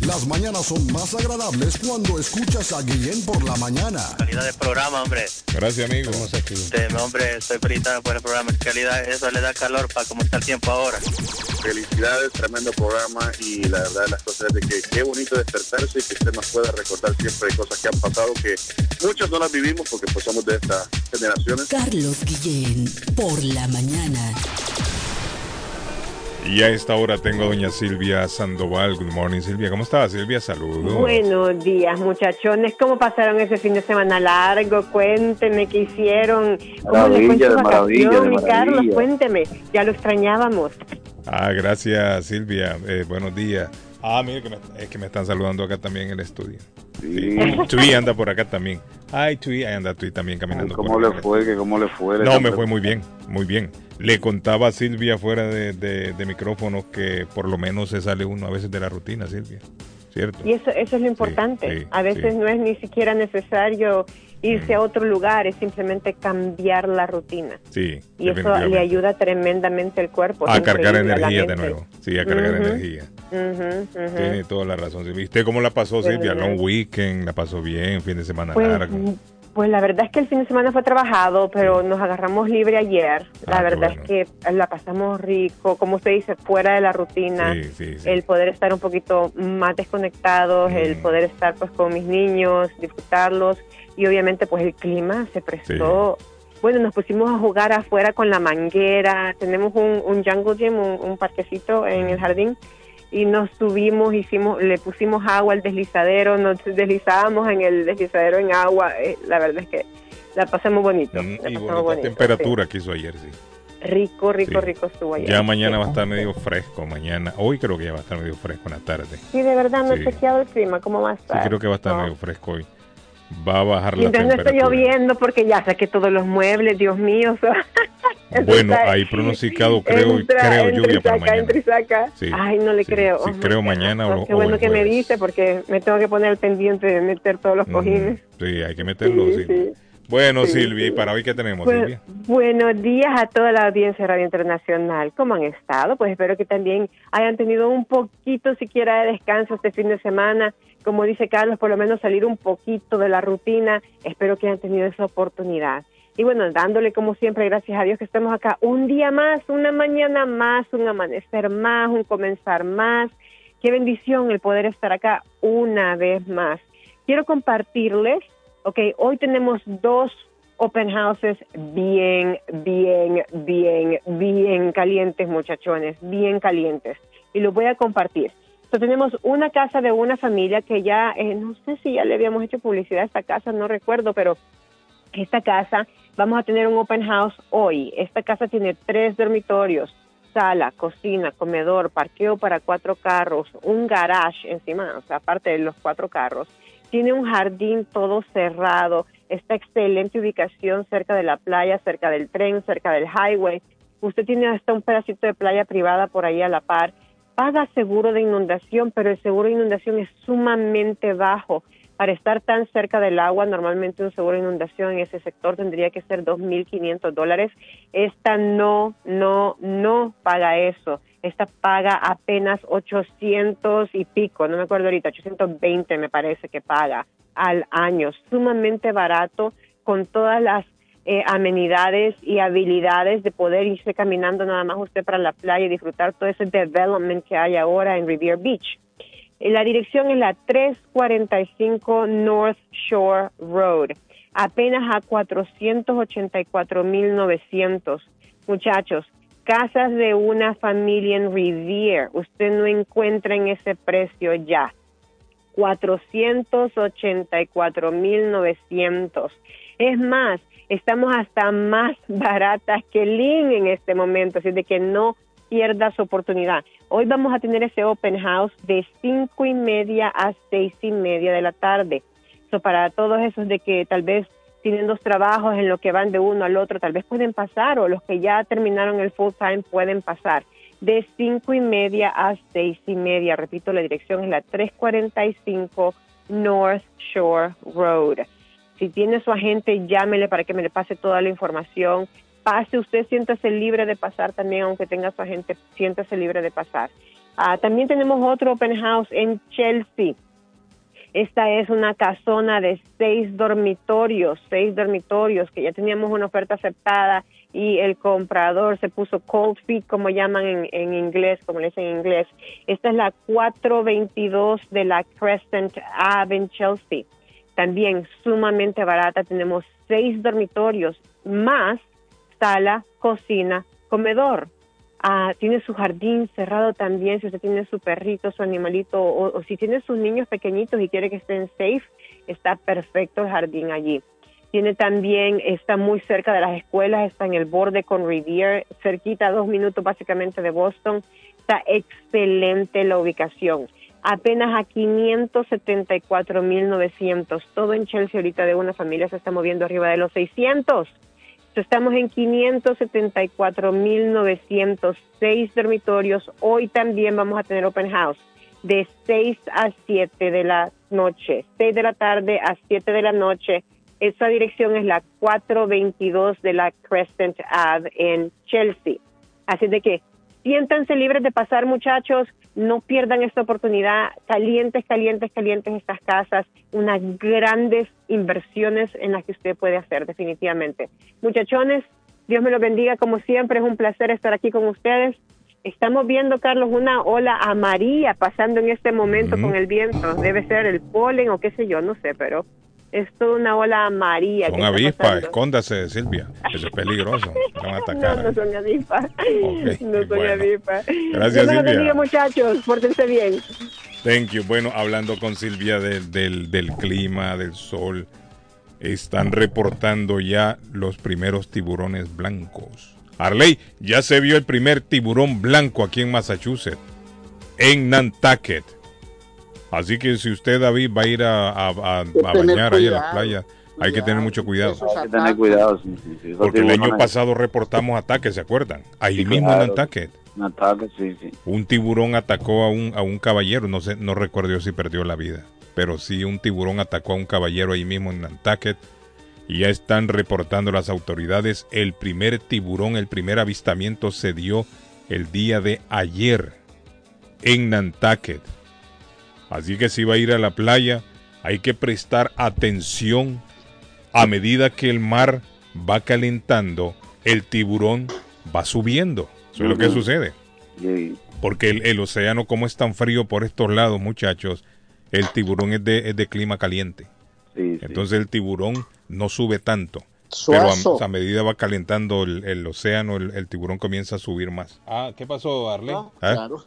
Las mañanas son más agradables cuando escuchas a Guillén por la mañana. Calidad de programa, hombre. Gracias, amigo. Este, hombre, estoy felicitado por el programa. Calidad, eso le da calor para cómo está el tiempo ahora. Felicidades, tremendo programa y la verdad las cosas es de que qué bonito despertarse y que usted nos pueda recordar siempre cosas que han pasado que muchos no las vivimos porque pues somos de estas generaciones. Carlos Guillén, por la mañana. Y a esta hora tengo a doña Silvia Sandoval. Good morning, Silvia. ¿Cómo estás, Silvia? Saludos. Buenos días, muchachones. ¿Cómo pasaron ese fin de semana largo? Cuénteme qué hicieron. ¿Cómo les fue su de maravilla, vacación? Y Carlos, cuénteme. Ya lo extrañábamos. Ah, gracias, Silvia. Eh, buenos días. Ah, mire, que me- es que me están saludando acá también en el estudio. Sí. Tui anda por acá también. Ay, Tui, ahí anda Tui también caminando. ¿Cómo por le fue? ¿Que ¿Cómo le fue? No, me fue muy bien, muy bien. Le contaba a Silvia fuera de, de, de micrófono que por lo menos se sale uno a veces de la rutina, Silvia. ¿Cierto? Y eso, eso es lo importante. sí, a veces sí. no es ni siquiera necesario irse a otro lugar, es simplemente cambiar la rutina. Sí. Y eso le ayuda tremendamente al cuerpo. a cargar energía de nuevo. Sí, a cargar Ujú. energía. Ujú, ujú. Tiene toda la razón. ¿Y usted cómo la pasó, Silvia? Long weekend, la pasó bien, fin de semana Pues, largo. Pues la verdad es que el fin de semana fue trabajado, pero nos agarramos libre ayer. La Ah, qué verdad es que la pasamos rico, como usted dice, fuera de la rutina. Sí, sí, sí. El poder estar un poquito más desconectados, Mm. el poder estar pues con mis niños, disfrutarlos y obviamente pues el clima se prestó. Bueno, nos pusimos a jugar afuera con la manguera. Tenemos un, un jungle gym, un, un parquecito en el jardín y nos subimos, hicimos, le pusimos agua al deslizadero, nos deslizábamos en el deslizadero en agua. eh, la verdad es que la pasamos bonito. Mm, la y pasamos bonita bonito, temperatura que hizo ayer, sí. sí. Rico, rico, Sí. rico estuvo ayer. Ya mañana Sí. va a estar medio fresco. Mañana, hoy creo que ya va a estar medio fresco en la tarde. Sí, de verdad, no he Sí. chequeado el clima, ¿cómo va a Sí, estar? creo que va a estar No. medio fresco hoy. Va a bajar la Mientras no esté temperatura. lloviendo, porque ya saqué todos los muebles, Dios mío. Bueno, hay pronosticado, creo, Entra- creo entra y lluvia para saca, mañana. entra y saca. Sí, Ay, no le sí, creo. sí, Oh, creo mañana o, Qué bueno el que me dice, porque me tengo que poner al pendiente de meter todos los cojines. Sí, hay que meterlo, Sí. Bueno, Silvia, ¿y para hoy qué tenemos, Bueno, Silvia? buenos días a toda la audiencia de Radio Internacional. ¿Cómo han estado? Pues espero que también hayan tenido un poquito siquiera de descanso este fin de semana. Como dice Carlos, por lo menos salir un poquito de la rutina. Espero que hayan tenido esa oportunidad. Y bueno, dándole como siempre, gracias a Dios que estamos acá un día más, una mañana más, un amanecer más, un comenzar más. Qué bendición el poder estar acá una vez más. Quiero compartirles Ok, hoy tenemos dos open houses bien, bien, bien, bien calientes, muchachones, bien calientes. Y los voy a compartir. Entonces tenemos una casa de una familia que ya, eh, no sé si ya le habíamos hecho publicidad a esta casa, no recuerdo, pero esta casa, vamos a tener un open house hoy. Esta casa tiene tres dormitorios, sala, cocina, comedor, parqueo para cuatro carros, un garage encima, o sea, aparte de los cuatro carros. Tiene un jardín todo cerrado, está excelente ubicación cerca de la playa, cerca del tren, cerca del highway. Usted tiene hasta un pedacito de playa privada por ahí a la par. Paga seguro de inundación, pero el seguro de inundación es sumamente bajo. Para estar tan cerca del agua, normalmente un seguro de inundación en ese sector tendría que ser 2.500 dólares. Esta no, no, no paga eso. Esta paga apenas 800 y pico, no me acuerdo ahorita, 820 me parece que paga al año. Sumamente barato con todas las eh, amenidades y habilidades de poder irse caminando nada más usted para la playa y disfrutar todo ese development que hay ahora en Revere Beach. Eh, La dirección es la 345 North Shore Road, apenas a 484.900. Muchachos, casas de una familia en Revere, usted no encuentra en ese precio ya. 484.900. Es más, estamos hasta más baratas que Lynn en este momento, así de que no pierda su oportunidad. Hoy vamos a tener ese open house de cinco y media a seis y media de la tarde. So, para todos esos de que tal vez tienen dos trabajos en lo que van de uno al otro, tal vez pueden pasar, o los que ya terminaron el full time pueden pasar. De cinco y media a seis y media, repito, la dirección es la 345 North Shore Road. Si tiene su agente, llámele para que me le pase toda la información. Pase usted, siéntase libre de pasar también, aunque tenga su agente, siéntase libre de pasar. Ah, también tenemos otro open house en Chelsea. Esta es una casona de seis dormitorios, seis dormitorios, que ya teníamos una oferta aceptada y el comprador se puso cold feet, como llaman en, en inglés, como le dicen en inglés. Esta es la 422 de la Crescent Ave en Chelsea. También sumamente barata. Tenemos seis dormitorios más sala, cocina, comedor. Ah, tiene su jardín cerrado también si usted tiene su perrito, su animalito o, o si tiene sus niños pequeñitos y quiere que estén safe, está perfecto el jardín allí. Tiene también, está muy cerca de las escuelas, está en el borde con Rivier, cerquita, dos minutos básicamente de Boston. Está excelente la ubicación. Apenas a 574.900. Todo en Chelsea ahorita de una familia se está moviendo arriba de los 600. Estamos en 574.906 dormitorios. Hoy también vamos a tener open house de 6 a 7 de la noche, 6 de la tarde a 7 de la noche. Esa dirección es la 422 de la Crescent Ave en Chelsea. Así de que siéntanse libres de pasar, muchachos. No pierdan esta oportunidad. Calientes, calientes, calientes estas casas. Unas grandes inversiones en las que usted puede hacer, definitivamente. Muchachones, Dios me los bendiga como siempre. Es un placer estar aquí con ustedes. Estamos viendo, Carlos, una ola amarilla pasando en este momento con el viento. Debe ser el polen o qué sé yo, no sé, pero es toda una ola amarilla. Son avispas, escóndase, Silvia. Eso es peligroso. Van a No, atacar. no son avispas. no son bueno. avispas. Gracias, Silvia. bendiga, muchachos. Pórtense bien. Thank you. Bueno, hablando con Silvia del, del, del clima, del sol, están reportando ya los primeros tiburones blancos. Arley, ya se vio el primer tiburón blanco aquí en Massachusetts, en Nantucket. Así que si usted, David, va a ir a, a- a- a tener bañar ahí a la cuidado, playa, hay que tener mucho cuidado. Hay que tener cuidado. sí, sí, Porque el año pasado reportamos ataques, ¿se acuerdan? Ahí Sí, mismo claro. en Nantucket. Nantucket, sí, sí. Un tiburón atacó a un, a un caballero, no sé, no recuerdo yo si perdió la vida, pero sí un tiburón atacó a un caballero ahí mismo en Nantucket y ya están reportando las autoridades el primer tiburón, el primer avistamiento se dio el día de ayer en Nantucket. Así que si va a ir a la playa, hay que prestar atención a medida que el mar va calentando, el tiburón va subiendo. Eso es lo que sucede. Porque el, el océano, como es tan frío por estos lados, muchachos, el tiburón es de, es de clima caliente. Entonces el tiburón no sube tanto. Pero a, a medida va calentando el, el océano, el, el tiburón comienza a subir más. Ah, ¿qué pasó, Arley? No, ¿Ah? claro.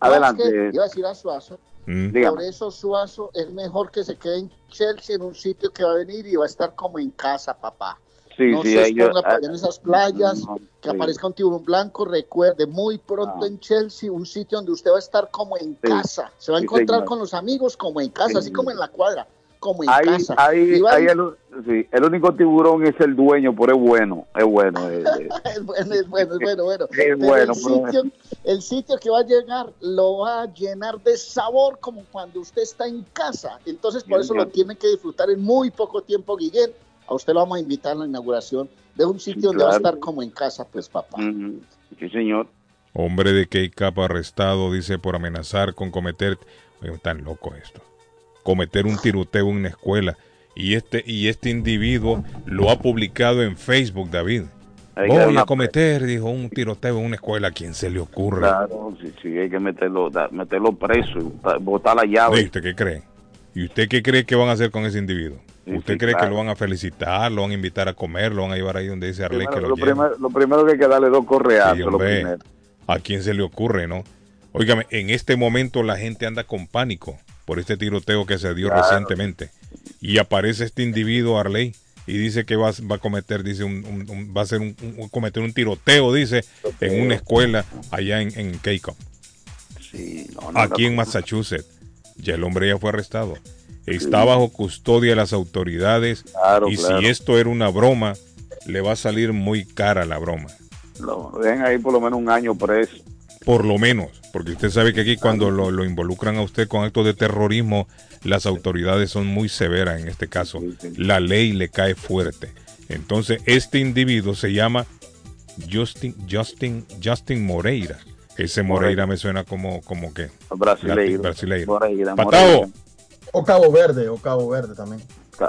Adelante. No, es que iba a decir a Suazo. Mm. Por eso Suazo es mejor que se quede en Chelsea, en un sitio que va a venir y va a estar como en casa, papá. Sí, no sí, se exponga ah, en esas playas, no, que aparezca un tiburón blanco. Recuerde, muy pronto en Chelsea, un sitio donde usted va a estar como en Sí. casa. Se va a encontrar con los amigos como en casa, Sí, así como en la cuadra. Como en casa. el, sí, el único tiburón es el dueño, pero es bueno, es bueno. es- es- es bueno, es bueno, es bueno, bueno. Es bueno, el, sitio, el sitio que va a llegar lo va a llenar de sabor como cuando usted está en casa. Entonces, por eso lo tiene que disfrutar en muy poco tiempo, Guillén. A usted lo vamos a invitar a la inauguración de un sitio donde va a estar como en casa, pues, papá. Sí, señor. Hombre de K-Cap arrestado, dice, por amenazar con cometer... Oye, tan loco esto. Cometer un tiroteo en una escuela. Y este, y este individuo lo ha publicado en Facebook, David. Hay Voy una a cometer, dijo, un tiroteo en una escuela. ¿A quién se le ocurre? Claro, sí, sí, hay que meterlo, meterlo preso, botar- la llave. ¿Y usted qué cree? ¿Y usted qué cree que van a hacer con ese individuo? ¿Usted sí, cree claro. que lo van a felicitar, lo van a invitar a comer, lo van a llevar ahí donde dice Arley que lo lo, primero, lo primero que hay que darle dos correazos, Sí, lo hombre. primero. ¿A quién se le ocurre, no? Óigame, en este momento la gente anda con pánico por este tiroteo que se dio Claro. recientemente. Y aparece este individuo, Arley, y dice que va, va a cometer, dice, un, un- un- va a un, un- cometer un tiroteo, dice, en una escuela allá en, en Keiko. Sí, no, no, Aquí no. en Massachusetts. Ya el hombre ya fue arrestado. Está bajo custodia de las autoridades. Claro, y claro. si esto era una broma, le va a salir muy cara la broma. Lo dejen ahí por lo menos un año preso. Por lo menos, porque usted sabe que aquí cuando lo, lo involucran a usted con actos de terrorismo, las autoridades son muy severas en este caso. La ley le cae fuerte. Entonces, este individuo se llama Justin, Justin, Justin Moreira. Ese Moreira me suena como, como que Brasileiro. brasileiro. Moreira, Patao. O Cabo Verde, o Cabo Verde también.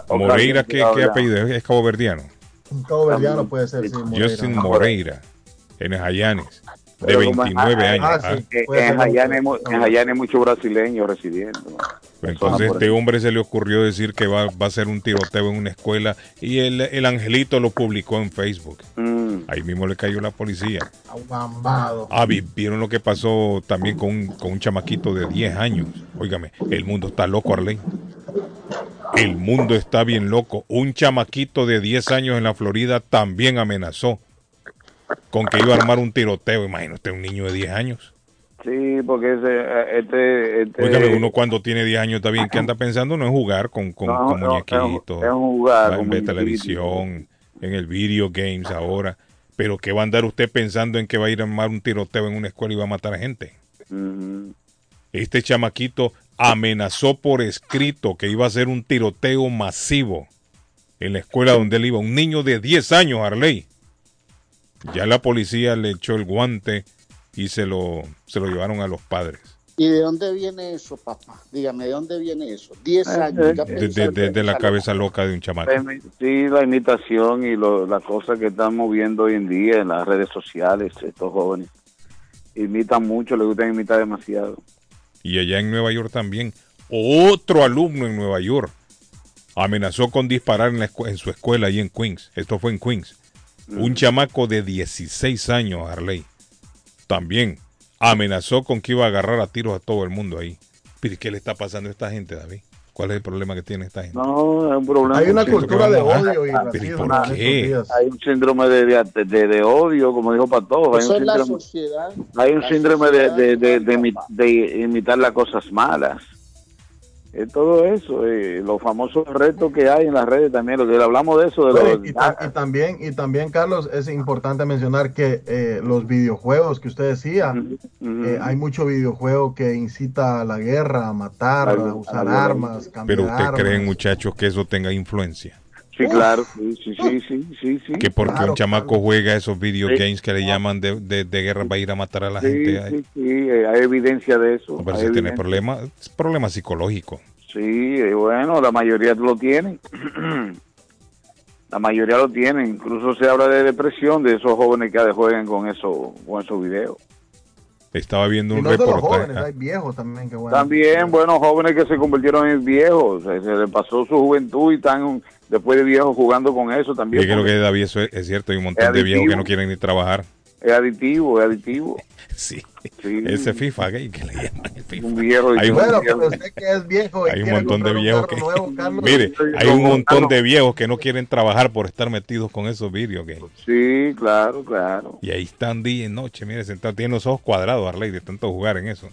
Moreira, ¿qué, qué apellido? es? ¿Es cabo verdiano? Un Cabo Verdeano puede ser, sí. Moreira. Justin Moreira, en Jayanes, de Pero como- 29 ah, años. ah, ¿ah? sí, en Jayane hay en muchos brasileños residiendo. Entonces este hombre se le ocurrió decir que va, va a hacer un tiroteo en una escuela y el, el angelito lo publicó en Facebook. Mm. Ahí mismo le cayó la policía. Ah, vi- vieron lo que pasó también con un, con un chamaquito de 10 años. Óigame, el mundo está loco, Arley. El mundo está bien loco. Un chamaquito de 10 años en la Florida también amenazó con que iba a armar un tiroteo. Imagínate, un niño de 10 años. Sí, porque ese, eh, este, este uno cuando tiene 10 años está bien, que anda pensando no en jugar con, con, No, con no, muñequitos, es jugar va en ver muñequitos. televisión, en el video games ahora. Pero que va a andar usted pensando en que va a ir a armar un tiroteo en una escuela y va a matar a gente. Este chamaquito amenazó por escrito que iba a hacer un tiroteo masivo en la escuela donde él iba. Un niño de 10 años, Arley. Ya la policía le echó el guante y se lo, se lo llevaron a los padres. ¿Y de dónde viene eso, papá? Dígame, ¿de dónde viene eso? Diez Eh, años. ya De, pensando de- de- la cabeza loca de un chamaco. La Sí, la imitación y lo, las cosas que están moviendo hoy en día en las redes sociales, estos jóvenes. Imitan mucho, les gusta imitar demasiado. Y allá en Nueva York también, otro alumno en Nueva York amenazó con disparar en, la en su escuela ahí en Queens. Esto fue en Queens. Un chamaco de 16 años, Harley, también amenazó con que iba a agarrar a tiros a todo el mundo ahí. Pero ¿y ¿qué le está pasando a esta gente, David? ¿Cuál es el problema que tiene esta gente? No, es un problema. Hay una cultura de odio y Pero ¿y racismo. Hay un síndrome de, de, de- de odio, como dijo Patojo. Hay Eso un es la síndrome, sociedad. hay un La síndrome de, sociedad de, de, de imi- de imitar las cosas malas. Es todo eso, eh, los famosos retos que hay en las redes también, lo que hablamos de eso, de los... y, ta- y también, y también, Carlos, es importante mencionar que eh, los videojuegos que usted decía, eh, hay mucho videojuego que incita a la guerra, a matar, a usar armas, cambiar Pero usted armas. cree, muchachos, que eso tenga influencia. Sí, claro, sí, sí, sí, sí, sí, sí. Que porque Claro, un chamaco juega esos video Sí. games que le llaman de, de- de guerra va a ir a matar a la Sí, gente. Sí, sí, eh, hay evidencia de eso. no que tiene problemas, es problema psicológico. Sí, eh, bueno, la mayoría lo tienen. la mayoría lo tienen. Incluso se habla de depresión de esos jóvenes que juegan con, eso, con esos videos. Estaba viendo Y un no solo reportaje. jóvenes, hay viejos también que bueno. También, bueno, jóvenes que se convirtieron en viejos. Se, les pasó su juventud y están después de viejos jugando con eso también. Y que lo porque que David, eso es, es cierto, hay un montón de viejos que no quieren ni trabajar. Es adictivo, es adictivo. Sí. Sí. Ese FIFA gay que le llaman el FIFA. Un viejo. Hay un- Bueno, pero usted que es viejo y Hay un montón de viejos que... nuevo, Carlos, Mire, hay un montón de viejos que no quieren trabajar por estar metidos con esos video games. Sí, claro, claro. Y ahí están día y noche, mire, sentados, tienen los ojos cuadrados, Arley, de tanto jugar en eso.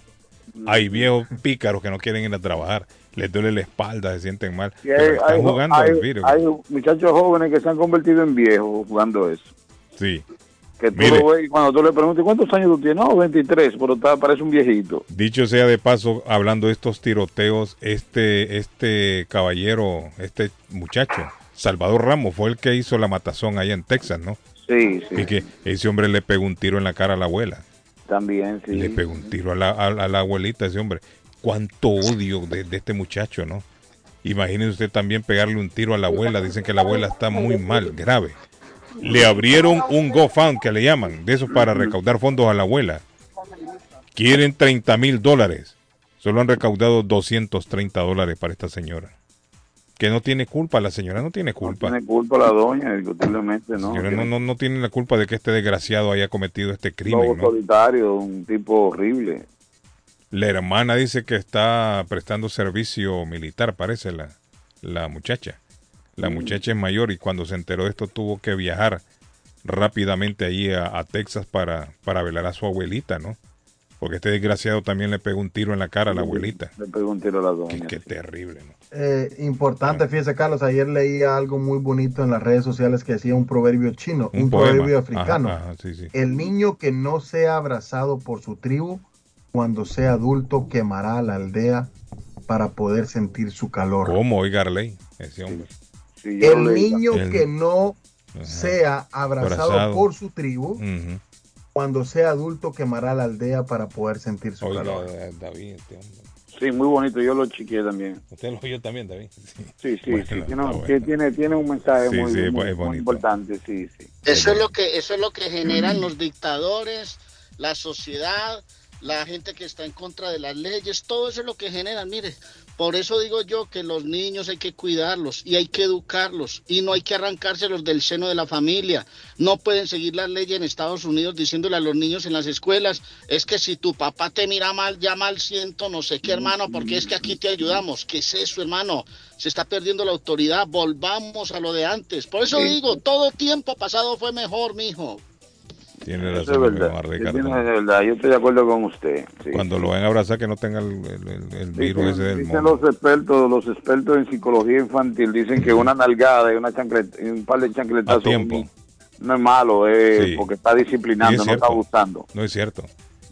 Hay viejos pícaros que no quieren ir a trabajar, les duele la espalda, se sienten mal. Pero hay, están hay- jugando hay- al virus. hay muchachos jóvenes que se han convertido en viejos jugando eso. Sí. Que tú Mire. lo ves y cuando tú le preguntas, ¿cuántos años tú tienes? No, 23, pero está, parece un viejito. Dicho sea de paso, hablando de estos tiroteos, este, este caballero, este muchacho, Salvador Ramos, fue el que hizo la matazón allá en Texas, ¿no? Sí, sí. Y que ese hombre le pegó un tiro en la cara a la abuela. También, sí. Le pegó un tiro a la, a, a la abuelita ese hombre. Cuánto odio de, de este muchacho, ¿no? Imagínese usted también pegarle un tiro a la abuela. Dicen que la abuela está muy mal, grave. Le abrieron un GoFund que le llaman, de esos para recaudar fondos a la abuela. Quieren 30 mil dólares. Solo han recaudado 230 dólares para esta señora. Que no tiene culpa, la señora no tiene culpa. Tiene culpa la doña, indiscutiblemente, ¿no? Señora, no, no, no tiene la culpa de que este desgraciado haya cometido este crimen. ¿no? solitario, un tipo horrible. La hermana dice que está prestando servicio militar, parece la, la muchacha. La Mm. muchacha es mayor y cuando se enteró de esto tuvo que viajar rápidamente ahí a, a Texas para, para velar a su abuelita, ¿no? Porque este desgraciado también le pegó un tiro en la cara a la abuelita. Le pegó un tiro a la doña. Qué, qué terrible, ¿no? Eh, importante, fíjese Carlos, ayer leía algo muy bonito en las redes sociales que decía un proverbio chino, un, proverbio africano. Ajá, ajá, sí, sí. El niño que no sea abrazado por su tribu, cuando sea adulto quemará a la aldea para poder sentir su calor. ¿Cómo? Oiga, Arley, ese hombre. El niño El- que no sea abrazado Abrazado. por su tribu, cuando sea adulto quemará la aldea para poder sentir su Oiga, calor. David, este hombre. Sí, muy bonito, yo lo chiqué también. Usted lo oyó también, David. Sí, sí, Bueno, sí, bueno. que tiene, tiene un mensaje Sí, muy, sí, muy- importante, sí, sí. Eso es lo que eso es lo que generan los dictadores, la sociedad, la gente que está en contra de las leyes, todo eso es lo que generan, mire. Por eso digo yo que los niños hay que cuidarlos y hay que educarlos y no hay que arrancárselos del seno de la familia. No pueden seguir las leyes en Estados Unidos diciéndole a los niños en las escuelas, es que si tu papá te mira mal, llama al ciento, no sé qué hermano, porque es que aquí te ayudamos. ¿Qué es eso, hermano? Se está perdiendo la autoridad, volvamos a lo de antes. Por eso digo, todo tiempo pasado fue mejor, mijo. Tiene Eso es razón, verdad. tiene- es verdad, yo estoy de acuerdo con usted. sí. Cuando lo ven a abrazar que no tenga el, el- el- virus Dicen, ese del dicen mono. los expertos, los expertos en psicología infantil dicen que una nalgada y una chanclet- y un par de chancletazos no es malo, Sí. porque está disciplinando, es no está abusando. No es cierto.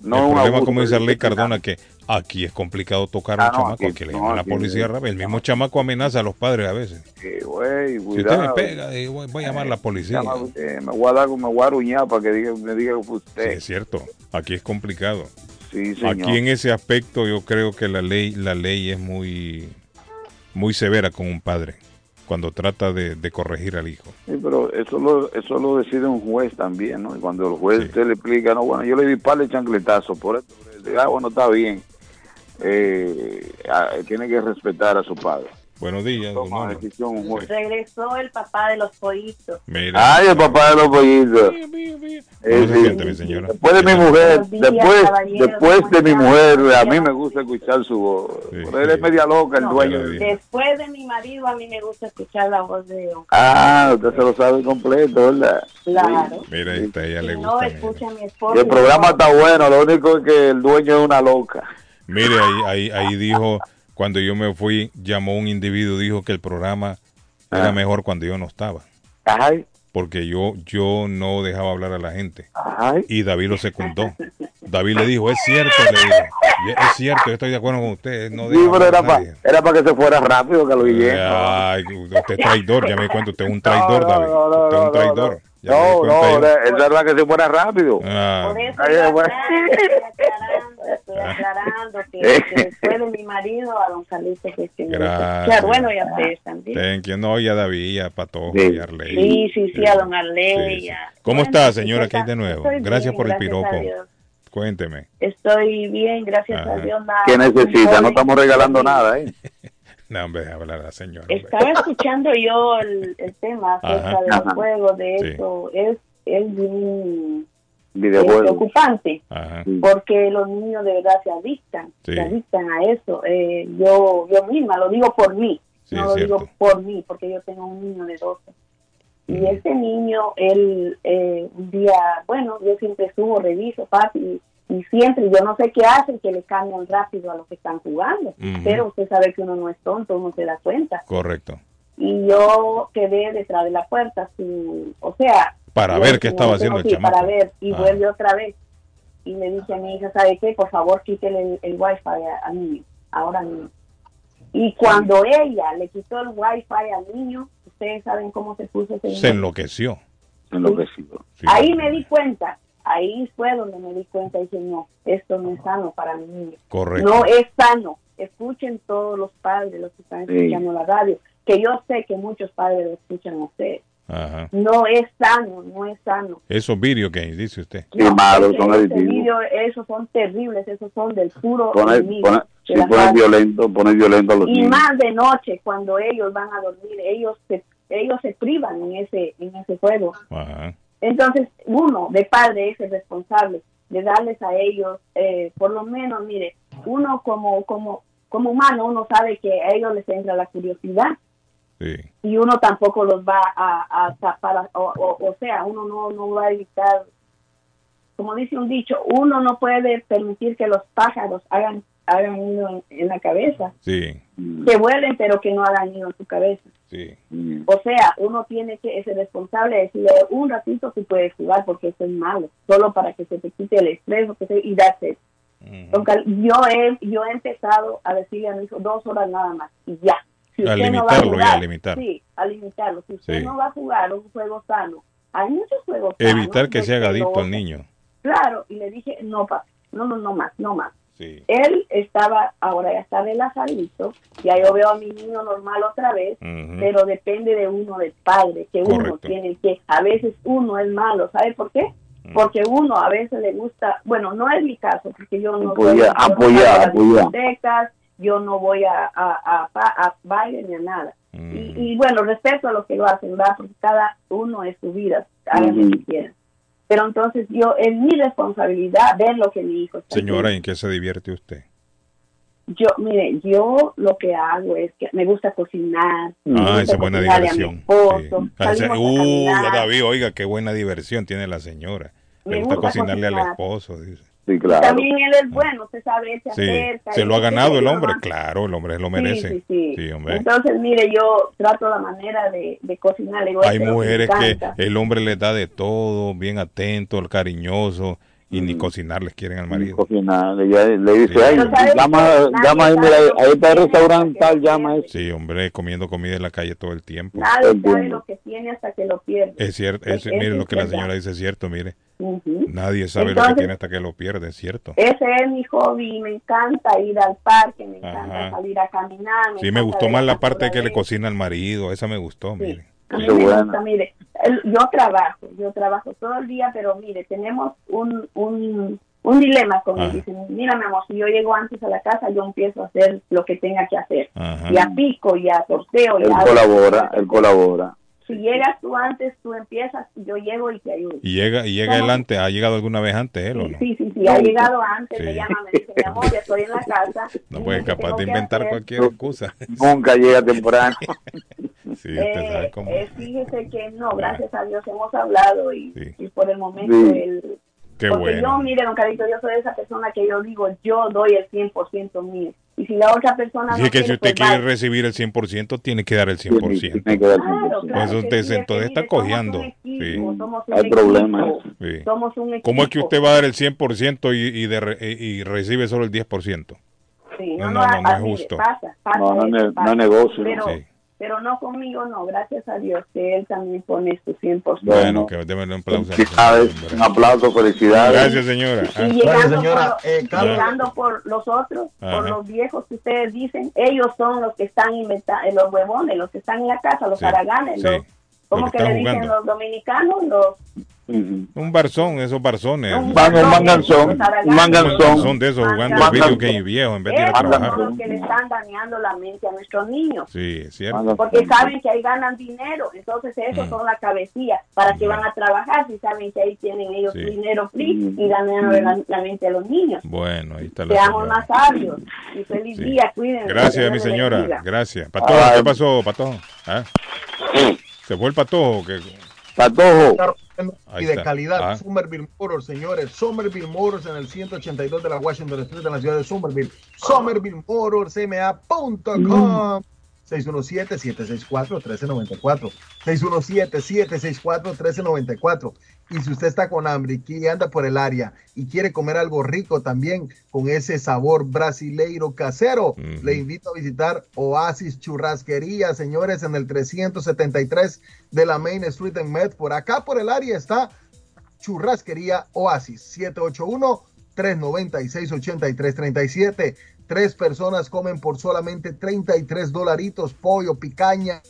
No el problema, abuso, como dice Arley. Cardona, que aquí es complicado tocar a Ah, un no, chamaco, aquí- que le no, llaman a la policía. El mismo chamaco amenaza a los padres a veces. Eh, Si usted me pega, eh, voy, voy a llamar a la policía. Llama, eh, me voy a dar, me voy a aruñar para que diga, me diga que fue Sí, usted. es cierto. Aquí es complicado. Sí, señor. Aquí en ese aspecto yo creo que la ley, la ley es muy, muy severa con un padre cuando trata de, de corregir al hijo. Sí, pero eso lo, eso lo decide un juez también, ¿no? Y cuando el juez te le explica, no, bueno, yo le di par de chancletazos, por esto, ah, bueno, está bien. Eh, ah, tiene que respetar a su padre. Buenos días, Toma. Regresó el papá de los pollitos. Mira. Ay, el papá de los pollitos. Eh, ¿Cómo se sí. siente, mi señora? Después de mi mujer, días, después, después ¿cómo de mi mujer, a mí me gusta escuchar su voz. Pero él es media loca, el No, dueño. Después de mi marido, a mí me gusta escuchar la voz de don Ah, usted se lo sabe completo, ¿verdad? Claro. Mira, ahí está, a ella le gusta. no, mira. escucha a mi Y esposo. el programa está bueno, lo único es que el dueño es una loca. Mire, ahí, ahí, ahí dijo, cuando yo me fui, llamó un individuo, dijo que el programa era Ah. mejor cuando yo no estaba. Ay, Porque yo, yo no dejaba hablar a la gente. ay. Y David lo secundó. David le dijo, es cierto, le dijo. "Y Es cierto, yo estoy de acuerdo con usted. No Sí, pero era para nadie". era pa que se fuera rápido, Carlos Guillén. Ay, usted es traidor, ya me di cuenta, usted es un traidor, No, no, David. no, no, usted es un no, traidor. Ya No, no, era- era para que se fuera rápido. Ah, aclarando, estoy aclarando que, que después de mi marido, a don Carlito, que sí me gusta Gracias. escuchar. Bueno, y a ustedes también. thank you. No, ya David, ya Patojo, Sí. ya Arley. Sí, sí, sí, a don Arley. Sí, sí. a- ¿Cómo Bueno, está, señora, pues, aquí de nuevo? Gracias bien, por el gracias a piropo. Dios. Cuénteme. Estoy bien, gracias Ajá. a Dios. nada, ¿Qué necesita? No estamos regalando nada, ¿eh? No, hombre, deja hablar a la señora. hombre. Estaba escuchando yo el, el tema acerca Ajá. de Ajá. juegos, de Sí. eso. Es, es bien es Videojuegos. preocupante Ajá. porque los niños de verdad se adictan, Sí. se adictan a eso. Eh, yo yo misma lo digo por mí, Sí, no es lo cierto. digo por mí, porque yo tengo un niño de 12. Y ese niño, él eh, un día, bueno, yo siempre subo, reviso, papi, y siempre, yo no sé qué hacen, que le cambian rápido a los que están jugando, pero usted sabe que uno no es tonto, uno se da cuenta. Correcto. Y yo quedé detrás de la puerta, sin, o sea... Para ver qué estaba haciendo el chamaco. Para ver, y Ah. vuelve otra vez. Y le dije a mi hija, ¿sabe qué? Por favor, quítele el, el wifi a- al niño, ahora mismo. Y cuando ella le quitó el wifi al niño, ustedes saben cómo se puso ese Se enloqueció. Enloquecido. Ahí me di cuenta, ahí fue donde me di cuenta y dije, no, esto no es sano para mi niño. Correcto. No es sano. Escuchen todos los padres, los que están Sí. escuchando la radio, que yo sé que muchos padres lo escuchan a ustedes. Ajá. No es sano, no es sano. Esos video games, dice usted. No, malos, ese- son adictivos. video, esos son terribles, esos son del puro Pone, enemigo pone, de si violento, ponen violento a los y niños. más de noche cuando ellos van a dormir ellos se ellos se privan en ese en ese juego Ajá. entonces uno de padre es el responsable de darles a ellos eh, por lo menos mire uno como como como humano uno sabe que a ellos les entra la curiosidad Sí. y uno tampoco los va a, a tapar o, o, o sea uno no no va a evitar como dice un dicho uno no puede permitir que los pájaros hagan hagan nido en- en la cabeza Sí. que vuelen pero que no hagan nido en su cabeza. Sí. O sea, uno tiene que ser responsable de decirle un ratito tú puedes jugar porque eso es malo, solo para que se te quite el estrés o que se, y darse. Yo he, yo he empezado a decirle a mi hijo dos horas nada más y ya. Si A usted no va limitarlo ya, jugar, a limitar. Sí, a limitarlo. Si usted Sí. no va a jugar un juego sano, hay muchos juegos sanos. Evitar que de se haga adicto al niño. Claro, y le dije, no, papi, no, no, no más, no más. Sí. Él estaba, ahora ya está relajadito, ya yo veo a mi niño normal otra vez, pero depende de uno, del padre, que uno tiene que, a veces uno es malo, ¿sabe por qué? Mm. Porque uno a veces le gusta, bueno, no es mi caso, porque yo no Apoyar, soy- yo no apoyar, voy a las yo no voy a, a, a, a baile ni a nada. Mm. Y, y bueno, respeto a los que lo hacen, ¿verdad? Porque cada uno es su vida, hagan lo que quieran. Pero entonces yo, es mi responsabilidad ver lo que mi hijo está Señora, ¿en qué se divierte usted? yo, mire, yo lo que hago es que me gusta cocinar. me Ah, gusta esa es buena cocinarle a mi diversión. esposo, Sí. Ah, esa- Uh. David, oiga, qué buena diversión tiene la señora. Me gusta gusta cocinarle al esposo, dice. Sí, También él es bueno, usted sabe, él se Sí, acerca. se lo ha ganado el "Yo hombre, nomás". claro, el hombre lo Sí, merece. sí, sí. hombre. Entonces, mire, yo trato la manera de, de cocinar. Hay "Este mujeres que encanta". el hombre les da de todo, bien atento, cariñoso, y Mm. ni cocinar les quieren al marido. Cocinar, ella le dice, Sí. ay, Pero ¿sabes llama, llama ahí, mira, ahí está el restaurante tal, llama ahí. Sí, hombre, comiendo comida en la calle todo el tiempo. Nadie sabe lo que tiene hasta que lo pierde. Es cierto, es- Eso mire es lo que la señora dice, es cierto, mire. Ujú. Nadie sabe lo que Entonces- tiene hasta que lo pierde, es cierto. Ese es mi hobby, me encanta ir al parque, me encanta Ajá. salir a caminar. Sí, me gustó más la parte de que le cocina al marido, esa me gustó, mire. A mí me gusta, mire, el- yo trabajo, yo trabajo todo el día, pero mire, tenemos un, un, un dilema con él. Dicen, mira, mi amor, si yo llego antes a la casa, yo empiezo a hacer lo que tenga que hacer. Ajá. Y a pico, y a sorteo, y Él a... colabora, él colabora. Si llegas tú antes, tú empiezas, y yo llego y te ayudo. Y llega, y llega ¿Cómo? él antes, ¿ha llegado alguna vez antes él o no? Sí, sí, sí, ha llegado antes, me Sí. llama, me dice, mi amor, ya estoy en la casa. No puede ¿qué capaz de inventar cualquier excusa. Nunca llega temprano. Sí, usted Eh, sabe cómo. eh, fíjese que no, gracias a Dios hemos hablado y, y por el momento Sí. él... Qué porque bueno. yo, mire, don Carito, yo soy esa persona que yo digo, yo doy el 100% mío. Y si la otra persona Así no que si quiere, usted pues quiere vale. recibir el 100%, tiene que dar el 100%. Tiene que dar el Claro, 100%. claro Pues usted sí, se- entonces está cojeando. equipo, Sí. Hay problemas. Sí. Somos un equipo. ¿Cómo es que usted va a dar el 100% y, y, de re- y recibe solo el 10%? Sí, No, no, no, no, no, no ah, es justo. Pasa, pasa No, no pasa. no negocio, Pero, Sí. Pero no conmigo, no. Gracias a Dios que él también pone su 100%. Bueno, que démosle un aplauso. Felicidades, un aplauso, felicidades. Gracias, señora. Ah, Y llegando, señora, por, eh, llegando por los otros, Ajá. por los viejos que ustedes dicen, ellos son los que están inventando, los huevones, los que están en la casa, los Sí, haraganes, sí. los, ¿cómo Los que que le dicen jugando. los dominicanos? Los, Un barzón, esos barzones. Un manganzón, un manganzón. de esos jugando Manganzón. video game viejo en vez de ir a trabajar. son los que le están dañando la mente a nuestros niños. Sí, es cierto. Porque saben que ahí ganan dinero, entonces esos Mm. son la cabecilla. ¿Para que van a trabajar si saben que ahí tienen ellos Sí. dinero free y ganan la, la mente a los niños? Bueno, ahí está la Seamos señora. más sabios y feliz Sí. día, cuídense. Gracias, mi señora. Gracias. Patojo, ¿qué pasó, Patojo? ¿Ah? ¿Se fue el patojo? que Patojo. Y de calidad, Somerville Motors, señores. Somerville Motors en el 182 de la Washington Street en la ciudad de Somerville. Somerville Motors, ma.com. 617-764-1394. 617-764-1394. Y si usted está con hambre y anda por el área y quiere comer algo rico también con ese sabor brasileiro casero, le invito a visitar Oasis Churrasquería, señores, en el 373 de la Main Street en Med. Por acá por el área está Churrasquería Oasis 781 396 8337 Tres personas comen por solamente 33 dolaritos, pollo, picaña.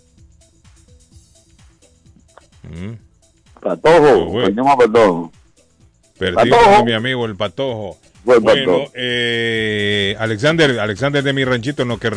Mm. Patojo, bueno. Patojo. Perdido mi amigo el Patojo. bueno, eh, Alexander, Alexander de mi ranchito, en lo que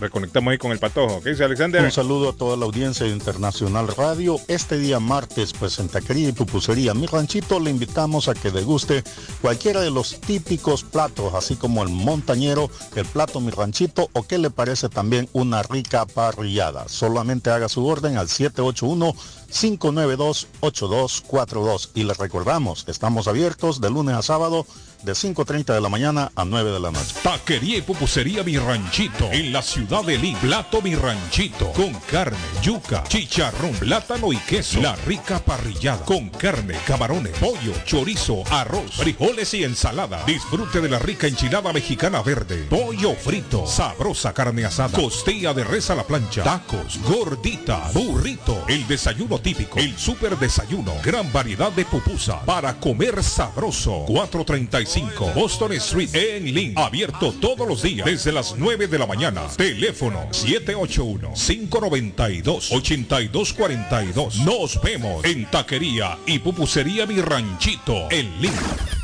reconectamos ahí con el patojo. ¿Qué dice Alexander? Un saludo a toda la audiencia de Internacional Radio. Este día martes, pues en Taquería y Pupusería Mi Ranchito le invitamos a que deguste cualquiera de los típicos platos, así como el montañero, el plato Mi Ranchito o qué le parece también una rica parrillada. Solamente haga su orden al 781 592-8242. Y les recordamos, estamos abiertos de lunes a sábado de 5.30 de la mañana a 9 de la noche. Taquería y pupusería Mi Ranchito en la ciudad Plato Mi Ranchito con carne, yuca, chicharrón, plátano y queso. La rica parrillada con carne, camarones, pollo, chorizo, arroz, frijoles y ensalada. Disfrute de la rica enchilada mexicana verde, pollo frito, sabrosa carne asada, costilla de res a la plancha, tacos, gordita, burrito, el desayuno típico, el super desayuno, gran variedad de pupusa para comer sabroso. 435 Boston Street en Link. Abierto todos los días desde las 9 de la mañana. Teléfono 781-592-8242. Nos vemos en Taquería y Pupusería Mi Ranchito en Link.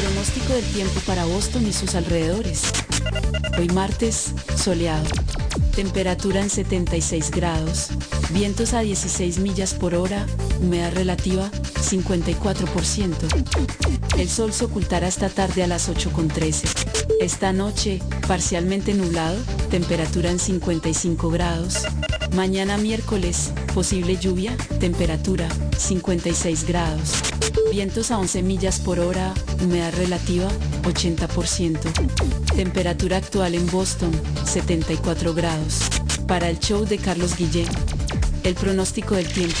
Pronóstico del tiempo para Boston y sus alrededores. Hoy martes, soleado. Temperatura en 76 grados. Vientos a 16 millas por hora. Humedad relativa 54%. El sol se ocultará esta tarde a las 8.13. Esta noche, parcialmente nublado. Temperatura en 55 grados. Mañana miércoles, posible lluvia. Temperatura 56 grados. Vientos a 11 millas por hora. Humedad relativa 80%. Temperatura actual en Boston 74 grados. Para el show de Carlos Guillén. El pronóstico del tiempo.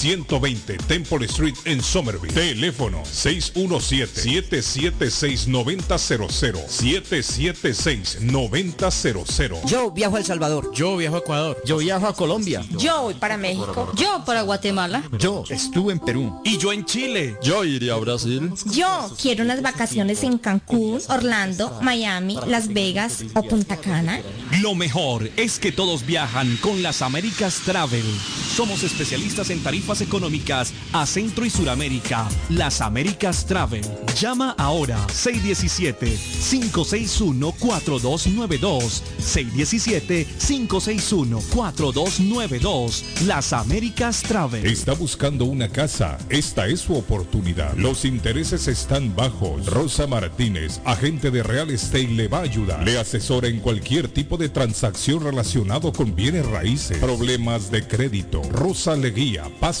120 Temple Street en Somerville. Teléfono 617-776-9000. 776-9000. Yo viajo a El Salvador. Yo viajo a Ecuador. Yo viajo a Colombia. Yo voy para México. Yo para Guatemala. Yo estuve en Perú. Y yo en Chile. Yo iría a Brasil. Yo quiero unas vacaciones en Cancún, Orlando, Miami, Las Vegas o Punta Cana. Lo mejor es que todos viajan con las Américas Travel. Somos especialistas en tarifas económicas a Centro y Suramérica. Las Américas Travel. Llama ahora 617-561-4292. 617-561-4292. Las Américas Travel. Está buscando una casa. Esta es su oportunidad. Los intereses están bajos. Rosa Martínez, agente de Real Estate, le va a ayudar. Le asesora en cualquier tipo de transacción relacionado con bienes raíces, problemas de crédito. Rosa le guía paso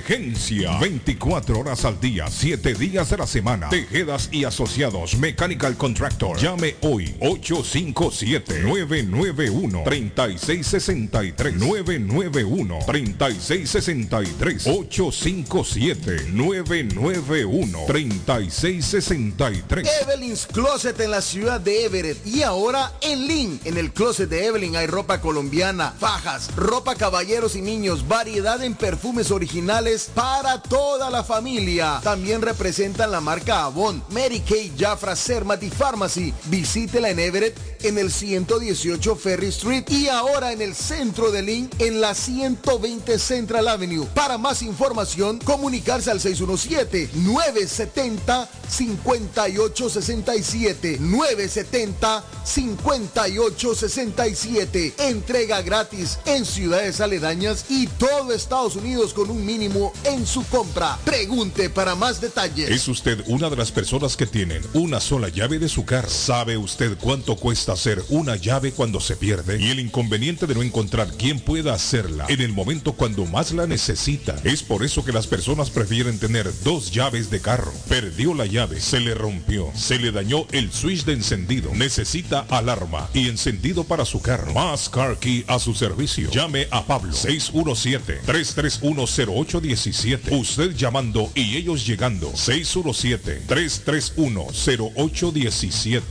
Emergencia. 24 horas al día, 7 días de la semana. Tejedas y asociados. Mechanical Contractor. Llame hoy. 857-991-3663. 991-3663. 857 991-3663. Evelyn's Closet en la ciudad de Everett. Y ahora en Lynn. En el closet de Evelyn hay ropa colombiana, fajas, ropa caballeros y niños, variedad en perfumes originales para toda la familia. También representan la marca Avon, Mary Kay, Jafra, Pharmacy. Visítela en Everett en el 118 Ferry Street y ahora en el centro de Lynn en la 120 Central Avenue. Para más información, comunicarse al 617-970-5867. 970-5867. Entrega gratis en ciudades aledañas y todo Estados Unidos con un mínimo en su compra. Pregunte para más detalles. ¿Es usted una de las personas que tienen una sola llave de su carro? ¿Sabe usted cuánto cuesta hacer una llave cuando se pierde? Y el inconveniente de no encontrar quién pueda hacerla en el momento cuando más la necesita. Es por eso que las personas prefieren tener dos llaves de carro. Perdió la llave, se le rompió, se le dañó el switch de encendido. Necesita alarma y encendido para su carro. Más Car Key a su servicio. Llame a Pablo 617-331-0817. Usted llamando y ellos llegando. 617-331-0817.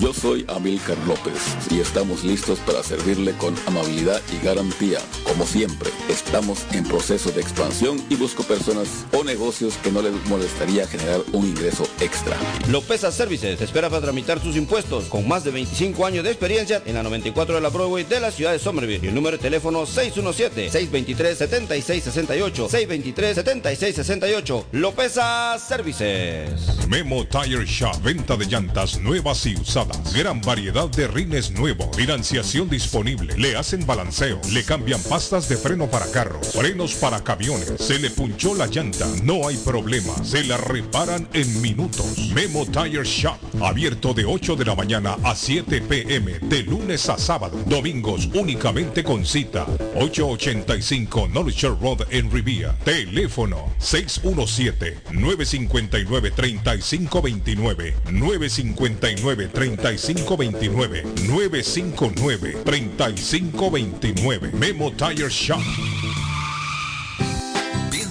Yo soy Amilcar López y estamos listos para servirle con amabilidad y garantía. Como siempre, estamos en proceso de expansión y busco personas o negocios que no les molestaría generar un ingreso extra. Lopeza Services espera para tramitar sus impuestos con más de 25 años de experiencia en la 94 de la Broadway de la ciudad de Somerville. Y el número de teléfono 617-623-7668. 623-7668. Lopeza Services. Memo Tire Shop, venta de llantas nuevas y usadas. Gran variedad de rines nuevos. Financiación disponible. Le hacen balanceo. Le cambian pastas de freno para carros. Frenos para camiones. Se le punchó la llanta. No hay problema. Se la reparan en minutos. Memo Tire Shop. Abierto de 8 de la mañana a 7 pm. De lunes a sábado. Domingos únicamente con cita. 885 Knowledge Road en Rivia. Teléfono 617-959-3529. 959-3529. 959-3529. Memo Tire Shop.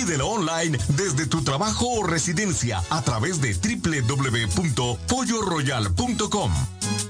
Pídelo online desde tu trabajo o residencia a través de www.polloroyal.com.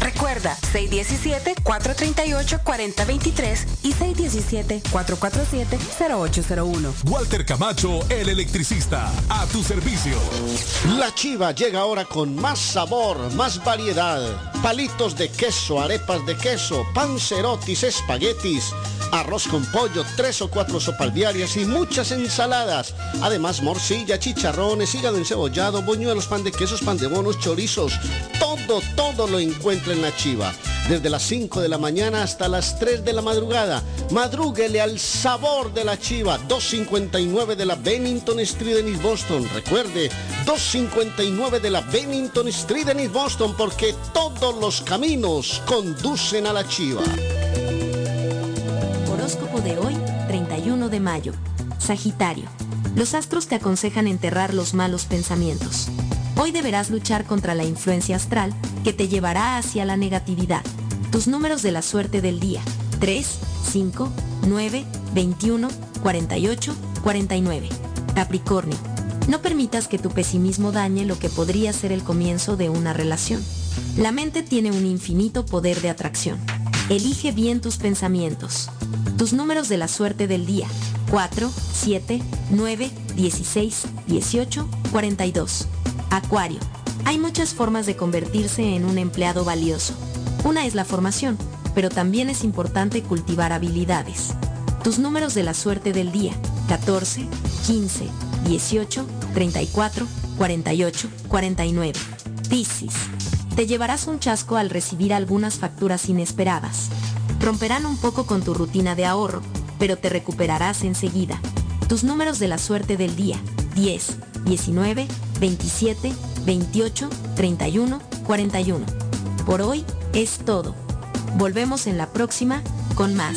Recuerda, 617-438-4023 y 617-447-0801. Walter Camacho, el electricista, a tu servicio. La chiva llega ahora con más sabor, más variedad. Palitos de queso, arepas de queso, pancerotis, espaguetis, arroz con pollo, tres o cuatro sopalviarias y muchas ensaladas. Además, morcilla, chicharrones, hígado encebollado, boñuelos, pan de quesos, pan de bonos, chorizos. Todo, todo lo encuentra en la chiva. Desde las 5 de la mañana hasta las 3 de la madrugada. Madrúguele al sabor de la chiva. 259 de la Bennington Street en East Boston. Recuerde, 259 de la Bennington Street en East Boston porque todos los caminos conducen a la chiva. Horóscopo de hoy, 31 de mayo. Sagitario. Los astros te aconsejan enterrar los malos pensamientos. Hoy deberás luchar contra la influencia astral que te llevará hacia la negatividad. Tus números de la suerte del día. 3, 5, 9, 21, 48, 49. Capricornio. No permitas que tu pesimismo dañe lo que podría ser el comienzo de una relación. La mente tiene un infinito poder de atracción. Elige bien tus pensamientos. Tus números de la suerte del día. 4, 7, 9, 16, 18, 42. Acuario. Hay muchas formas de convertirse en un empleado valioso. Una es la formación, pero también es importante cultivar habilidades. Tus números de la suerte del día. 14, 15, 18, 34, 48, 49. Piscis. Te llevarás un chasco al recibir algunas facturas inesperadas. Romperán un poco con tu rutina de ahorro, pero te recuperarás enseguida. Tus números de la suerte del día. 10, 19, 27, 28, 31, 41. Por hoy es todo. Volvemos en la próxima con más.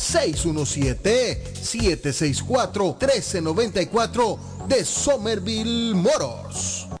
617-764-1394 de Somerville Motors.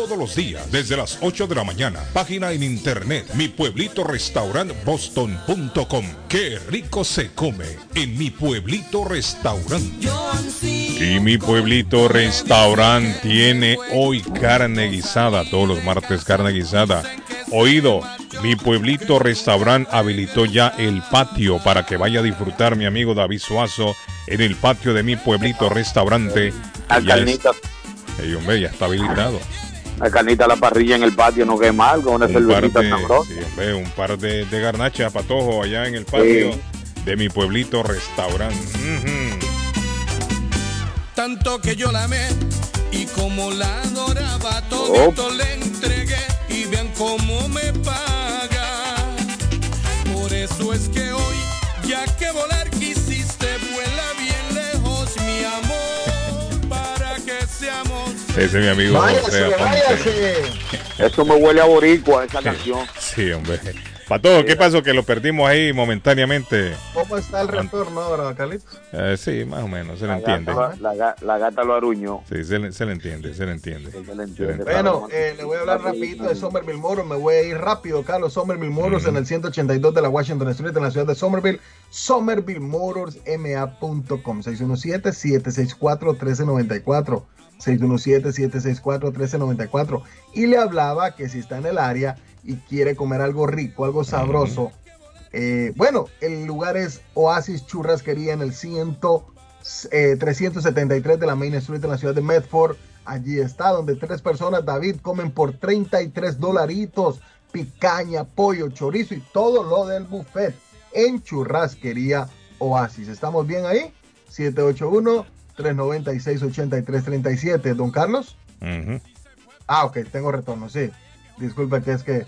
todos los días desde las 8 de la mañana. Página en internet mi pueblito restaurant boston.com. Qué rico se come en mi pueblito restaurante. Y mi pueblito restaurante tiene hoy carne guisada, todos los martes carne guisada. Oído, mi pueblito restaurante habilitó ya el patio para que vaya a disfrutar mi amigo David Suazo en el patio de mi pueblito restaurante. La Ya es- hombre, ya está habilitado. La carnita a la parrilla en el patio no quema algo, una un cervecita de, sabrosa. sí, hombre, un par de, de garnachas patojo allá en el patio de mi pueblito restaurante. Tanto que yo la amé y como la adoraba, todito le entregué y vean cómo me paga. Por eso es que hoy, ya que volar Ese es mi amigo José Aponte. Eso me huele a boricua, esa canción. Sí, hombre. Patojo, ¿qué pasó? Que lo perdimos ahí momentáneamente. ¿Cómo está el retorno ahora, Carlitos? Eh, sí, más o menos, se le entiende. gata, la, ga- la gata lo aruñó. Sí, se le, se le entiende, se le entiende. Se le entiende. Bueno, eh, le voy a hablar rapidito de Somerville Motors. Me voy a ir rápido, Carlos. Somerville Motors en el 182 de la Washington Street en la ciudad de Somerville. SomervilleMotorsMA.com 617-764-1394. 617-764-1394. Y le hablaba que si está en el área y quiere comer algo rico, algo sabroso, eh, bueno, el lugar es Oasis Churrasquería en el 100, eh, 373 de la Main Street en la ciudad de Medford. Allí está, donde tres personas, David, comen por 33 dolaritos, picaña, pollo, chorizo y todo lo del buffet en Churrasquería Oasis. ¿Estamos bien ahí? 781-396-8337. Don Carlos. Ah, ok, tengo retorno, sí. Disculpe que es que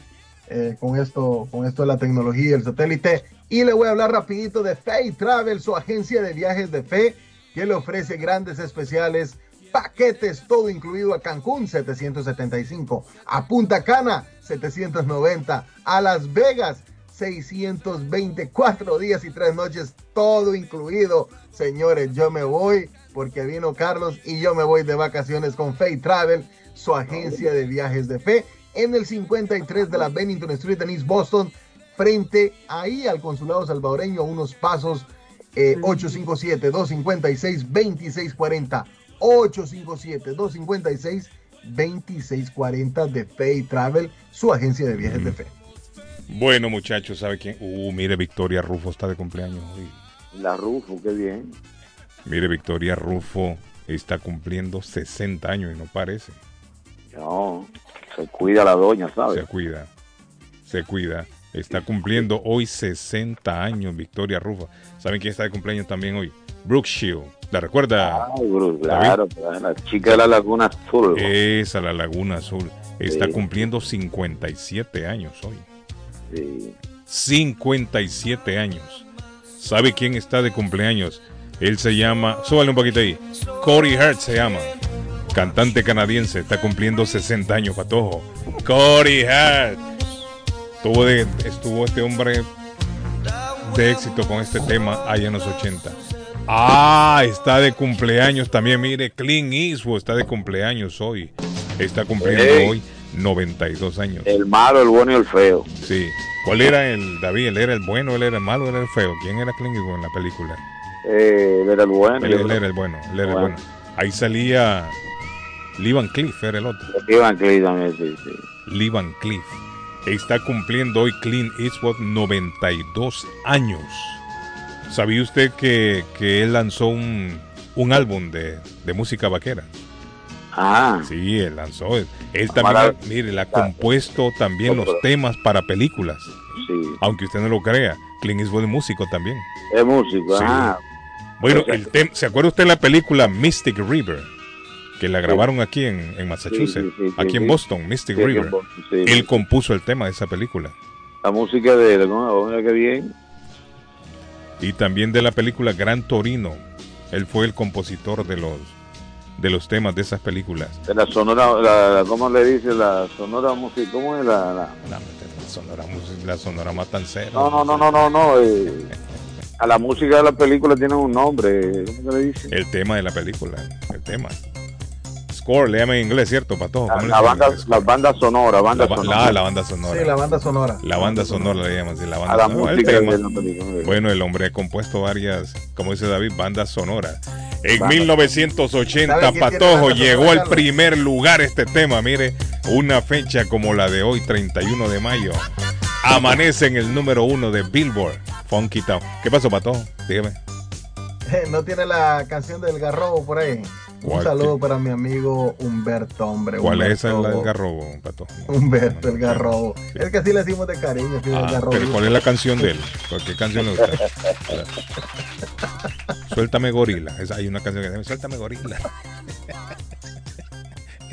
eh, con esto, con esto de la tecnología y el satélite. Y le voy a hablar rapidito de Fay Travel, su agencia de viajes de fe, que le ofrece grandes especiales, paquetes, todo incluido a Cancún, 775, a Punta Cana, 790, a Las Vegas, 624 días y tres noches, todo incluido. Señores, yo me voy porque vino Carlos y yo me voy de vacaciones con Fay Travel, su agencia de viajes de fe, en el 53 de la Bennington Street en East Boston, frente ahí al consulado salvadoreño, unos pasos eh, 857-256-2640. 857-256-2640 de Fay Travel, su agencia de viajes de fe. Bueno, muchachos, ¿sabe quién? Uh, mire, Victoria Rufo está de cumpleaños hoy. La Rufo, qué bien. Mire, Victoria Rufo está cumpliendo 60 años y no parece. No, se cuida la doña, ¿sabes? Se cuida, se cuida. Está cumpliendo hoy 60 años Victoria Rufo. ¿Saben quién está de cumpleaños también hoy? Brooke Shield. ¿La recuerda? Ay, Bruce, claro, claro, la chica de la Laguna Azul. Esa, la Laguna Azul. Está Sí. cumpliendo 57 años hoy. Sí. 57 años. ¿Sabe quién está de cumpleaños? Él se llama, súbale un poquito ahí. Corey Hart se llama. Cantante canadiense, está cumpliendo 60 años, patojo. Corey Hart. Estuvo, de, estuvo este hombre de éxito con este tema allá en los 80. Ah, está de cumpleaños también. Mire, Clint Eastwood está de cumpleaños hoy. Está cumpliendo Ey. hoy 92 años. El malo, el bueno y el feo. Sí. ¿Cuál era el David? ¿Él era el bueno, él era el malo, él era el feo? ¿Quién era Clint Eastwood en la película? Eh, él era el bueno. Él, era el bueno, él era el Bueno. Ahí salía Lee Van Cleef, era el otro. Ivan Cleveland también, sí, sí. Lee Van Cleef. Está cumpliendo hoy Clint Eastwood 92 años. ¿Sabía usted que, que él lanzó un, un álbum de, de música vaquera? Ah. Sí, él lanzó. Él, también, mire, él ha compuesto también los temas para películas. Sí. Aunque usted no lo crea, Clint Eastwood es músico también. Es músico, Sí. ah. Bueno, el tem- ¿se acuerda usted de la película Mystic River? Que la grabaron aquí en, en Massachusetts, Sí, sí, sí, aquí en. Boston, Mystic River. Boston, Él compuso el tema de esa película. La música de él, ¿no? Mira qué bien. Y también de la película Gran Torino. Él fue el compositor de los de los temas de esas películas. De la sonora, la, la- ¿cómo le dice? La sonora música, ¿cómo es la...? la- La sonora, la sonora matancera. No, no, no, no, no, no. eh, a la música de la película tiene un nombre. ¿Cómo se le dice? El tema de la película, el tema. Score, léame en inglés, ¿cierto, Pato? La, ¿Cómo le la dicen en banda, inglés? la banda sonora, banda La, sonora. la- la banda sonora. Sí, la banda sonora. La banda sonora le llaman la banda A la sonora. El música tema. de la película. Bueno, el hombre ha compuesto varias, como dice David, bandas sonoras. En Banda. 1980, ¿Sabe quién tiene Patojo, llegó al primer lugar este tema. Mire, una fecha como la de hoy, 31 de mayo. Amanece en el número uno de Billboard, Funky Town. ¿Qué pasó, Patojo? Dígame. No tiene la canción del garrobo por ahí. Un saludo para mi amigo Humberto, hombre. ¿Cuál es esa, Humberto- la del garrobo, Patojo? Humberto, el garrobo. Es que así le decimos de cariño, sí, el Ah, garrobo. pero ¿cuál es la canción de él? ¿Cuál- ¿Qué canción le gusta? Suéltame gorila. Esa, hay una canción que se llama Suéltame gorila.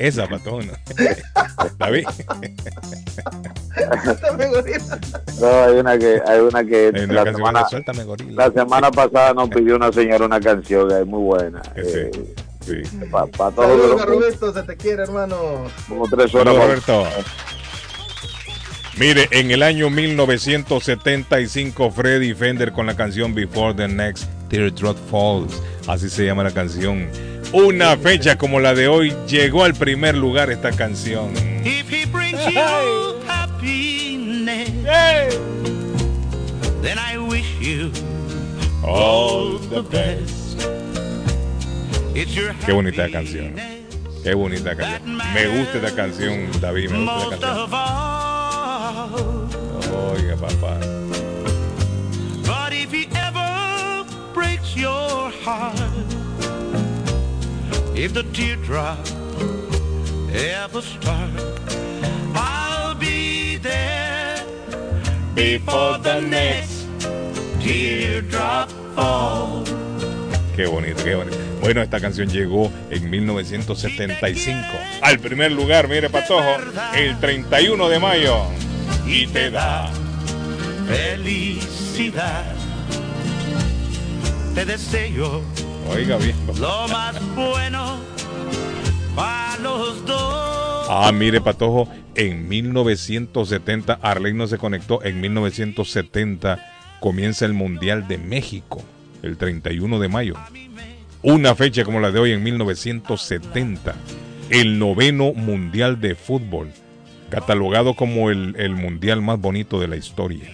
Esa, Patojo. ¿no? David. No, hay una que, hay una que Hay una la, semana, Suéltame la semana pasada nos pidió una señora una canción que es muy buena. Sí, Eh, sí. pa- pa todos Saludos, los- Garrobito, se te quiere, hermano. como tres horas. Saludos, para- Roberto. Mire, en el año 1975, Freddy Fender con la canción Before the Next Teardrop Falls. Así se llama la canción. Una fecha como la de hoy llegó al primer lugar esta canción. If he brings you happiness, then I wish you All the best. It's your Qué bonita canción. Qué bonita canción. Me gusta esta canción, David. Me gusta most esta canción. of all. Oiga, papá. But if he ever breaks your heart, if the teardrop ever starts, I'll be there before the next teardrop falls. Qué bonito, qué bonito. Bueno, esta canción llegó en 1975 al primer lugar, mire Patojo, el 31 de mayo. Y te da. Felicidad. Te deseo Oiga bien. lo más bueno para los dos. Ah, mire Patojo, en 1970, Arley no se conectó, en 1970 comienza el Mundial de México, el 31 de mayo. Una fecha como la de hoy en 1970, el noveno Mundial de Fútbol, catalogado como el, el Mundial más bonito de la historia.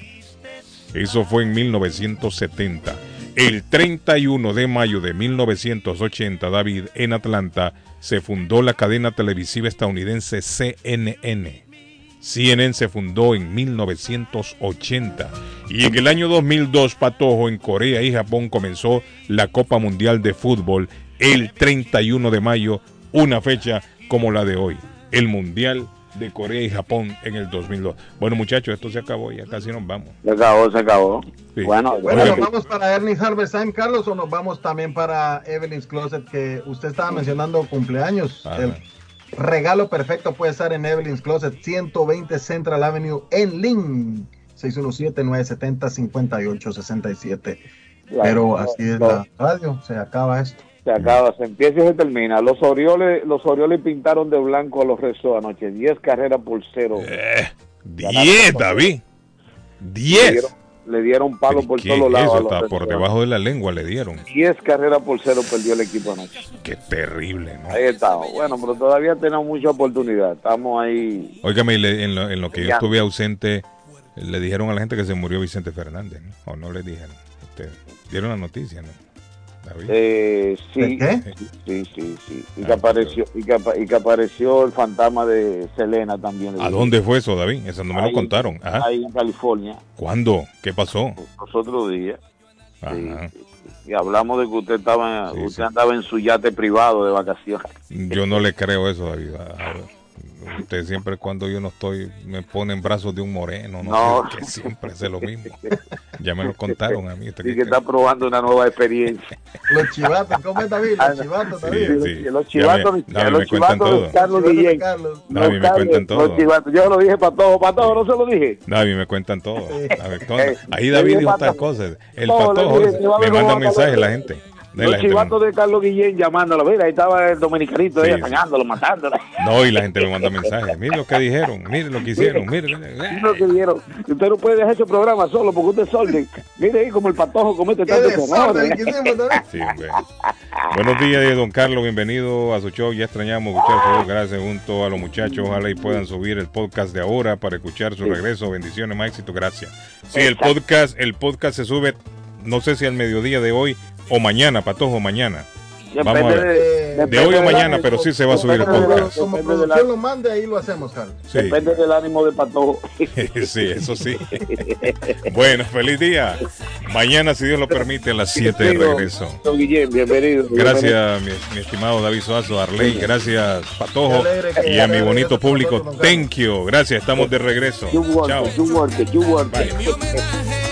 Eso fue en 1970. El 31 de mayo de 1980, David, en Atlanta, se fundó la cadena televisiva estadounidense CNN. CNN se fundó en 1980 y en el año 2002, Patojo, en Corea y Japón comenzó la Copa Mundial de Fútbol el 31 de mayo, una fecha como la de hoy, el Mundial de Corea y Japón en el 2002. Bueno, muchachos, esto se acabó, ya casi nos vamos. Se acabó, se acabó. Sí. Bueno, Bueno, ¿nos vamos para Ernest Harvest Time, Carlos, o nos vamos también para Evelyn's Closet, que usted estaba mencionando cumpleaños? Ajá. El regalo perfecto puede estar en Evelyn's Closet, 120 Central Avenue en Lynn, 617-970-5867. Pero así es la radio, se acaba esto. Se acaba, se empieza y se termina. Los Orioles, los Orioles pintaron de blanco a los Rezos anoche. 10 carreras por cero. Eh, 10, David. 10. Le dieron, palo por ¿Qué todos lados. eso? Está por debajo de la lengua le dieron. Sox. 10 carreras por cero perdió el equipo anoche. Qué terrible, ¿no? Ahí está. Bueno, pero todavía tenemos mucha oportunidad. Estamos ahí. Óigame, en lo, en lo que yo estuve ausente, le dijeron a la gente que se murió Vicente Fernández, ¿no? O no le dijeron. Usted, dieron la noticia, ¿no? David. Eh, sí, qué? sí, sí, sí. Y Ah, que apareció, y que, apa- y que apareció el fantasma de Selena también. ¿A dónde fue eso, David? Eso no me lo contaron. Ajá. Ahí en California, ¿Cuándo? ¿Qué pasó? los otros días. Ajá. Y hablamos de que usted estaba, Sí, usted sí. andaba en su yate privado de vacaciones. Yo no le creo eso, David. A- a- Usted siempre cuando yo no estoy me pone en brazos de un moreno, no, No. sé, que siempre hace lo mismo. Ya me lo contaron a mí. ¿usted Y qué que está probando una nueva experiencia. Los chivatos, ¿cómo es David? Los chivatos, cree? David. Sí, sí. Los Ya chivatos, me- David, los me chivatos de todo. Carlos Guillén. Carlos. David, me cuentan todo. los chivatos. Yo lo dije para todo, para todo, no se lo dije. David, me cuentan todo. David, todo. Ahí David dijo tal cosas. El patojo me manda mensajes la gente. Los la me- de Carlos Guillén llamándolo. Mira, ahí estaba el dominicanito Sí, ahí sí. atañándolo, matándolo. No, y la gente me manda mensajes. Mire lo que dijeron, mire lo que hicieron, mire. Mira lo que dieron. Usted no puede dejar ese programa solo porque usted es. Mire ahí como el patojo comete tanto desorden. Sí, hombre. Buenos días, eh, don Carlos. Bienvenido a su show. Ya extrañamos escuchar su voz. Gracias junto a los muchachos. Ojalá y puedan subir el podcast de ahora para escuchar su regreso. Bendiciones, más éxito. Gracias. Sí, el podcast, el podcast se sube, no sé si al mediodía de hoy o mañana, Patojo, mañana. Vamos a ver. De hoy o mañana, pero sí se va a subir el podcast. Como Depende de la- producción lo mande, ahí lo hacemos, Carlos. Sí, Depende del ánimo de patojo. sí, eso sí. Bueno, feliz día. Mañana, si Dios lo permite, a las 7 de regreso. Don Guillén, bienvenido. Gracias, mi, mi estimado David Suazo, Arley. Gracias, Patojo. Y a mi bonito público, thank you. Gracias, estamos de regreso. You work, Chao.